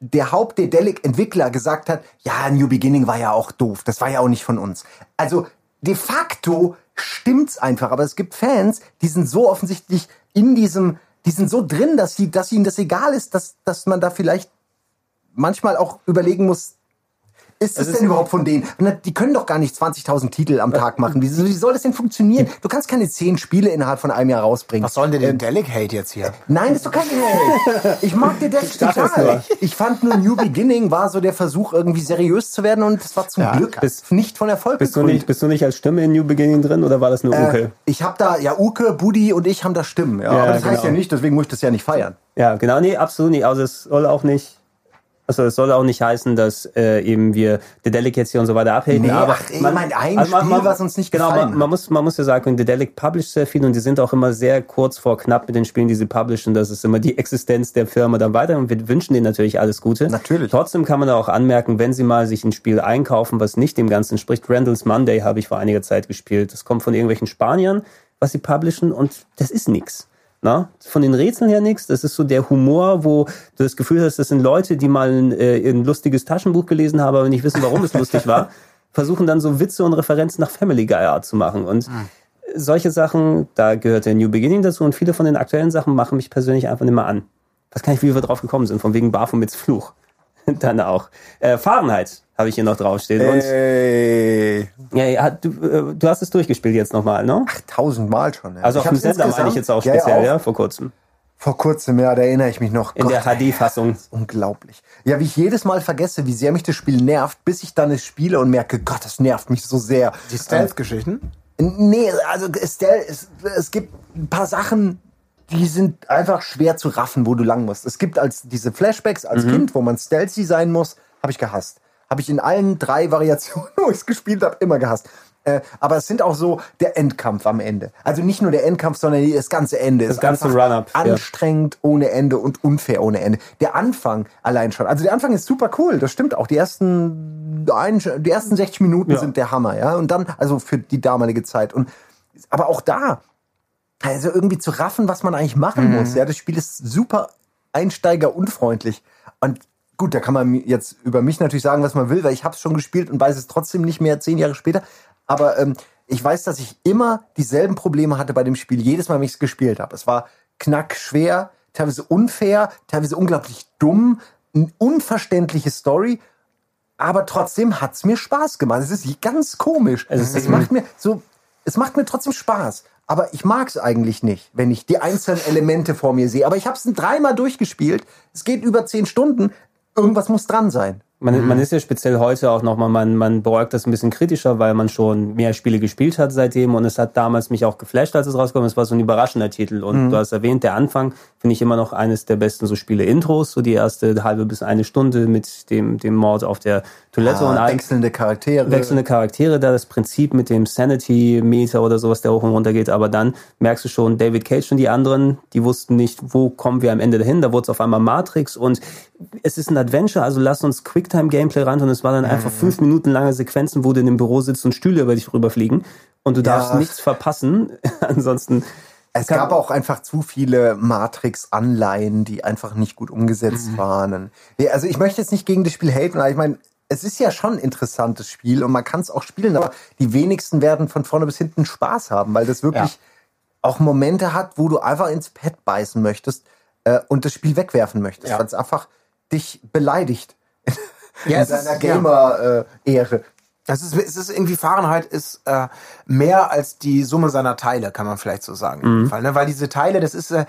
der Haupt-Dedelic-Entwickler gesagt hat, ja, New Beginning war ja auch doof. Das war ja auch nicht von uns. Also de facto stimmt's einfach. Aber es gibt Fans, die sind so offensichtlich in diesem, die sind so drin, dass, sie, dass ihnen das egal ist, dass, dass man da vielleicht manchmal auch überlegen muss, ist es ist- denn überhaupt von denen? Die können doch gar nicht 20.000 Titel am Tag machen. Wie, soll das denn funktionieren? Du kannst keine 10 Spiele innerhalb von einem Jahr rausbringen. Was soll denn der Delic Hate jetzt hier? Nein, das ist doch kein Hate. Ich mag den Deck total. Ich fand nur New Beginning war so der Versuch, irgendwie seriös zu werden und es war zum Ja, Glück bist- nicht von Erfolg Bist du, nicht, bist du nicht als Stimme in New Beginning drin oder war das nur Äh, Uke? ich habe da, ja, Uke, Budi und ich haben da Stimmen. Ja, Ja, aber das heißt genau. ja nicht, deswegen muss ich das ja nicht feiern. Ja, genau. Nee, absolut nicht. Also es soll auch nicht. Also es soll auch nicht heißen, dass äh, eben wir Dedelic jetzt hier und so weiter abhaten. Nee, aber ach, ich mein, ein Spiel, was uns nicht genau, gefallen man, hat. man muss man muss ja sagen, Dedelic publisht sehr viel und die sind auch immer sehr kurz vor knapp mit den Spielen, die sie publishen. Das ist immer die Existenz der Firma dann weiter und wir wünschen denen natürlich alles Gute. Natürlich. Trotzdem kann man da auch anmerken, wenn sie mal sich ein Spiel einkaufen, was nicht dem Ganzen spricht. Randall's Monday habe ich vor einiger Zeit gespielt. Das kommt von irgendwelchen Spaniern, was sie publishen und das ist nix. Na, von den Rätseln her nichts. Das ist so der Humor, wo du das Gefühl hast, das sind Leute, die mal ein, äh, ein lustiges Taschenbuch gelesen haben, aber nicht wissen, warum es lustig war, versuchen dann so Witze und Referenzen nach Family Guy Art zu machen. Und solche Sachen, da gehört der New Beginning dazu und viele von den aktuellen Sachen machen mich persönlich einfach nicht mehr an. Was kann ich, wie wir drauf gekommen sind, von wegen Baphomets Fluch. dann auch. Äh, Fahrenheit habe ich hier noch draufstehen. Und Ey. ja, ja, du, äh, du hast es durchgespielt jetzt nochmal, ne? Tausendmal schon. Ja. Also auf Ich dem hab's Sender meine ich jetzt auch Ja, ja, speziell, ja, auch. vor kurzem. Vor kurzem, ja, da erinnere ich mich noch. In der Gott, HD-Fassung. Unglaublich. Ja, wie ich jedes Mal vergesse, wie sehr mich das Spiel nervt, bis ich dann es spiele und merke, Gott, das nervt mich so sehr. Die Stealth-Geschichten? Nee, also Estelle, es, es gibt ein paar Sachen, die sind einfach schwer zu raffen, wo du lang musst. Es gibt als diese Flashbacks als Kind, wo man stealthy sein muss, habe ich gehasst. Habe ich in allen drei Variationen, wo ich es gespielt habe, immer gehasst. Äh, aber es sind auch so der Endkampf am Ende. Also nicht nur der Endkampf, sondern das ganze Ende. Das ist ganze Run-up, ja. Anstrengend ohne Ende und unfair ohne Ende. Der Anfang allein schon. Also der Anfang ist super cool, das stimmt auch. Die ersten, ein, die ersten 60 Minuten Ja. sind der Hammer, ja. Und dann, also für die damalige Zeit. Und aber auch da, also irgendwie zu raffen, was man eigentlich machen Mhm. muss. Ja, das Spiel ist super einsteigerunfreundlich. Und gut, da kann man jetzt über mich natürlich sagen, was man will, weil ich habe es schon gespielt und weiß es trotzdem nicht mehr zehn Jahre später. Aber ähm, ich weiß, dass ich immer dieselben Probleme hatte bei dem Spiel, jedes Mal, wenn ich es gespielt habe. Es war knackschwer, teilweise unfair, teilweise unglaublich dumm, eine unverständliche Story. Aber trotzdem hat's mir Spaß gemacht. Es ist ganz komisch. Es Es, macht mir so, es macht mir trotzdem Spaß. Aber ich mag's eigentlich nicht, wenn ich die einzelnen Elemente vor mir sehe. Aber ich habe es dreimal durchgespielt. Es geht über zehn Stunden. Irgendwas muss dran sein. Man, man ist ja speziell heute auch nochmal, man, man beäugt das ein bisschen kritischer, weil man schon mehr Spiele gespielt hat seitdem. Und es hat damals mich auch geflasht, als es rauskam. Es war so ein überraschender Titel. Und du hast erwähnt, der Anfang finde ich immer noch eines der besten so Spiele-Intros, so die erste halbe bis eine Stunde mit dem, dem Mord auf der Toilette und Ah, allem wechselnde Charaktere. wechselnde Charaktere, da das Prinzip mit dem Sanity-Meter oder sowas, der hoch und runter geht, aber dann merkst du schon, David Cage und die anderen, die wussten nicht, wo kommen wir am Ende dahin, da wurde es auf einmal Matrix und es ist ein Adventure, also lass uns Quicktime-Gameplay ran und es war dann einfach fünf Minuten lange Sequenzen, wo du in dem Büro sitzt und Stühle über dich rüberfliegen und du darfst Ja. nichts verpassen, ansonsten Es gab auch einfach zu viele Matrix-Anleihen, die einfach nicht gut umgesetzt Mhm. waren. Nee, Also ich möchte jetzt nicht gegen das Spiel haten, aber ich meine, es ist ja schon ein interessantes Spiel und man kann es auch spielen, aber die wenigsten werden von vorne bis hinten Spaß haben, weil das wirklich auch Momente hat, wo du einfach ins Pad beißen möchtest äh, und das Spiel wegwerfen möchtest, Ja. weil es einfach dich beleidigt. Ja, in seiner ja. Gamer-Ehre. Es ist, es ist irgendwie Fahrenheit ist äh, mehr als die Summe seiner Teile, kann man vielleicht so sagen. dem Fall, ne? Weil diese Teile, das ist äh,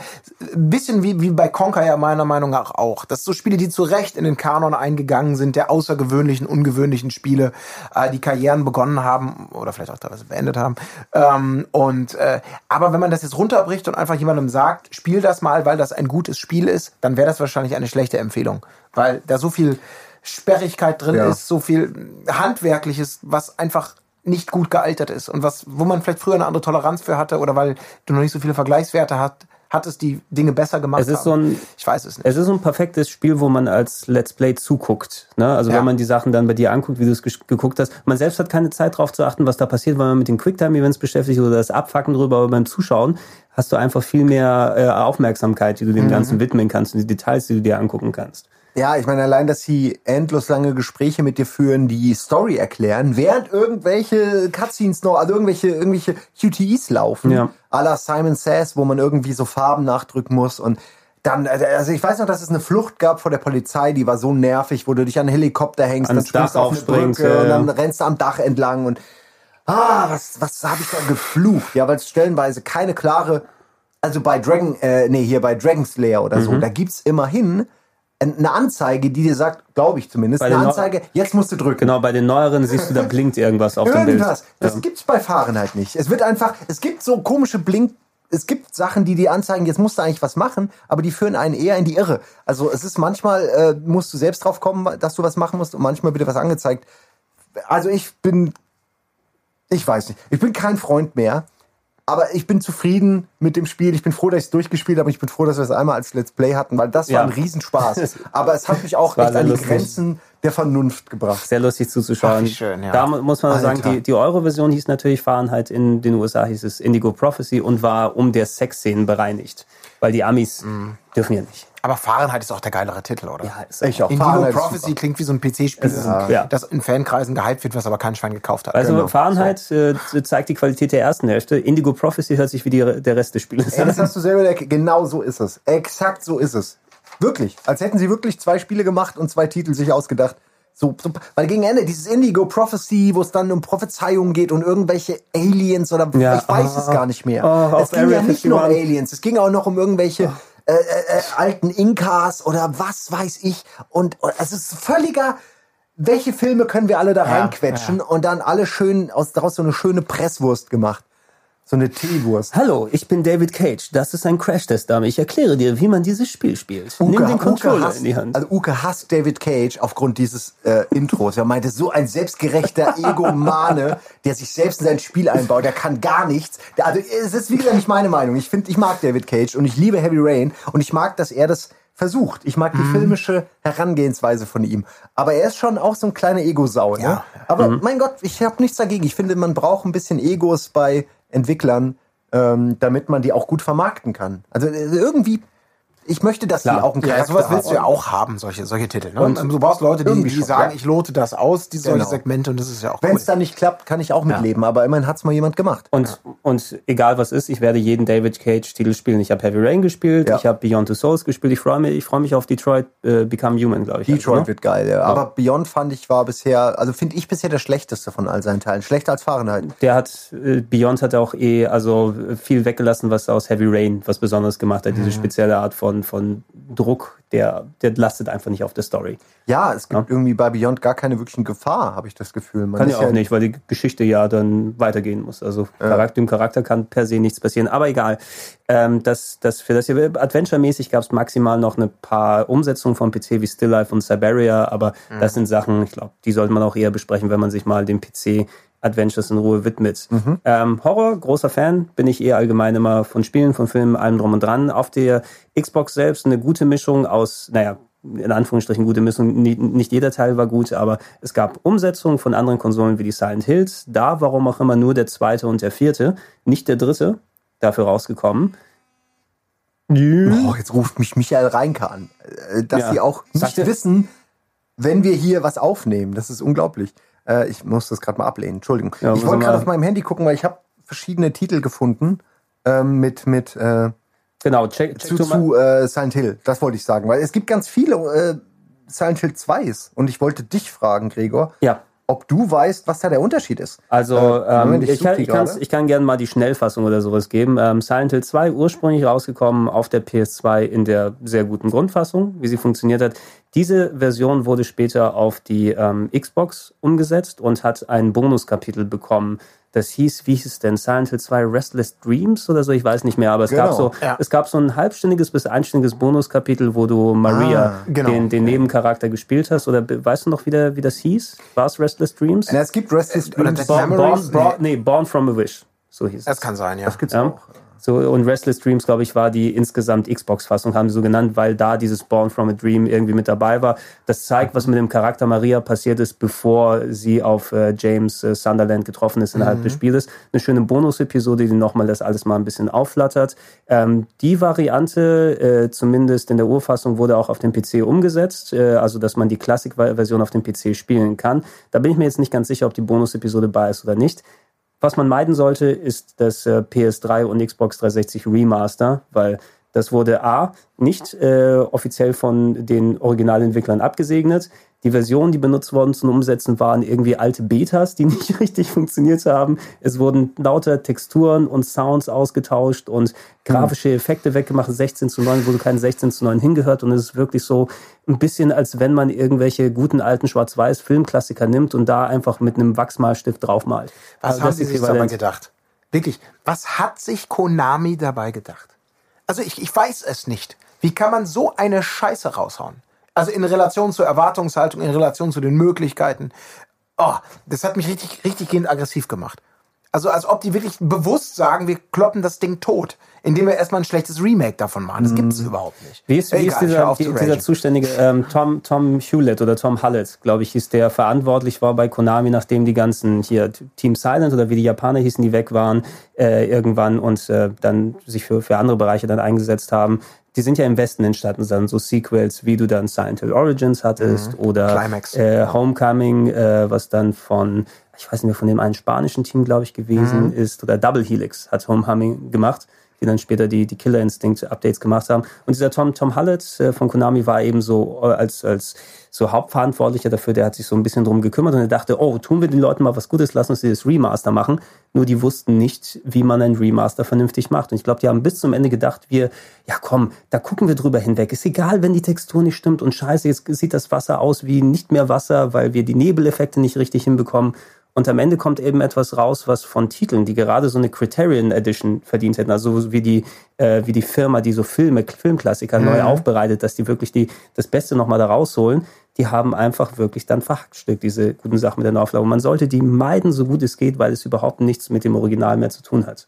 ein bisschen wie, wie bei Conker ja meiner Meinung nach auch. Das sind so Spiele, die zu Recht in den Kanon eingegangen sind, der außergewöhnlichen, ungewöhnlichen Spiele, äh, die Karrieren begonnen haben oder vielleicht auch teilweise beendet haben. Ähm, und äh, aber wenn man das jetzt runterbricht und einfach jemandem sagt, spiel das mal, weil das ein gutes Spiel ist, dann wäre das wahrscheinlich eine schlechte Empfehlung, weil da so viel Sperrigkeit drin Ja. ist, so viel Handwerkliches, was einfach nicht gut gealtert ist und was, wo man vielleicht früher eine andere Toleranz für hatte oder weil du noch nicht so viele Vergleichswerte hat, hat es die Dinge besser gemacht. Es ist haben. so ein- ich weiß es nicht. Es ist so ein perfektes Spiel, wo man als Let's Play zuguckt. Ne? Also Ja. wenn man die Sachen dann bei dir anguckt, wie du es geguckt hast. Man selbst hat keine Zeit drauf zu achten, was da passiert, weil man mit den Quicktime-Events beschäftigt oder das Abfacken drüber. Aber beim Zuschauen hast du einfach viel mehr äh, Aufmerksamkeit, die du Mhm. dem Ganzen widmen kannst und die Details, die du dir angucken kannst. Ja, ich meine, allein, dass sie endlos lange Gespräche mit dir führen, die Story erklären, während irgendwelche Cutscenes noch, also irgendwelche, irgendwelche QTEs laufen. Ja. À la Simon Says, wo man irgendwie so Farben nachdrücken muss und dann, also ich weiß noch, dass es eine Flucht gab vor der Polizei, die war so nervig, wo du dich an einen Helikopter hängst, Ans dann springst Dach du auf eine Brücke ja, und dann rennst du am Dach entlang und ah, was, was habe ich da geflucht? Ja, weil es stellenweise keine klare, also bei Dragon, äh, nee, hier bei Dragon Slayer oder Mhm. so, da gibt's immerhin eine Anzeige, die dir sagt, glaube ich zumindest, eine den Neu- Anzeige, jetzt musst du drücken. Genau, bei den neueren siehst du, da blinkt irgendwas auf dem Bild. Irgendwas. Das Ja. gibt's bei Fahrenheit nicht. Es wird einfach, es gibt so komische Blink, es gibt Sachen, die dir anzeigen, jetzt musst du eigentlich was machen, aber die führen einen eher in die Irre. Also es ist manchmal, äh, musst du selbst drauf kommen, dass du was machen musst und manchmal wird dir was angezeigt. Also ich bin, ich weiß nicht, ich bin kein Freund mehr. Aber ich bin zufrieden mit dem Spiel. Ich bin froh, dass ich es durchgespielt habe. Ich bin froh, dass wir es einmal als Let's Play hatten, weil das Ja. war ein Riesenspaß. Aber es hat mich auch echt an die lustig. Grenzen der Vernunft gebracht. Sehr lustig zuzuschauen. Ach, schön, ja. Da mu- muss man Alter. sagen, die, die Euro-Version hieß natürlich Fahrenheit. In den USA hieß es Indigo Prophecy und war um der Sexszenen bereinigt. Weil die Amis Mhm. dürfen ja nicht. Aber Fahrenheit ist auch der geilere Titel, oder? Ja, ist Ich auch. Indigo Fahrenheit Prophecy super. klingt wie so ein PC-Spiel, ja. das in Fankreisen gehypt wird, was aber kein Schwein gekauft hat. Also Genau. Fahrenheit äh, zeigt die Qualität der ersten Hälfte. Indigo Prophecy hört sich wie die, der Rest des Spiels Ey, das an. hast du selber entdeckt. Genau so ist es. Exakt so ist es. Wirklich. Als hätten sie wirklich zwei Spiele gemacht und zwei Titel sich ausgedacht. So, so, weil gegen Ende dieses Indigo Prophecy, wo es dann um Prophezeiungen geht und irgendwelche Aliens oder Ja. ich weiß es gar nicht mehr. Oh, es auf ging ja nicht nur um 51. Aliens, es ging auch noch um irgendwelche äh, äh, äh, alten Inkas oder was weiß ich. Und, und es ist völliger. Welche Filme können wir alle da reinquetschen und dann alle schön aus daraus so eine schöne Presswurst gemacht. So eine Teewurst. Hallo, ich bin David Cage. Das ist ein Crash-Test-Dame. Ich erkläre dir, wie man dieses Spiel spielt. Nimm den Controller hasst, in die Hand. Also Uke hasst David Cage aufgrund dieses äh, Intros. Er meinte, so ein selbstgerechter Egomane, der sich selbst in sein Spiel einbaut, der kann gar nichts. Der, also es ist wie gesagt nicht meine Meinung. Ich finde, ich mag David Cage und ich liebe Heavy Rain und ich mag, dass er das versucht. Ich mag die Mhm. filmische Herangehensweise von ihm. Aber er ist schon auch so ein kleiner Ego-Sau. Ne? Ja. Aber Mhm. mein Gott, ich habe nichts dagegen. Ich finde, man braucht ein bisschen Egos bei Entwicklern, ähm, damit man die auch gut vermarkten kann. Also äh, irgendwie, ich möchte, dass die Klar. auch einen Ja, Charakter sowas willst du ja auch haben, solche, solche Titel. Ne? Und- Und du brauchst Leute, die, die schon, sagen, ja. ich lote das aus, die solche Genau. Segmente, und das ist ja auch Wenn cool. es dann nicht klappt, kann ich auch mitleben. Aber immerhin hat's mal jemand gemacht. Und, und egal was ist, ich werde jeden David Cage-Titel spielen. Ich habe Heavy Rain gespielt, Ja. ich habe Beyond the Souls gespielt. Ich freue mich, ich freue mich auf Detroit äh, Become Human, glaube ich. Detroit heißt, ne? wird geil. Ja. Aber Beyond fand ich war bisher, also finde ich bisher der schlechteste von all seinen Teilen. Schlechter als Fahrenheit. Der hat, äh, Beyond hat auch eh, also viel weggelassen, was aus Heavy Rain was Besonderes gemacht hat. Mhm. Diese spezielle Art von, von Druck, der, der lastet einfach nicht auf der Story. Ja, es gibt irgendwie bei Beyond gar keine wirklichen Gefahr, habe ich das Gefühl. Man Kann ja auch nicht, weil die Geschichte ja dann weitergehen muss. Also Charakter, dem Charakter kann per se nichts passieren. Aber egal. Ähm, das, das, für das hier Adventure-mäßig gab es maximal noch ein paar Umsetzungen vom PC wie Still Life und Siberia, aber das sind Sachen, ich glaube, die sollte man auch eher besprechen, wenn man sich mal dem PC Adventures in Ruhe widmet. Ähm, Horror, großer Fan, bin ich eher allgemein immer von Spielen, von Filmen, allem drum und dran. Auf der Xbox selbst eine gute Mischung aus, naja, in Anführungsstrichen gute Mischung. Nicht, jeder Teil war gut, aber es gab Umsetzungen von anderen Konsolen wie die Silent Hills. Da, warum auch immer, nur der zweite und der vierte, nicht der dritte, dafür rausgekommen. Oh, jetzt ruft mich Michael Reinke an. Äh, Dass Ja. sie auch nicht er- wissen, wenn wir hier was aufnehmen. Das ist unglaublich. Äh, Ich muss das gerade mal ablehnen. Entschuldigung. Ja, ich wollte gerade auf meinem Handy gucken, weil ich habe verschiedene Titel gefunden ähm, mit, mit äh, Genau, check, check zu, zu äh, Silent Hill. Das wollte ich sagen. Weil es gibt ganz viele äh, Silent Hill 2s. Und ich wollte dich fragen, Gregor, Ja. Ob du weißt, was da der Unterschied ist. Also Äh, ähm, Moment, ich kann, ich, gerade. ich kann gerne mal die Schnellfassung oder sowas geben. Ähm, Silent Hill 2 ursprünglich rausgekommen auf der PS2 in der sehr guten Grundfassung, wie sie funktioniert hat. Diese Version wurde später auf die ähm, Xbox umgesetzt und hat ein Bonuskapitel bekommen. Das hieß, wie hieß es denn? Silent Hill 2 Restless Dreams oder so? Ich weiß nicht mehr, aber es gab Genau. so, Ja. es gab so ein halbstündiges bis einstündiges Bonuskapitel, wo du Maria, Ah, genau. den, den Nebencharakter gespielt hast. Oder weißt du noch, wie, der, wie das hieß? War es Restless Dreams? Na, es gibt Restless oder Dreams. Born, born, born, nee, Born from a Wish. So hieß Das es. kann sein, ja. Das gibt's Ja. auch. So, und Restless Dreams, glaube ich, war die insgesamt Xbox-Fassung, haben sie so genannt, weil da dieses Born from a Dream irgendwie mit dabei war. Das zeigt, was mit dem Charakter Maria passiert ist, bevor sie auf äh, James äh, Sunderland getroffen ist innerhalb des Spieles. Eine schöne Bonus-Episode, die nochmal das alles mal ein bisschen aufflattert. Ähm, die Variante, äh, zumindest in der Urfassung, wurde auch auf dem PC umgesetzt, äh, also dass man die Classic-Version auf dem PC spielen kann. Da bin ich mir jetzt nicht ganz sicher, ob die Bonus-Episode bei ist oder nicht. Was man meiden sollte, ist das äh, PS3 und Xbox 360 Remaster, weil das wurde A nicht äh, offiziell von den Originalentwicklern abgesegnet. Die Versionen, die benutzt wurden zum Umsetzen, waren irgendwie alte Betas, die nicht richtig funktioniert haben. Es wurden lauter Texturen und Sounds ausgetauscht und grafische Effekte weggemacht, 16 zu 9, wo du kein 16 zu 9 hingehört. Und es ist wirklich so ein bisschen, als wenn man irgendwelche guten alten Schwarz-Weiß-Filmklassiker nimmt und da einfach mit einem Wachsmalstift draufmalt. Was Also haben Sie sich dabei gedacht? Wirklich, was hat sich Konami dabei gedacht? Also ich, ich weiß es nicht. Wie kann man so eine Scheiße raushauen? Also in Relation zur Erwartungshaltung, in Relation zu den Möglichkeiten. Oh, das hat mich richtig, richtig gehend aggressiv gemacht. Also als ob die wirklich bewusst sagen, wir kloppen das Ding tot, indem wir erstmal ein schlechtes Remake davon machen. Das gibt es überhaupt nicht. Wie ist, wie ist Egal, dieser, die, dieser zuständige ähm, Tom, Tom Hewlett oder Tom Hullett, glaube ich, hieß der verantwortlich war bei Konami, nachdem die ganzen hier Team Silent oder wie die Japaner hießen, die weg waren äh, irgendwann und äh, dann sich für, für andere Bereiche dann eingesetzt haben. Die sind ja im Westen entstanden, dann so Sequels, wie du dann Silent Hill Origins hattest oder Climax. Äh, Homecoming, äh, was dann von, ich weiß nicht mehr, von dem einen spanischen Team, glaube ich, gewesen ist, oder Double Helix hat Homecoming gemacht die dann später die, die Killer Instinct Updates gemacht haben. Und dieser Tom, Tom Hullett äh, von Konami war eben so äh, als, als so Hauptverantwortlicher dafür, der hat sich so ein bisschen drum gekümmert und er dachte, oh, tun wir den Leuten mal was Gutes, lass uns dieses Remaster machen. Nur die wussten nicht, wie man ein Remaster vernünftig macht. Und ich glaube, die haben bis zum Ende gedacht, wir, ja komm, da gucken wir drüber hinweg. Ist egal, wenn die Textur nicht stimmt und scheiße, jetzt sieht das Wasser aus wie nicht mehr Wasser, weil wir die Nebeleffekte nicht richtig hinbekommen. Und am Ende kommt eben etwas raus, was von Titeln, die gerade so eine Criterion Edition verdient hätten, also so wie die, äh, wie die Firma, die so Filme, Filmklassiker neu aufbereitet, dass die wirklich die, das Beste nochmal da rausholen, die haben einfach wirklich dann verhackstückt, diese guten Sachen mit der Neuauflage. Man sollte die meiden, so gut es geht, weil es überhaupt nichts mit dem Original mehr zu tun hat.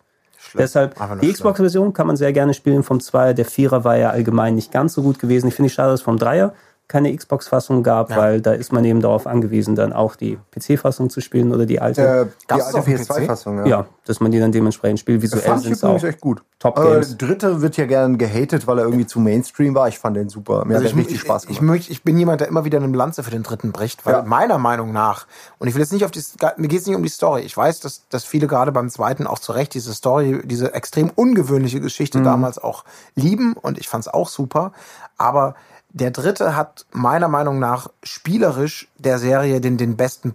Deshalb, Einfach nur die Xbox-Version kann man sehr gerne spielen vom Zweier. Der Vierer war ja allgemein nicht ganz so gut gewesen. Ich finde es schade, dass vom Dreier keine Xbox-Fassung gab, weil da ist man eben darauf angewiesen, dann auch die PC-Fassung zu spielen oder die alte. Äh, die alte auf dem PS2-Fassung, ja. dass man die dann dementsprechend spielt. Visuell Fand sind ich es auch echt gut. Top Äh, Games. der dritte wird ja gern gehatet, weil er irgendwie zu Mainstream war. Ich fand den super. Mir Also hat ich, richtig ich, Spaß ich, gemacht. möchte, ich bin jemand, der immer wieder eine Lanze für den dritten bricht, weil Ja. meiner Meinung nach, und ich will jetzt nicht auf die, mir geht es nicht um die Story. Ich weiß, dass, dass viele gerade beim zweiten auch zu Recht diese Story, diese extrem ungewöhnliche Mhm. Geschichte damals auch lieben und ich fand es auch super. Aber der dritte hat meiner Meinung nach spielerisch der Serie den, den besten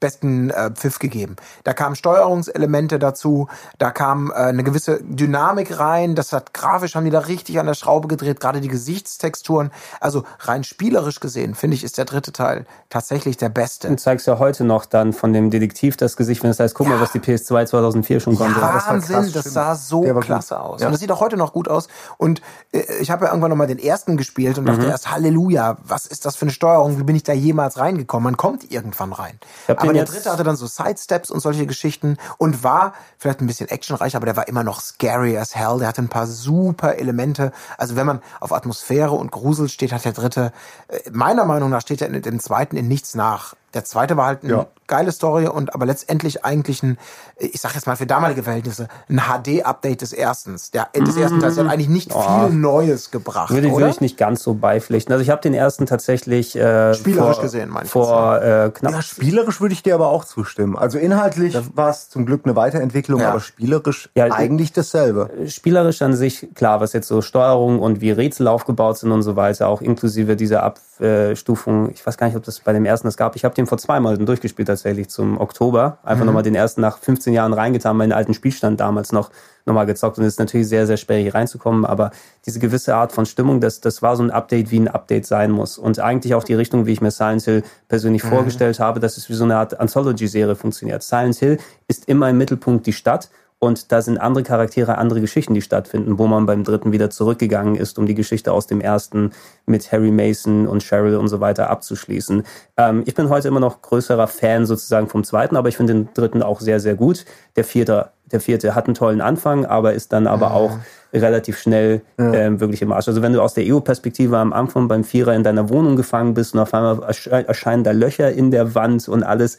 besten äh, Pfiff gegeben. Da kamen Steuerungselemente dazu, da kam äh, eine gewisse Dynamik rein, das hat grafisch haben die da richtig an der Schraube gedreht, gerade die Gesichtstexturen. Also rein spielerisch gesehen, finde ich, ist der dritte Teil tatsächlich der beste. Du zeigst ja heute noch dann von dem Detektiv das Gesicht, wenn es heißt, guck mal, was die PS2 2004 schon konnte. das war Wahnsinn, krass, das, sah so war gut. klasse aus. Ja. Und das sieht auch heute noch gut aus. Und äh, ich habe ja irgendwann noch mal den ersten gespielt und Mhm. dachte erst, Halleluja, was ist das für eine Steuerung? Wie bin ich da jemals reingekommen? Man kommt irgendwann rein. hab Aber der dritte hatte dann so Sidesteps und solche Geschichten und war vielleicht ein bisschen actionreich, aber der war immer noch scary as hell. Der hatte ein paar super Elemente. Also wenn man auf Atmosphäre und Grusel steht, hat der dritte, äh, meiner Meinung nach steht er in dem zweiten in nichts nach. Der zweite war halt eine Ja. geile Story und aber letztendlich eigentlich ein, ich sag jetzt mal für damalige Verhältnisse, ein HD-Update des erstens. Der, des ersten Teils hat eigentlich nicht viel Neues gebracht. Würde, oder? würde ich nicht ganz so beipflichten. Also ich habe den ersten tatsächlich äh, Spielerisch vor, gesehen, meine ich vor äh, knapp Ja, spielerisch würde ich dir aber auch zustimmen. Also inhaltlich war es zum Glück eine Weiterentwicklung, Ja. aber spielerisch Ja, eigentlich dasselbe. spielerisch an sich, klar, was jetzt so Steuerung und wie Rätsel aufgebaut sind und so weiter, auch inklusive dieser Abstufung. Ich weiß gar nicht, ob das bei dem ersten das gab. Ich habe den vor zweimal durchgespielt tatsächlich zum Oktober. Einfach nochmal den ersten nach 15 Jahren reingetan, meinen alten Spielstand damals noch nochmal gezockt und es ist natürlich sehr, sehr schwer hier reinzukommen, aber diese gewisse Art von Stimmung, das, das war so ein Update, wie ein Update sein muss und eigentlich auch die Richtung, wie ich mir Silent Hill persönlich vorgestellt habe, dass es wie so eine Art Anthology-Serie funktioniert. Silent Hill ist immer im Mittelpunkt die Stadt und da sind andere Charaktere, andere Geschichten, die stattfinden, wo man beim dritten wieder zurückgegangen ist, um die Geschichte aus dem ersten mit Harry Mason und Cheryl und so weiter abzuschließen. Ähm, ich bin heute immer noch größerer Fan sozusagen vom zweiten, aber ich finde den dritten auch sehr, sehr gut. Der vierte, der vierte hat einen tollen Anfang, aber ist dann aber auch relativ schnell ähm, wirklich im Arsch. Also wenn du aus der EU-Perspektive am Anfang beim Vierer in deiner Wohnung gefangen bist und auf einmal ersche- erscheinen da Löcher in der Wand und alles,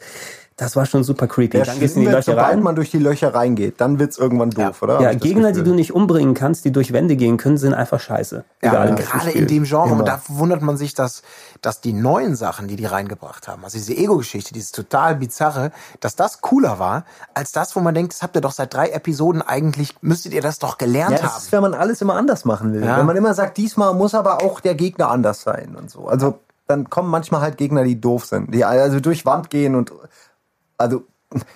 das war schon super creepy. Der dann gehst du in die Löcher rein. man durch die Löcher reingeht, dann wird's irgendwann doof, oder? Ja, ich das Gegner, die du nicht umbringen kannst, die durch Wände gehen können, sind einfach scheiße. Ja, welchem gerade in dem Genre. Immer. Und da wundert man sich, dass, dass die neuen Sachen, die die reingebracht haben, also diese Ego-Geschichte, dieses total bizarre, dass das cooler war, als das, wo man denkt, das habt ihr doch seit drei Episoden eigentlich, müsstet ihr das doch gelernt Ja, das haben. ist, wenn man alles immer anders machen will. Ja. Wenn man immer sagt, diesmal muss aber auch der Gegner anders sein und so. Also dann kommen manchmal halt Gegner, die doof sind, die also durch Wand gehen und also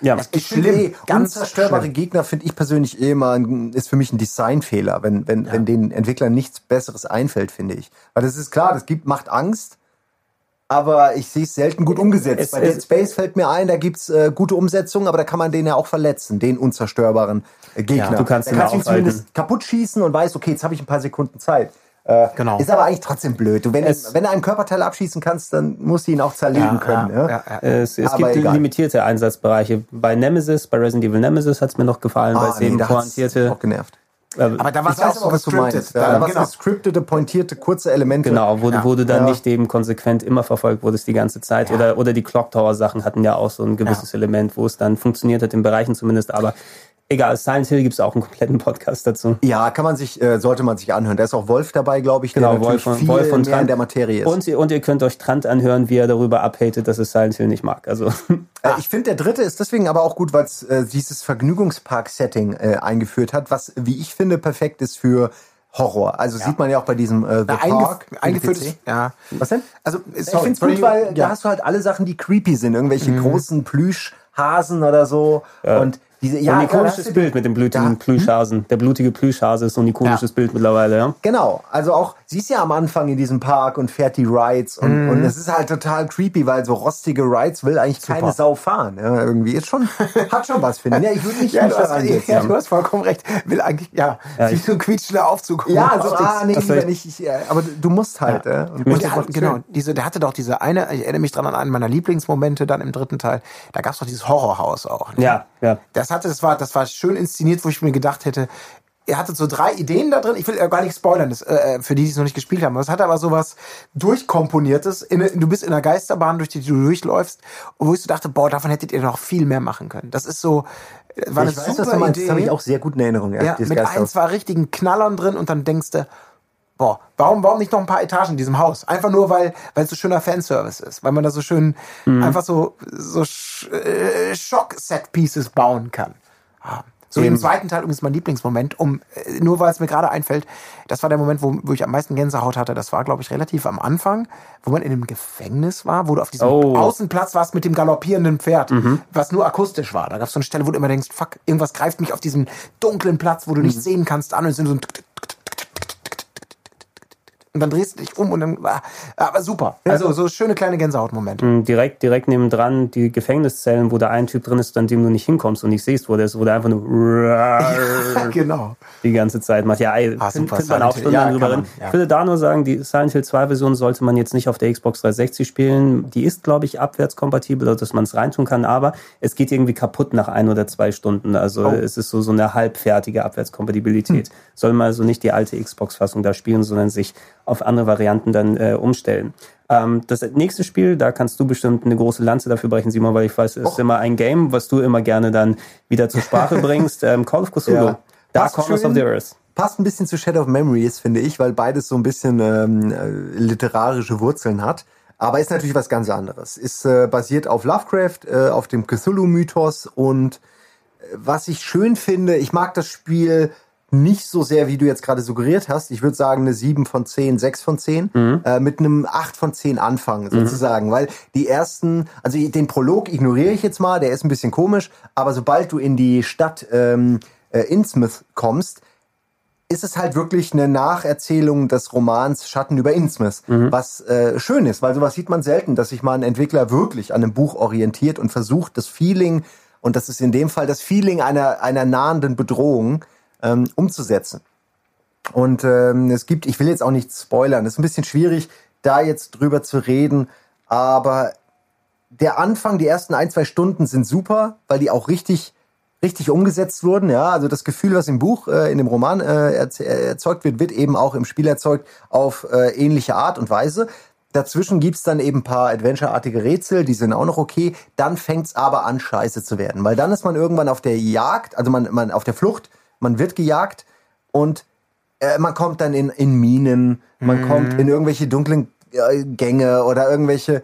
Ja, ich schlimm, finde eh, ganz unzerstörbare schlimm. Gegner finde ich persönlich eh immer ein- ist für mich ein Designfehler, wenn wenn wenn den Entwicklern nichts Besseres einfällt, finde ich. Weil das ist klar, das gibt macht Angst. Aber ich sehe es selten gut umgesetzt. Es- Bei Dead es- Space fällt mir ein, da gibt's äh, gute Umsetzungen, aber da kann man den ja auch verletzen, den unzerstörbaren äh, Gegner. Ja, du kannst da ihn kannst ihn zumindest kaputt schießen und weißt, okay, jetzt habe ich ein paar Sekunden Zeit. Äh, Genau. Ist aber eigentlich trotzdem blöd. Du, wenn, Es- wenn du einen Körperteil abschießen kannst, dann musst du ihn auch zerlegen können. Ja, ja, ja. Es, es gibt egal. limitierte Einsatzbereiche. Bei Nemesis, bei Resident Evil Nemesis hat es mir noch gefallen, weil es Ah, nee, eben pointierte. auch genervt. Aber da war es auch was du meinst. Da, Ja, da war genau. gescriptete, pointierte, kurze Elemente. Genau, wo, du- wo du dann Ja. nicht eben konsequent immer verfolgt wurdest die ganze Zeit. Oder, oder die Clock Tower Sachen hatten ja auch so ein gewisses Element, wo es dann funktioniert hat, in Bereichen zumindest. Aber egal, Silent Hill gibt es auch einen kompletten Podcast dazu. Ja, kann man sich, äh, sollte man sich anhören. Da ist auch Wolf dabei, glaube ich, Genau, der Wolf von, viel Wolf von mehr Trant. in der Materie ist. Und, ihr- und ihr könnt euch Trant anhören, wie er darüber abhatet, dass es Silent Hill nicht mag. Also, Äh, ich finde, der dritte ist deswegen aber auch gut, weil es äh, dieses Vergnügungspark-Setting äh, eingeführt hat, was, wie ich finde, perfekt ist für Horror. Also sieht man ja auch bei diesem äh, The Na, eingef Park. eingeführt PC. ist, ja. Was denn? Also, ich sorry, finde es gut, weil da ja. hast du halt alle Sachen, die creepy sind. Irgendwelche großen Plüschhasen oder so. Und Diese, so ein ikonisches Bild mit dem blutigen da- Plüschhasen. Der blutige Plüschhase ist so ein ikonisches Bild mittlerweile, ja. Genau, also auch, sie ist ja am Anfang in diesem Park und fährt die Rides und, und es ist halt total creepy, weil so rostige Rides will eigentlich keine Sau fahren. Ja, irgendwie ist schon, hat schon was, finde ich. Ja, ich würde nicht Ja, du hast, ja, du hast vollkommen recht. Will eigentlich, ja, Ja, wie ich- so ein quietschender Aufzug. Ja, so, ah, nee, lieber nicht. Ich, ja, aber du musst halt. Ja. Und Und der genau, diese, der hatte doch diese eine, ich erinnere mich dran an einen meiner Lieblingsmomente dann im dritten Teil, da gab es doch dieses Horrorhaus auch. ne? Ja, ja. Das hatte, das war, das war schön inszeniert, wo ich mir gedacht hätte, er hatte so drei Ideen da drin. Ich will gar nicht spoilern, das, äh, für die, die es noch nicht gespielt haben. Es hat aber sowas durchkomponiertes. In, du bist in einer Geisterbahn, durch die du durchläufst, wo ich so dachte, boah, davon hättet ihr noch viel mehr machen können. Das ist so, äh, war eine ich weiß, super was du meinst. Idee. Das habe ich auch sehr gut in Erinnerung. Ja, dieses mit ein, zwei richtigen Knallern drin und dann denkst du, boah, warum, warum nicht noch ein paar Etagen in diesem Haus? Einfach nur, weil weil es so schöner Fanservice ist, weil man da so schön einfach so, so äh, Schock-Set-Pieces bauen kann. Ah. So im zweiten Teil übrigens mein Lieblingsmoment, um äh, nur weil es mir gerade einfällt, das war der Moment, wo, wo ich am meisten Gänsehaut hatte. Das war, glaube ich, relativ am Anfang, wo man in einem Gefängnis war, wo du auf diesem Oh. Außenplatz warst mit dem galoppierenden Pferd, was nur akustisch war. Da gab es so eine Stelle, wo du immer denkst, fuck, irgendwas greift mich auf diesem dunklen Platz, wo du nicht sehen kannst, an und sind so ein und dann drehst du dich um und dann ah, aber super. Also so schöne kleine Gänsehautmomente. Direkt, direkt nebendran die Gefängniszellen, wo da ein Typ drin ist, an dem du nicht hinkommst und nicht siehst, wo der ist, wo der einfach nur genau. die ganze Zeit macht. Ja, ey, Ah, super, man auch. Stunden Ja, drüber reden. ja. Ich würde da nur sagen, die Silent Hill 2 Version sollte man jetzt nicht auf der Xbox 360 spielen. Die ist, glaube ich, abwärtskompatibel, dass man es reintun kann, aber es geht irgendwie kaputt nach ein oder zwei Stunden. Also Oh. es ist so, so eine halbfertige Abwärtskompatibilität. Soll man also nicht die alte Xbox-Fassung da spielen, sondern sich auf andere Varianten dann äh, umstellen. Ähm, das nächste Spiel, da kannst du bestimmt eine große Lanze dafür brechen, Simon, weil ich weiß, es ist immer ein Game, was du immer gerne dann wieder zur Sprache bringst. Ähm, Call of Cthulhu. Ja. Dark Corners of the Earth. passt ein bisschen zu Shadow of Memories, finde ich, weil beides so ein bisschen ähm, äh, literarische Wurzeln hat. Aber ist natürlich was ganz anderes. Ist äh, basiert auf Lovecraft, äh, auf dem Cthulhu-Mythos und äh, was ich schön finde, ich mag das Spiel nicht so sehr, wie du jetzt gerade suggeriert hast. Ich würde sagen eine 7 von 10, 6 von 10, äh, mit einem 8 von 10 anfangen sozusagen. Weil die ersten, also den Prolog ignoriere ich jetzt mal, der ist ein bisschen komisch, aber sobald du in die Stadt ähm, äh, Innsmouth kommst, ist es halt wirklich eine Nacherzählung des Romans Schatten über Innsmouth, was äh, schön ist, weil sowas sieht man selten, dass sich mal ein Entwickler wirklich an einem Buch orientiert und versucht, das Feeling, und das ist in dem Fall das Feeling einer, einer nahenden Bedrohung, ähm, umzusetzen. Und ähm, es gibt, ich will jetzt auch nicht spoilern, es ist ein bisschen schwierig, da jetzt drüber zu reden, aber der Anfang, die ersten ein, zwei Stunden sind super, weil die auch richtig, richtig umgesetzt wurden. Ja, also das Gefühl, was im Buch, äh, in dem Roman äh, äh, erzeugt wird, wird eben auch im Spiel erzeugt auf äh, ähnliche Art und Weise. Dazwischen gibt's dann eben ein paar Adventure-artige Rätsel, die sind auch noch okay. Dann fängt's aber an, scheiße zu werden. Weil dann ist man irgendwann auf der Jagd, also man, man auf der Flucht, man wird gejagt und äh, man kommt dann in, in Minen, man kommt in irgendwelche dunklen äh, Gänge oder irgendwelche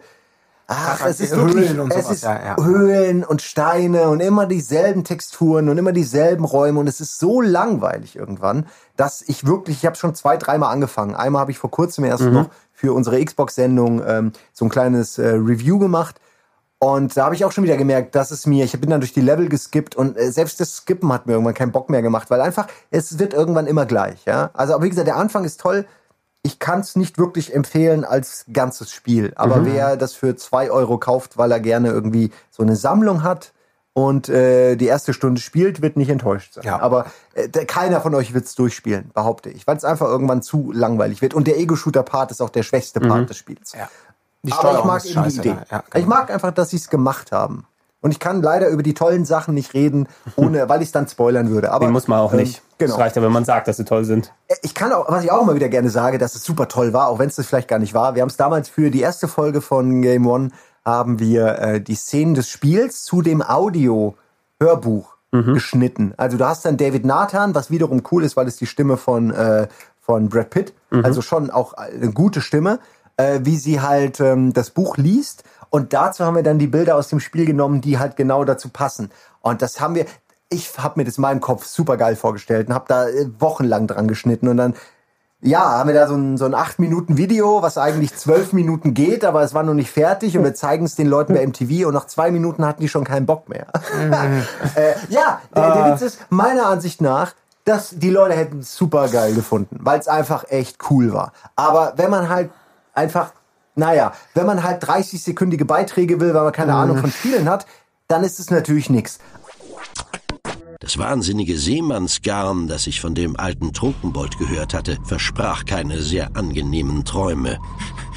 Ach, Ach, es ist Höhlen wirklich, und es sowas, ist ja, ja. Höhlen und Steine und immer dieselben Texturen und immer dieselben Räume und es ist so langweilig irgendwann, dass ich wirklich, ich habe schon zwei, dreimal angefangen. Einmal habe ich vor kurzem erst noch für unsere Xbox-Sendung ähm, so ein kleines äh, Review gemacht und da habe ich auch schon wieder gemerkt, dass es mir, ich bin dann durch die Level geskippt und äh, selbst das Skippen hat mir irgendwann keinen Bock mehr gemacht, weil einfach, es wird irgendwann immer gleich. Ja? Also, aber wie gesagt, der Anfang ist toll. Ich kann es nicht wirklich empfehlen als ganzes Spiel. Aber wer das für zwei Euro kauft, weil er gerne irgendwie so eine Sammlung hat und äh, die erste Stunde spielt, wird nicht enttäuscht sein. Ja. Aber äh, der, keiner von euch wird es durchspielen, behaupte ich, weil es einfach irgendwann zu langweilig wird. Und der Ego-Shooter-Part ist auch der schwächste Part des Spiels. Ja. Die Aber ich mag eben die Idee. Ja, Ich mag einfach, dass sie es gemacht haben. Und ich kann leider über die tollen Sachen nicht reden, ohne, weil ich es dann spoilern würde. Aber Den muss man auch ähm, nicht. Genau. Es reicht ja, wenn man sagt, dass sie toll sind. Ich kann auch, was ich auch immer wieder gerne sage, dass es super toll war, auch wenn es das vielleicht gar nicht war. Wir haben es damals für die erste Folge von Game One haben wir äh, die Szenen des Spiels zu dem Audio-Hörbuch geschnitten. Also du hast dann David Nathan, was wiederum cool ist, weil es die Stimme von äh, von Brad Pitt, also schon auch eine gute Stimme, äh, wie sie halt ähm, das Buch liest. Und dazu haben wir dann die Bilder aus dem Spiel genommen, die halt genau dazu passen. Und das haben wir, ich habe mir das in meinem Kopf super geil vorgestellt und habe da äh, wochenlang dran geschnitten und dann Ja, haben wir da so ein, so ein 8 Minuten Video, was eigentlich 12 Minuten geht, aber es war noch nicht fertig und wir zeigen es den Leuten bei MTV und nach zwei Minuten hatten die schon keinen Bock mehr. äh, ja, der, der Witz ist, meiner Ansicht nach, dass die Leute hätten es super geil gefunden, weil es einfach echt cool war. Aber wenn man halt einfach, naja, wenn man halt 30-sekündige Beiträge will, weil man keine Ahnung von Spielen hat, dann ist es natürlich nix. Das wahnsinnige Seemannsgarn, das ich von dem alten Trunkenbold gehört hatte, versprach keine sehr angenehmen Träume.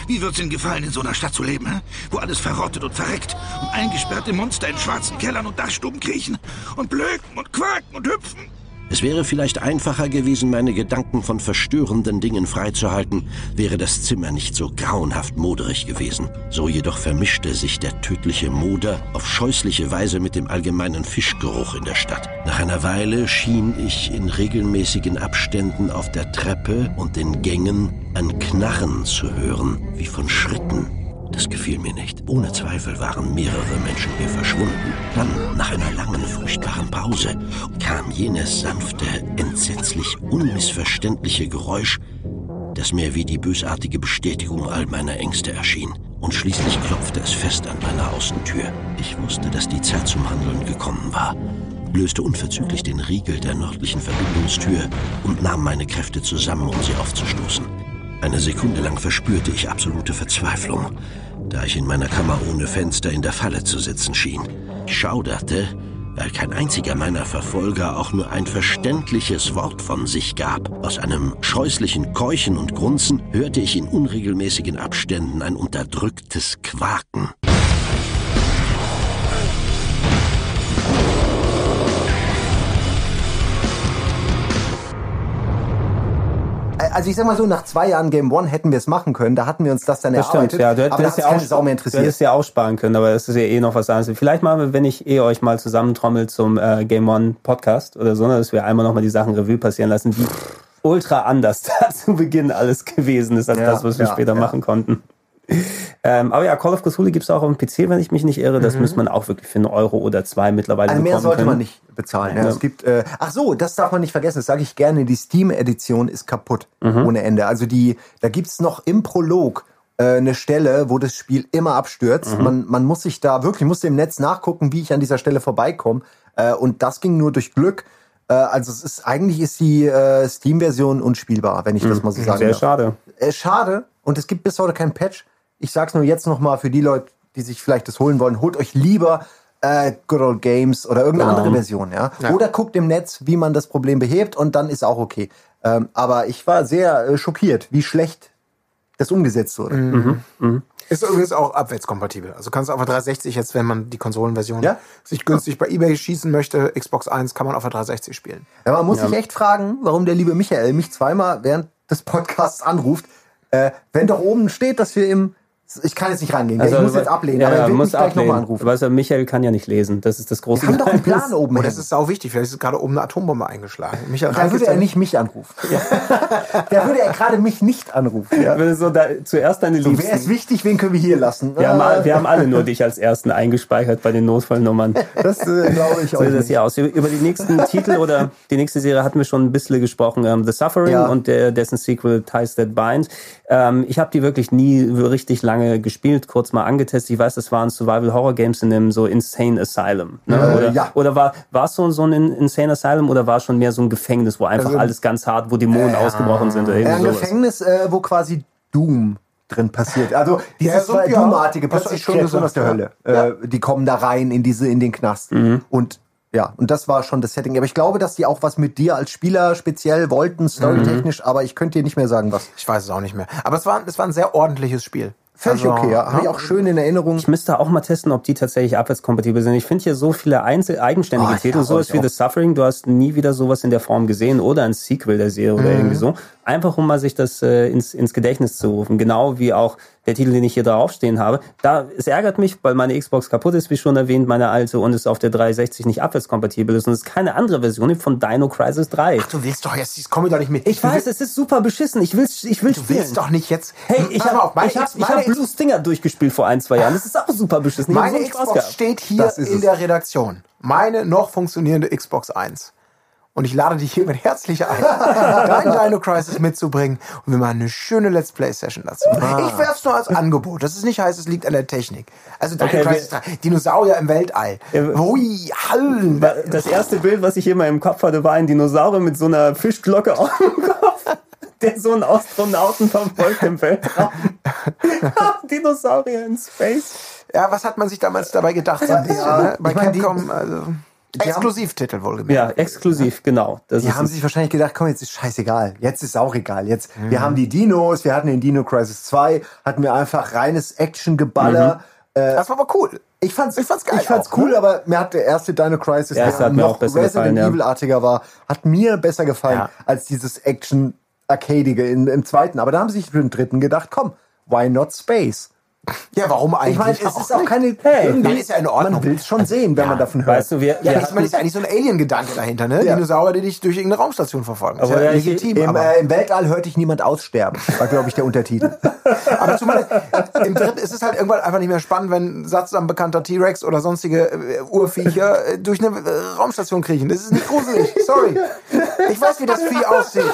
Wie wird's Ihnen gefallen, in so einer Stadt zu leben, hä? wo alles verrottet und verreckt und eingesperrte Monster in schwarzen Kellern und Dachstuben kriechen und blöken und quaken und hüpfen? Es wäre vielleicht einfacher gewesen, meine Gedanken von verstörenden Dingen freizuhalten, wäre das Zimmer nicht so grauenhaft moderig gewesen. So jedoch vermischte sich der tödliche Moder auf scheußliche Weise mit dem allgemeinen Fischgeruch in der Stadt. Nach einer Weile schien ich in regelmäßigen Abständen auf der Treppe und den Gängen ein Knarren zu hören, wie von Schritten. Das gefiel mir nicht. Ohne Zweifel waren mehrere Menschen hier verschwunden. Dann, nach einer langen, furchtbaren Pause, kam jenes sanfte, entsetzlich unmissverständliche Geräusch, das mir wie die bösartige Bestätigung all meiner Ängste erschien. Und schließlich klopfte es fest an meiner Außentür. Ich wusste, dass die Zeit zum Handeln gekommen war, löste unverzüglich den Riegel der nördlichen Verbindungstür und nahm meine Kräfte zusammen, um sie aufzustoßen. Eine Sekunde lang verspürte ich absolute Verzweiflung, da ich in meiner Kammer ohne Fenster in der Falle zu sitzen schien. Ich schauderte, weil kein einziger meiner Verfolger auch nur ein verständliches Wort von sich gab. Aus einem scheußlichen Keuchen und Grunzen hörte ich in unregelmäßigen Abständen ein unterdrücktes Quaken. Also ich sag mal so, nach zwei Jahren Game One hätten wir es machen können. Da hatten wir uns das dann Das stimmt, ja. Du aber hättest hat ja keine auch, Sau mehr du interessiert. hättest ja aussparen können, aber das ist ja eh noch was anderes. Vielleicht machen wir, wenn ich eh euch mal zusammentrommel zum äh, Game One Podcast oder so, ne, dass wir einmal nochmal die Sachen Revue passieren lassen, wie ultra anders da zu Beginn alles gewesen ist, als Ja, das, was wir ja, später ja. machen konnten. Ähm, aber ja, Call of Cthulhu gibt's auch auf dem PC, wenn ich mich nicht irre. Das müsste man auch wirklich für einen Euro oder zwei mittlerweile Also mehr sollte können. man nicht bezahlen. Ja. Ja. Es gibt, äh, ach so, das darf man nicht vergessen. Das sage ich gerne. Die Steam-Edition ist kaputt Mhm. ohne Ende. Also die, da gibt's noch im Prolog äh, eine Stelle, wo das Spiel immer abstürzt. Mhm. Man, man muss sich da wirklich, musste im Netz nachgucken, wie ich an dieser Stelle vorbeikomme. Äh, und das ging nur durch Glück. Äh, also es ist eigentlich ist die äh, Steam-Version unspielbar, wenn ich das mal so sagen Mhm. Sehr darf. schade. Äh, schade. Und es gibt bis heute keinen Patch. Ich sag's nur jetzt noch mal für die Leute, die sich vielleicht das holen wollen. Holt euch lieber äh, Good Old Games oder irgendeine Genau. andere Version, ja? Oder guckt im Netz, wie man das Problem behebt und dann ist auch okay. Ähm, aber ich war sehr äh, schockiert, wie schlecht das umgesetzt wurde. Mhm. Ist übrigens auch abwärtskompatibel. Also kannst du auf der 360 jetzt, wenn man die Konsolenversion Ja? sich günstig bei eBay schießen möchte, Xbox 1 kann man auf der 360 spielen. Ja, man muss sich echt fragen, warum der liebe Michael mich zweimal während des Podcasts anruft, äh, wenn doch oben steht, dass wir im ich kann jetzt nicht rangehen, gell? ich muss jetzt ablehnen, Also, ja, aber er ja, wird muss mich gleich nochmal ablehnen. anrufen. Weißt du, Michael kann ja nicht lesen. Das ist das große Wir haben doch einen. Plan oben. Und das hängen. ist sau wichtig. Vielleicht ist gerade oben eine Atombombe eingeschlagen. Michael Dann Reif würde er nicht mich anrufen. da würde er gerade mich nicht anrufen. Ja. Wenn so da, zuerst deine So, wer ist Liebsten. wichtig, wen können wir hier lassen? Wir haben, wir haben alle nur dich als ersten eingespeichert bei den Notfallnummern. das äh, glaube ich So auch sieht das nicht. hier aus. Über die nächsten Titel oder die nächste Serie hatten wir schon ein bisschen gesprochen. Ähm, The Suffering Ja. und der, dessen Sequel Ties That Bind. Ähm, ich habe die wirklich nie richtig lange gespielt, kurz mal angetestet. Ich weiß, das waren Survival-Horror-Games in einem so Insane Asylum. Ne? Äh, oder ja. oder war war es so, so ein Insane Asylum oder war es schon mehr so ein Gefängnis, wo einfach Also- alles ganz hart, wo Dämonen ausgebrochen sind oder Ja, irgendwie ein sowas? Gefängnis, äh, wo quasi Doom drin passiert. Also dieses Ja, so- äh, ja. Doomartige, plötzlich schon Kreaturen aus der ja. Hölle. Äh, die kommen da rein in diese in den Knast. Mhm. Und ja, und das war schon das Setting. Aber ich glaube, dass die auch was mit dir als Spieler speziell wollten, storytechnisch, aber ich könnte dir nicht mehr sagen, was. Ich weiß es auch nicht mehr. Aber es war, es war ein sehr ordentliches Spiel. Völlig Also, okay, ja. Habe ich auch schön in Erinnerung. Ich müsste auch mal testen, ob die tatsächlich abwärtskompatibel sind. Ich finde hier so viele einzel eigenständige Oh, Titel, ja, sowas wie auch. The Suffering, du hast nie wieder sowas in der Form gesehen oder ein Sequel der Serie Mhm. oder irgendwie so. Einfach um mal sich das äh, ins, ins Gedächtnis zu rufen. Genau wie auch der Titel, den ich hier draufstehen habe. Da, es ärgert mich, weil meine Xbox kaputt ist, wie schon erwähnt, meine alte, und es auf der 360 nicht abwärtskompatibel ist. Und es ist keine andere Version von Dino Crisis 3. Du willst doch jetzt, das komme ich doch nicht mit. ich du weiß, es ist super beschissen. Ich will, ich will du willst doch nicht jetzt. Hey, ich habe auf, meine ich hab, ich hab Blue Stinger durchgespielt vor ein, zwei Jahren. Das ist auch super beschissen. Ich Meine so Xbox gehabt. steht hier in es. der Redaktion. Meine noch funktionierende Xbox 1. Und ich lade dich hiermit herzlich ein, dein Dino Crisis mitzubringen und wir machen eine schöne Let's Play Session dazu. Ah. Ich werf's nur als Angebot. Das ist nicht heißt, es liegt an der Technik. Also Dino Okay, Crisis 3, Dinosaurier im Weltall. Hui, Hallen. Das erste Bild, was ich immer im Kopf hatte, war ein Dinosaurier mit so einer Fischglocke auf dem Kopf, der so einen Astronauten verfolgt im Weltraum. Dinosaurier in Space. Ja, was hat man sich damals dabei gedacht? So ein bisschen, ne? Bei Capcom, also, Exklusivtitel wohlgemerkt. Ja, exklusiv, genau. Das Die haben sich wahrscheinlich gedacht, komm, jetzt ist scheißegal. Jetzt ist auch egal. Jetzt, wir haben die Dinos, wir hatten in Dino Crisis 2, hatten wir einfach reines Action-Geballer. Äh, Das war aber cool. ich fand's, Ich fand's geil Ich fand's auch, cool, ne? aber mir hat der erste Dino Crisis, Der erste der noch auch besser Resident gefallen, ja. Evil-artiger war, hat mir besser gefallen Ja. als dieses Action-Arcadige im zweiten. Aber da haben sie sich für den dritten gedacht, komm, why not Space? Ja, warum eigentlich? Ich meine, es ist auch keine, Hey, irgendwie- ist ja in Ordnung. Man will's schon sehen, wenn man davon hört. Weißt du, wir, Ja, wir ich meine, ist ja eigentlich so ein Alien-Gedanke dahinter, ne? Ja. Dinosaurier, die dich durch irgendeine Raumstation verfolgen. Aber ist ja ja, legitim. Im, aber, äh, Im Weltall hört dich niemand aussterben, war, glaube ich, der Untertitel. aber zumal im dritten ist es halt irgendwann einfach nicht mehr spannend, wenn ein sattsam bekannter T-Rex oder sonstige äh, Urviecher äh, durch eine äh, Raumstation kriechen. Das ist nicht gruselig. Sorry. Ich weiß, wie das Vieh aussieht.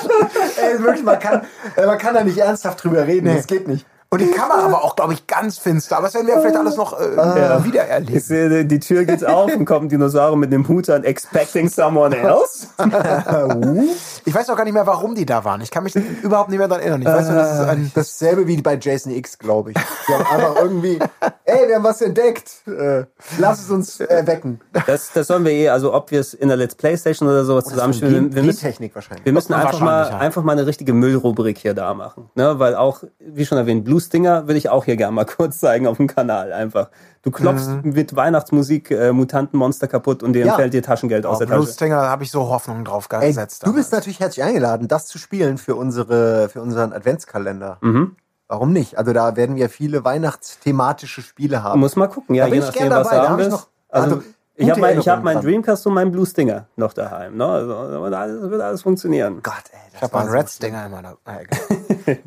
Ey, wirklich, man kann, äh, man kann da nicht ernsthaft drüber reden, das geht nicht. Und die Kamera aber auch, glaube ich, ganz finster. Aber das werden wir vielleicht alles noch äh, Ja. wieder ich erleben. sehe, die Tür geht auf und kommt ein Dinosaurier mit dem Hut an, expecting someone else. Ich weiß auch gar nicht mehr, warum die da waren. Ich kann mich überhaupt nicht mehr daran erinnern. Ich weiß nur, das ist ein... Dasselbe wie bei Jason X, glaube ich. Die haben einfach irgendwie, ey, wir haben was entdeckt. Äh, lass es uns erwecken. Das, das sollen wir eh, also ob wir es in der Let's Play Station oder sowas zusammenspielen. Wir müssen, Technik wahrscheinlich. wir müssen einfach mal, einfach mal eine richtige Müllrubrik hier da machen. Ne? Weil auch, wie schon erwähnt, Blue Stinger will ich auch hier gerne mal kurz zeigen auf dem Kanal einfach. Du klopfst mit Weihnachtsmusik äh, Mutantenmonster kaputt und dir Ja. fällt dir Taschengeld aus Oh, der Blue Tasche. Da habe ich so Hoffnung drauf Ey, gesetzt. du bist natürlich herzlich eingeladen, das zu spielen für unsere, für unseren Adventskalender. Mhm. Warum nicht? Also da werden wir viele weihnachtsthematische Spiele haben. Muss mal gucken, ja, Da bin je ich nachdem, gern was dabei, da haben ich noch- Also, also, ich habe mein, hab meinen dran. Dreamcast und meinen Blue Stinger noch daheim. Ne? Also, alles, wird alles funktionieren. Gott, ey, das Ich habe war einen so Red schlimm. Stinger in meiner... Ah, egal.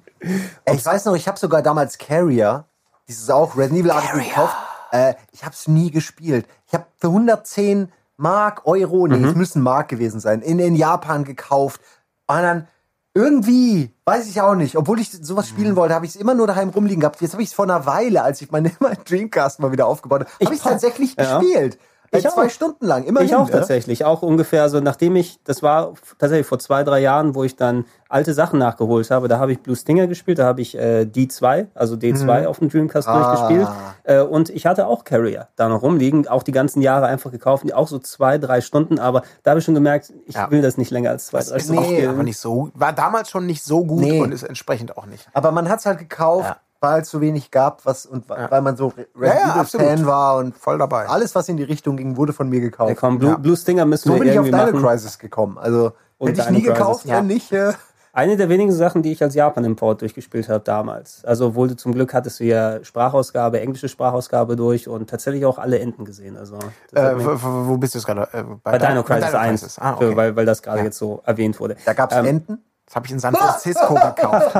Ey, ich weiß noch, ich habe sogar damals Carrier, dieses auch Resident Evil gekauft. Äh, ich habe es nie gespielt. Ich habe für 110 Mark, Euro, nee, es müssen Mark gewesen sein, in, in Japan gekauft. Und dann irgendwie, weiß ich auch nicht, obwohl ich sowas spielen wollte, habe ich es immer nur daheim rumliegen gehabt. Jetzt habe ich es vor einer Weile, als ich meine mein Dreamcast mal wieder aufgebaut habe, habe ich es tatsächlich Ja. gespielt. Äh, Ich auch. zwei Stunden lang, immerhin. Ich auch ne? tatsächlich. Auch ungefähr so, nachdem ich, das war tatsächlich vor zwei, drei Jahren, wo ich dann alte Sachen nachgeholt habe. Da habe ich Blue Stinger gespielt, da habe ich äh, D2, also D2 auf dem Dreamcast durchgespielt. Äh, und ich hatte auch Carrier da noch rumliegen, auch die ganzen Jahre einfach gekauft, auch so zwei, drei Stunden. Aber da habe ich schon gemerkt, ich Ja. will das nicht länger als zwei, drei Stunden auch spielen. aber nicht so, war damals schon nicht so gut Nee. und ist entsprechend auch nicht. Aber man hat es halt gekauft, Ja. Weil es so wenig gab, was und wa- weil man so Re- Ja, ja, Resident absolut. Fan war und Voll dabei. alles, was in die Richtung ging, wurde von mir gekauft. Ja, komm, Blue, Ja. Blue Stinger müssen So wir bin ich auf irgendwie Dino machen. Crisis gekommen. Also Und hätte ich nie Crisis, gekauft, ja. wenn nicht. Äh, Eine der wenigen Sachen, die ich als Japan-Import durchgespielt habe damals. Also, obwohl du zum Glück hattest du ja Sprachausgabe, englische Sprachausgabe durch und tatsächlich auch alle Enden gesehen. Also, Äh, wo, bist du jetzt gerade? Äh, bei Dino Crisis 1, Ah, okay. für, weil, weil das gerade Ja. jetzt so erwähnt wurde. da gab es Ähm, Enten. Das habe ich in San Francisco gekauft.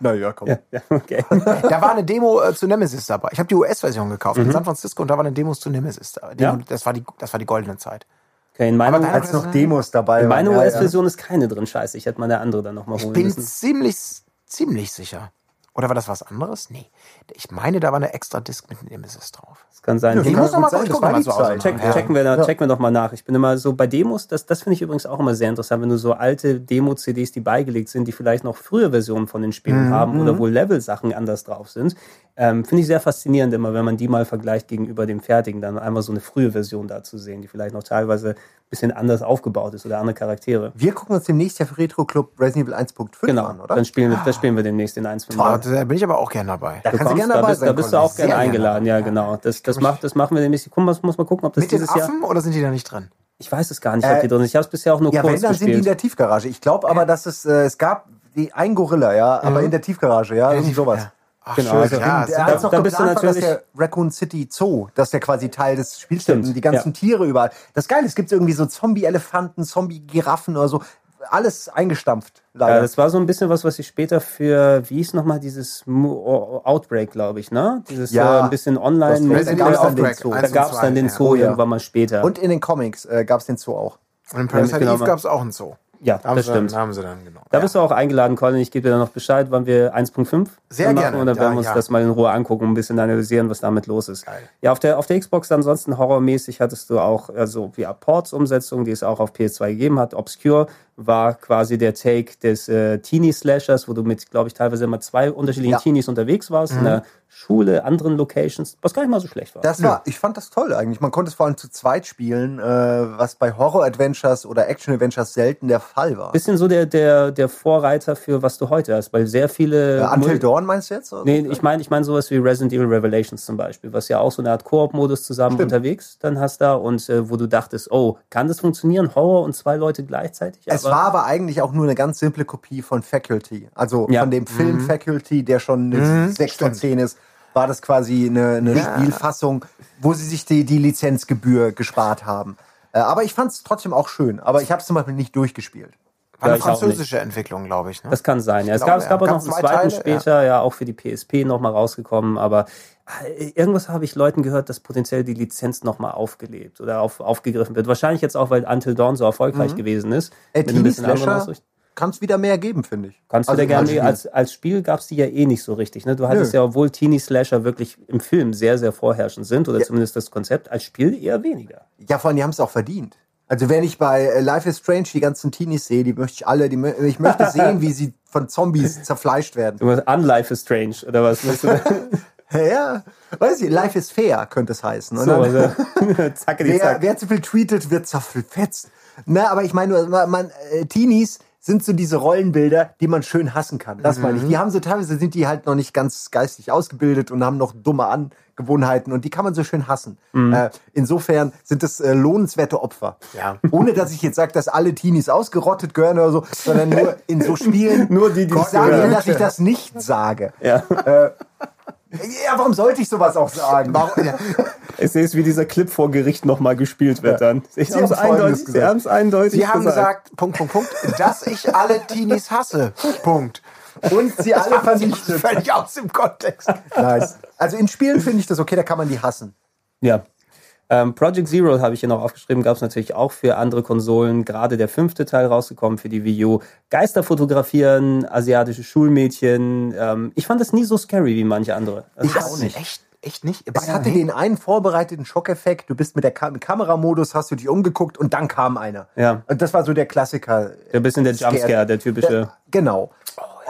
Naja, komm. Ja, okay. Da war eine Demo äh, zu Nemesis dabei. Ich habe die US-Version gekauft in San Francisco und da war eine Demo zu Nemesis da. Demo, Mhm. Ja. das, war die, das war die goldene Zeit. okay in meiner, Als noch Demos dabei in meiner. Ja, US-Version ist keine drin. Scheiße, ich hätte mal eine andere dann nochmal Ich holen bin müssen. ziemlich, ziemlich sicher. Oder war das was anderes? Nee. Ich meine, da war eine extra Disc mit Nemesis drauf. Das kann sein. Ja, Ich muss noch gut mal sein, kurz das gucken, so. Check, Ja. checken, wir da, Ja. checken wir doch mal nach. Ich bin immer so bei Demos, das, das finde ich übrigens auch immer sehr interessant, wenn du so alte Demo-CDs, die beigelegt sind, die vielleicht noch frühe Versionen von den Spielen Mhm. haben oder wo Level-Sachen anders drauf sind. Ähm, finde ich sehr faszinierend immer, wenn man die mal vergleicht gegenüber dem fertigen, dann einmal so eine frühe Version da zu sehen, die vielleicht noch teilweise ein bisschen anders aufgebaut ist oder andere Charaktere. Wir gucken uns demnächst ja für Retro Club Resident Evil 1.5 Genau, an, oder? dann spielen wir, das spielen wir demnächst in 1 Ah, da bin ich aber auch gern dabei. Da Du kannst du gerne da dabei bist, sein. da bist du auch gerne eingeladen, ja genau. Das, das, macht, das machen wir demnächst. Guck, mal, muss mal gucken, ob das Mit den dieses Jahr. Affen oder sind die da nicht drin? Ich weiß es gar nicht, ob Äh, die drin sind. Ich habe es bisher auch nur Ja, kurz wenn, dann sind die in gespielt. der Tiefgarage. Ich glaube aber, dass es, äh, es gab die, ein Gorilla, ja, aber in der Tiefgarage, ja, irgendwie sowas. Ja. Ach, Genau, schön. also ja, als noch da bist du war, dass natürlich- der Raccoon City Zoo, das ist ja quasi Teil des Spiels, Stimmt, die ganzen ja. Tiere überall. Das Geile, es gibt irgendwie so Zombie-Elefanten, Zombie-Giraffen oder so, alles eingestampft, leider. Ja, das war so ein bisschen was, was ich später für, wie hieß nochmal dieses Outbreak, glaube ich, ne? Dieses Ja. äh, ein bisschen online. Das da Outbreak, gab's dann den Zoo. Da gab es zwei, dann den. Zoo Oh, ja. irgendwann mal später. Und in den Comics äh, gab es den Zoo auch. Und in Parasite mitgenommen Eve gab es auch einen Zoo. Ja, Da haben, das sie, stimmt. Dann, haben sie dann genommen. Da ja. bist du auch eingeladen, Colin. Ich gebe dir dann noch Bescheid, wann wir 1.5 Sehr machen gerne. und dann Ja, werden wir uns ja. das mal in Ruhe angucken und ein bisschen analysieren, was damit los ist. Geil. Ja, auf der, auf der Xbox ansonsten horrormäßig hattest du auch also ja, Ports-Umsetzung, die es auch auf PS2 gegeben hat. Obscure war quasi der Take des äh, Teenie-Slashers, wo du mit, glaube ich, teilweise immer zwei unterschiedlichen Ja. Teenies unterwegs warst, in einer Schule, anderen Locations, was gar nicht mal so schlecht war. Das war, ich fand das toll eigentlich. Man konnte es vor allem zu zweit spielen, äh, was bei Horror-Adventures oder Action-Adventures selten der Fall war. bisschen so der, der, der Vorreiter für was du heute hast, weil sehr viele. Äh, Until Mul- Dawn meinst du jetzt? oder? Nee, ich meine ich mein sowas wie Resident Evil Revelations zum Beispiel, was ja auch so eine Art Koop-Modus zusammen unterwegs dann hast da und äh, wo du dachtest, oh, kann das funktionieren? Horror und zwei Leute gleichzeitig? Es war aber eigentlich auch nur eine ganz simple Kopie von Faculty. Also Ja. von dem Film Faculty, der schon eine 6 von 10 ist, war das quasi eine, eine Spielfassung, wo sie sich die, die Lizenzgebühr gespart haben. Äh, aber ich fand es trotzdem auch schön. Aber ich habe es zum Beispiel nicht durchgespielt. War eine Ja, französische Entwicklung, glaube ich. Ne? Das kann sein, ja. Es glaube, gab, es gab ja. auch noch einen zwei zweiten Teile? später, ja. auch für die PSP nochmal rausgekommen, aber äh, irgendwas habe ich Leuten gehört, dass potenziell die Lizenz nochmal aufgelebt oder auf, aufgegriffen wird. Wahrscheinlich jetzt auch, weil Until Dawn so erfolgreich gewesen ist. Äh, Mit ein bisschen anderen Teenie-Slasher Ausrichtung. kann es wieder mehr geben, finde ich. Kannst du Also dir gerne, als Spiel. als, Spiel gab es die ja eh nicht so richtig. Ne? Du hattest Nö. ja, obwohl Teenie-Slasher wirklich im Film sehr, sehr vorherrschend sind, oder zumindest das Konzept, als Spiel eher weniger. Ja, vor allem, die haben es auch verdient. Also wenn ich bei äh, Life is Strange die ganzen Teenies sehe, die möchte ich alle, die, ich möchte sehen, wie sie von Zombies zerfleischt werden. Du meinst, Unlife is Strange, oder was? Ja, weiß ich, Life is fair könnte es heißen. So, dann- also, zacke die wer, Zack. wer zu viel tweetet, wird zerfetzt. Na, aber ich meine nur, man, äh, Teenies sind so diese Rollenbilder, die man schön hassen kann. Das meine Mhm. ich. Die haben so teilweise sind die halt noch nicht ganz geistig ausgebildet und haben noch dumme Angewohnheiten und die kann man so schön hassen. Mhm. Äh, insofern sind das äh, lohnenswerte Opfer. Ja. Ohne dass ich jetzt sage, dass alle Teenies ausgerottet gehören oder so, sondern nur in so Spielen. Nur die, die ich sage, dass ich das nicht sage. Ja. Ja, warum sollte ich sowas auch sagen? Ich sehe es, wie dieser Clip vor Gericht nochmal gespielt wird dann. Sie haben es eindeutig, sie gesagt. haben es eindeutig Sie haben gesagt, Punkt, Punkt, Punkt, dass ich alle Teenies hasse. Punkt. Und sie alle vernichtet. Völlig aus dem Kontext. Nice. Also in Spielen finde ich das okay, da kann man die hassen. Ja. Ähm, Project Zero habe ich hier noch aufgeschrieben, gab es natürlich auch für andere Konsolen. Gerade der fünfte Teil rausgekommen für die Wii U. Geister fotografieren, asiatische Schulmädchen. Ähm, ich fand das nie so scary wie manche andere. Also Ich auch nicht. Echt, echt nicht? Es hatte den einen vorbereiteten Schockeffekt. Du bist mit der Kam Kameramodus, hast du dich umgeguckt und dann kam einer. Ja. Und das war so der Klassiker. ein bisschen der Scare. Jumpscare, der typische. Der, genau.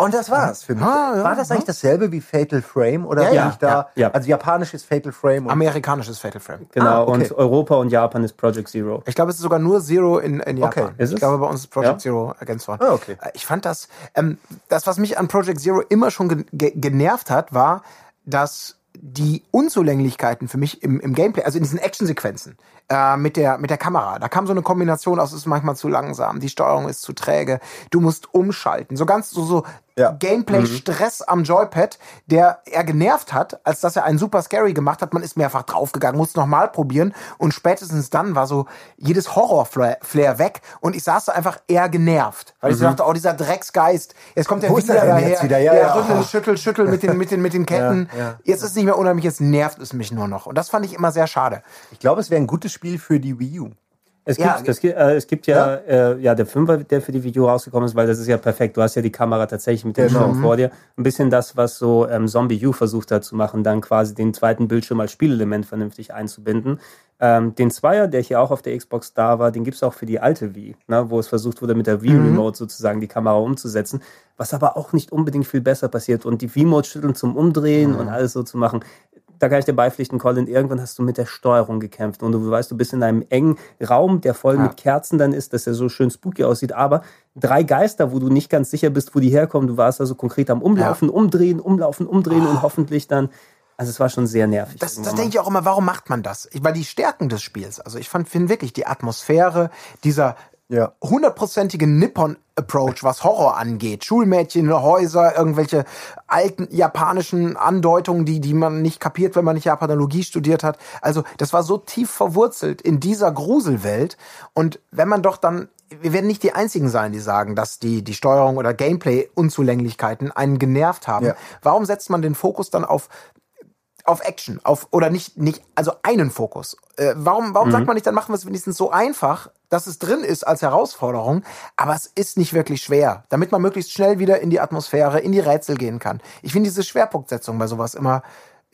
Und das war's für mich. Ah, ja, war das eigentlich dasselbe wie Fatal Frame? Oder Ja, ich da? ja, ja. Also japanisches Fatal Frame. Und Amerikanisches Fatal Frame. Genau, Ah, okay. und Europa und Japan ist Project Zero. Ich glaube, es ist sogar nur Zero in, in Japan. Okay. Ist es? Ich glaube, bei uns ist Project Ja. Zero ergänzt worden. Ah, okay. Äh, Ich fand das, ähm, das, was mich an Project Zero immer schon ge ge genervt hat, war, dass die Unzulänglichkeiten für mich im, im Gameplay, also in diesen Actionsequenzen äh, mit, der, mit der Kamera, da kam so eine Kombination aus, es ist manchmal zu langsam, die Steuerung ist zu träge, du musst umschalten. So ganz so, so Ja. Gameplay-Stress am Joypad, der eher genervt hat, als dass er einen super scary gemacht hat. Man ist mehrfach draufgegangen, musste nochmal probieren und spätestens dann war so jedes Horror-Flair weg und ich saß da einfach eher genervt, weil ich so dachte, oh, dieser Drecksgeist, jetzt kommt der Wo wieder er daher, jetzt wieder? Ja, der ja. rüttel, schüttel, schüttel mit den, mit den, mit den Ketten. Ja. Jetzt ist es nicht mehr unheimlich, jetzt nervt es mich nur noch und das fand ich immer sehr schade. ich glaube, es wäre ein gutes Spiel für die Wii U. Es Ja, gibt, das, äh, es gibt ja, Äh, ja der Fünfer, der für die Video rausgekommen ist, weil das ist ja perfekt. Du hast ja die Kamera tatsächlich mit dem Genau. Schirm vor dir. Ein bisschen das, was so ähm, Zombie U versucht hat zu machen, dann quasi den zweiten Bildschirm als Spielelement vernünftig einzubinden. Ähm, den Zweier, der hier auch auf der Xbox da war, den gibt's auch für die alte Wii, ne, wo es versucht wurde, mit der Wii Remote sozusagen die Kamera umzusetzen, was aber auch nicht unbedingt viel besser passiert. Und die Wii-Mode schütteln zum Umdrehen und alles so zu machen da kann ich dir beipflichten, Colin, irgendwann hast du mit der Steuerung gekämpft. Und du weißt, du bist in einem engen Raum, der voll mit Kerzen dann ist, dass er so schön spooky aussieht, aber drei Geister, wo du nicht ganz sicher bist, wo die herkommen, du warst also konkret am Umlaufen, umdrehen, umlaufen, umdrehen und hoffentlich dann, also es war schon sehr nervig. Das, das denke ich auch immer, warum macht man das? Ich- Weil die Stärken des Spiels, also ich fand finde wirklich die Atmosphäre, dieser Ja. hundertprozentige Nippon-Approach, was Horror angeht. Schulmädchen, Häuser, irgendwelche alten japanischen Andeutungen, die, die man nicht kapiert, wenn man nicht Japanologie studiert hat. Also das war so tief verwurzelt in dieser Gruselwelt. Und wenn man doch dann wir werden nicht die einzigen sein, die sagen, dass die, die Steuerung oder Gameplay-Unzulänglichkeiten einen genervt haben. Ja. Warum setzt man den Fokus dann auf auf Action, auf oder nicht nicht also einen Fokus. Äh, warum warum sagt man nicht, dann machen wir es wenigstens so einfach, dass es drin ist als Herausforderung, aber es ist nicht wirklich schwer, damit man möglichst schnell wieder in die Atmosphäre, in die Rätsel gehen kann. Ich finde diese Schwerpunktsetzung bei sowas immer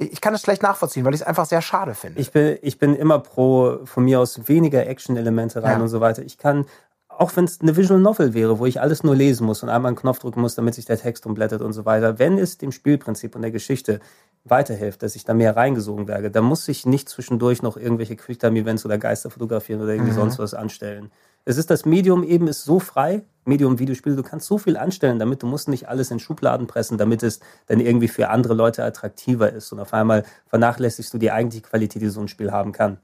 ich kann es schlecht nachvollziehen, weil ich es einfach sehr schade finde. Ich bin, ich bin immer pro von mir aus weniger Action-Elemente rein Ja. und so weiter. Ich kann, auch wenn es eine Visual Novel wäre, wo ich alles nur lesen muss und einmal einen Knopf drücken muss, damit sich der Text umblättert und so weiter, wenn es dem Spielprinzip und der Geschichte weiterhilft, dass ich da mehr reingesogen werde, dann muss ich nicht zwischendurch noch irgendwelche Quicktime-Events oder Geister fotografieren oder irgendwie sonst was anstellen. Es ist das Medium eben ist so frei, Medium Videospiel, du kannst so viel anstellen damit, du musst nicht alles in Schubladen pressen, damit es dann irgendwie für andere Leute attraktiver ist und auf einmal vernachlässigst du die eigentliche Qualität, die so ein Spiel haben kann.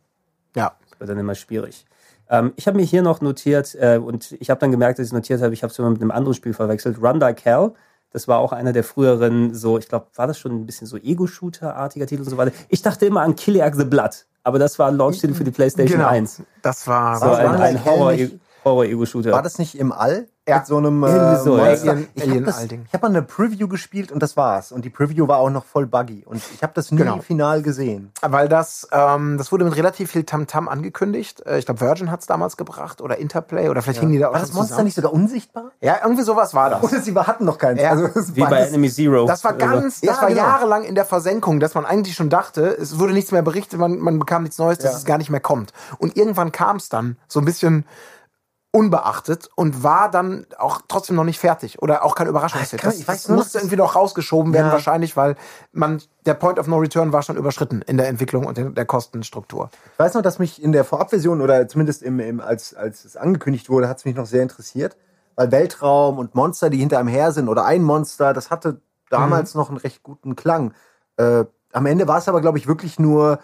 Ja. Das wird dann immer schwierig. Ähm, ich habe mir hier noch notiert äh, und ich habe dann gemerkt, dass ich notiert habe, ich habe es immer mit einem anderen Spiel verwechselt. Run Like Hell. Das war auch einer der früheren, so, ich glaube, war das schon ein bisschen so Ego-Shooter-artiger Titel und so weiter. Ich dachte immer an Kiliak the Blood, aber das war ein Launch-Titel für die PlayStation Genau. 1. Das war, So War ein, ein Hell Horror- Horror-Ego-Shooter. War das nicht im All? Ja. Mit so einem äh, Irgendwie so, ja. Monster? Alien- Ich habe ich hab mal eine Preview gespielt und das war's. Und die Preview war auch noch voll buggy. Und ich habe das nie Genau. final gesehen. Weil das, ähm, das wurde mit relativ viel Tamtam angekündigt. Äh, ich glaube, Virgin hat es damals gebracht oder Interplay oder vielleicht hingen die da auch War schon das Monster zusammen. nicht sogar unsichtbar? Ja, irgendwie sowas war das. Oder sie hatten noch keins. Ja. Also, Wie bei das- Enemy Zero. Das war ganz, das Ja, war genau. jahrelang in der Versenkung, dass man eigentlich schon dachte, es wurde nichts mehr berichtet, man, man bekam nichts Neues, dass Ja. es gar nicht mehr kommt. Und irgendwann kam es dann so ein bisschen unbeachtet und war dann auch trotzdem noch nicht fertig oder auch kein Überraschungshit. Das, ich weiß das musste irgendwie noch rausgeschoben werden Ja. wahrscheinlich, weil man der Point of No Return war schon überschritten in der Entwicklung und in der Kostenstruktur. Ich weiß noch, dass mich in der Vorabversion oder zumindest im, im, als, als es angekündigt wurde, hat es mich noch sehr interessiert. Weil Weltraum und Monster, die hinter einem her sind oder ein Monster, das hatte damals noch einen recht guten Klang. Äh, am Ende war es aber, glaube ich, wirklich nur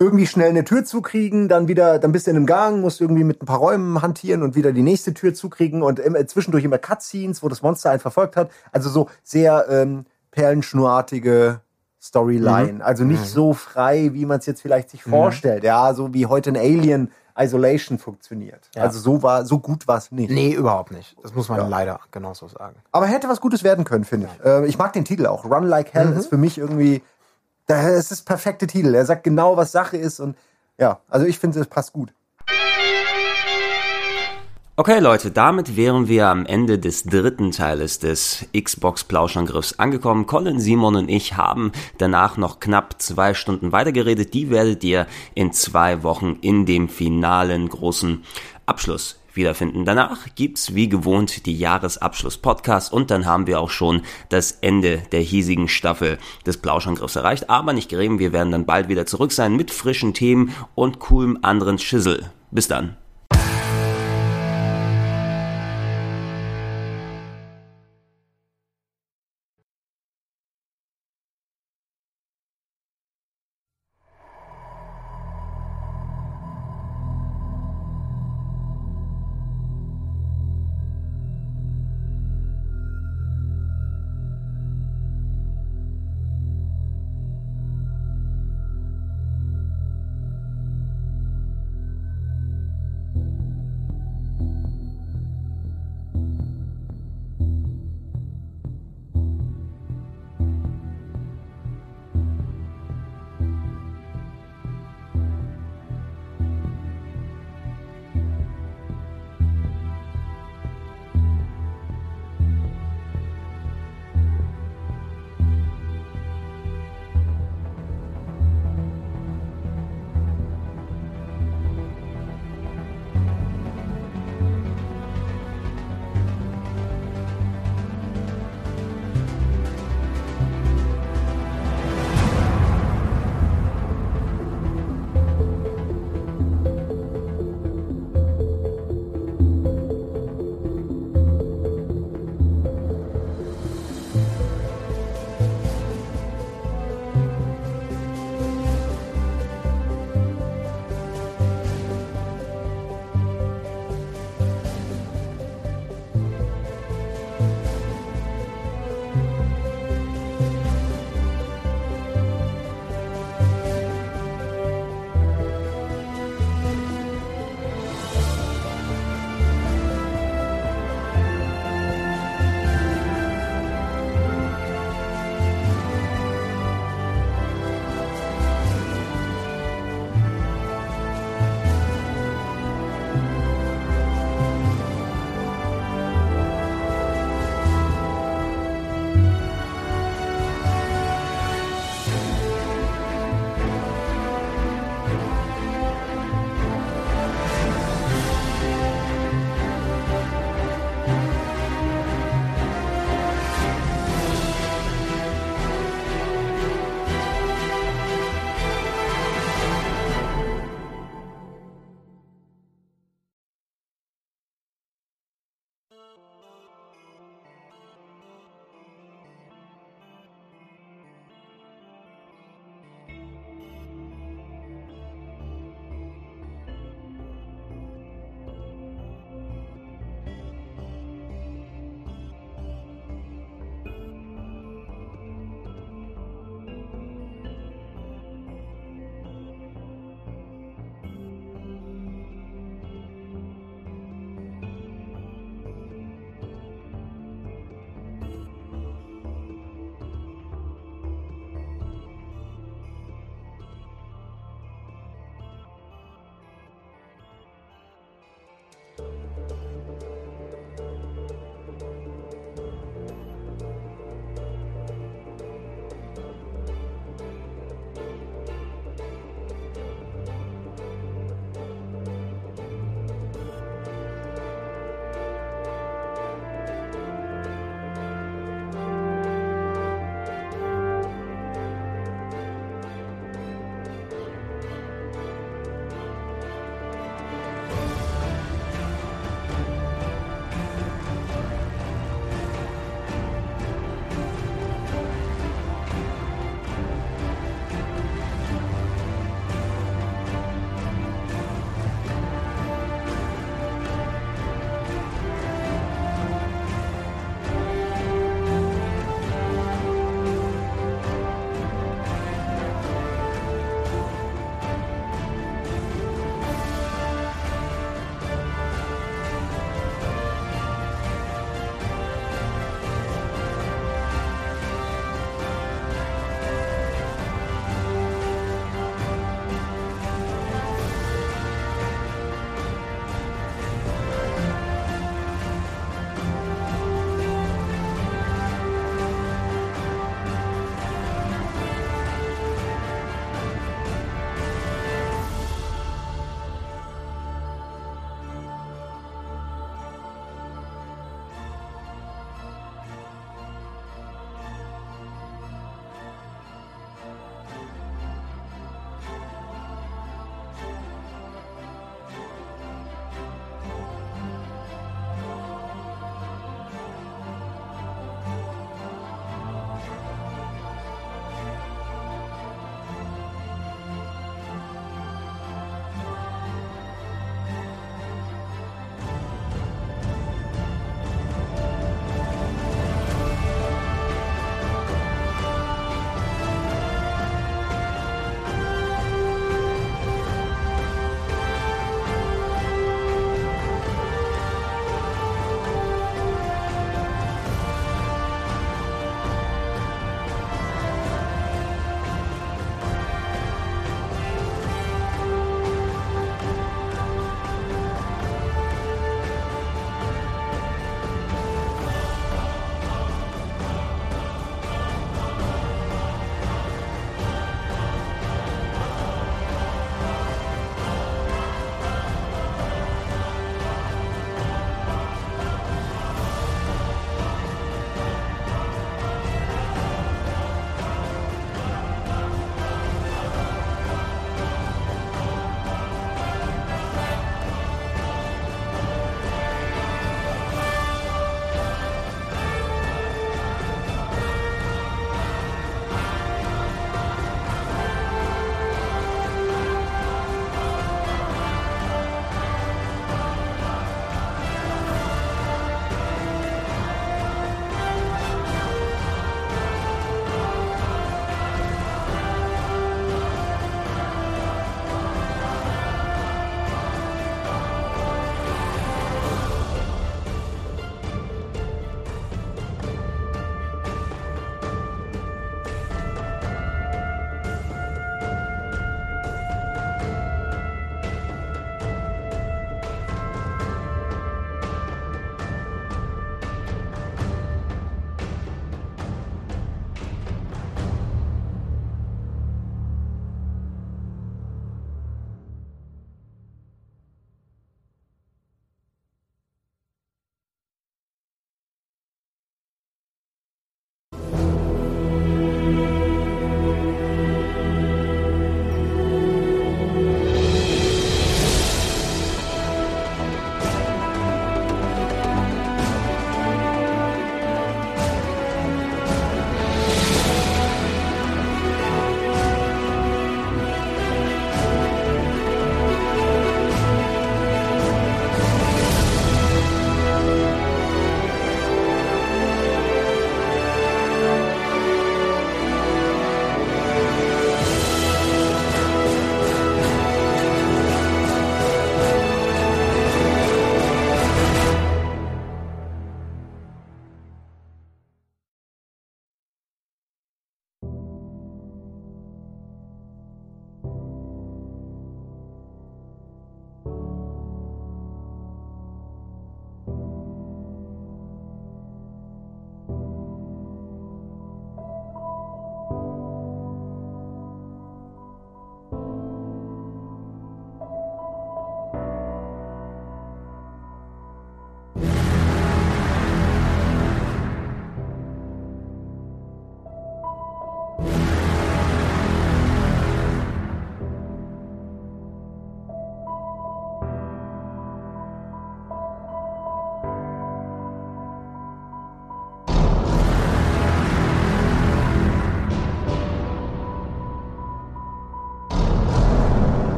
irgendwie schnell eine Tür zukriegen, dann wieder, dann bist du in einem Gang, musst irgendwie mit ein paar Räumen hantieren und wieder die nächste Tür zukriegen und immer, zwischendurch immer Cutscenes, wo das Monster einen verfolgt hat. Also so sehr ähm, perlenschnurartige Storyline. Also nicht so frei, wie man es jetzt vielleicht sich vorstellt. Ja, so wie heute ein Alien Isolation funktioniert. Also so war, so gut war es nicht. Nee, überhaupt nicht. Das muss man leider genauso sagen. Aber hätte was Gutes werden können, finde ich. Äh, ich mag den Titel auch. Run Like Hell ist für mich irgendwie, da- es ist perfekte Titel. Er sagt genau, was Sache ist und ja, also ich finde, es passt gut. Okay, Leute, damit wären wir am Ende des dritten Teiles des Xbox-Plauschangriffs angekommen. Colin, Simon und ich haben danach noch knapp zwei Stunden weitergeredet. Die werdet ihr in zwei Wochen in dem finalen großen Abschluss wiederfinden. Danach gibt's wie gewohnt die Jahresabschluss-Podcast und dann haben wir auch schon das Ende der hiesigen Staffel des Plauschangriffs erreicht. Aber nicht gering, wir werden dann bald wieder zurück sein mit frischen Themen und coolem anderen Schissel. Bis dann.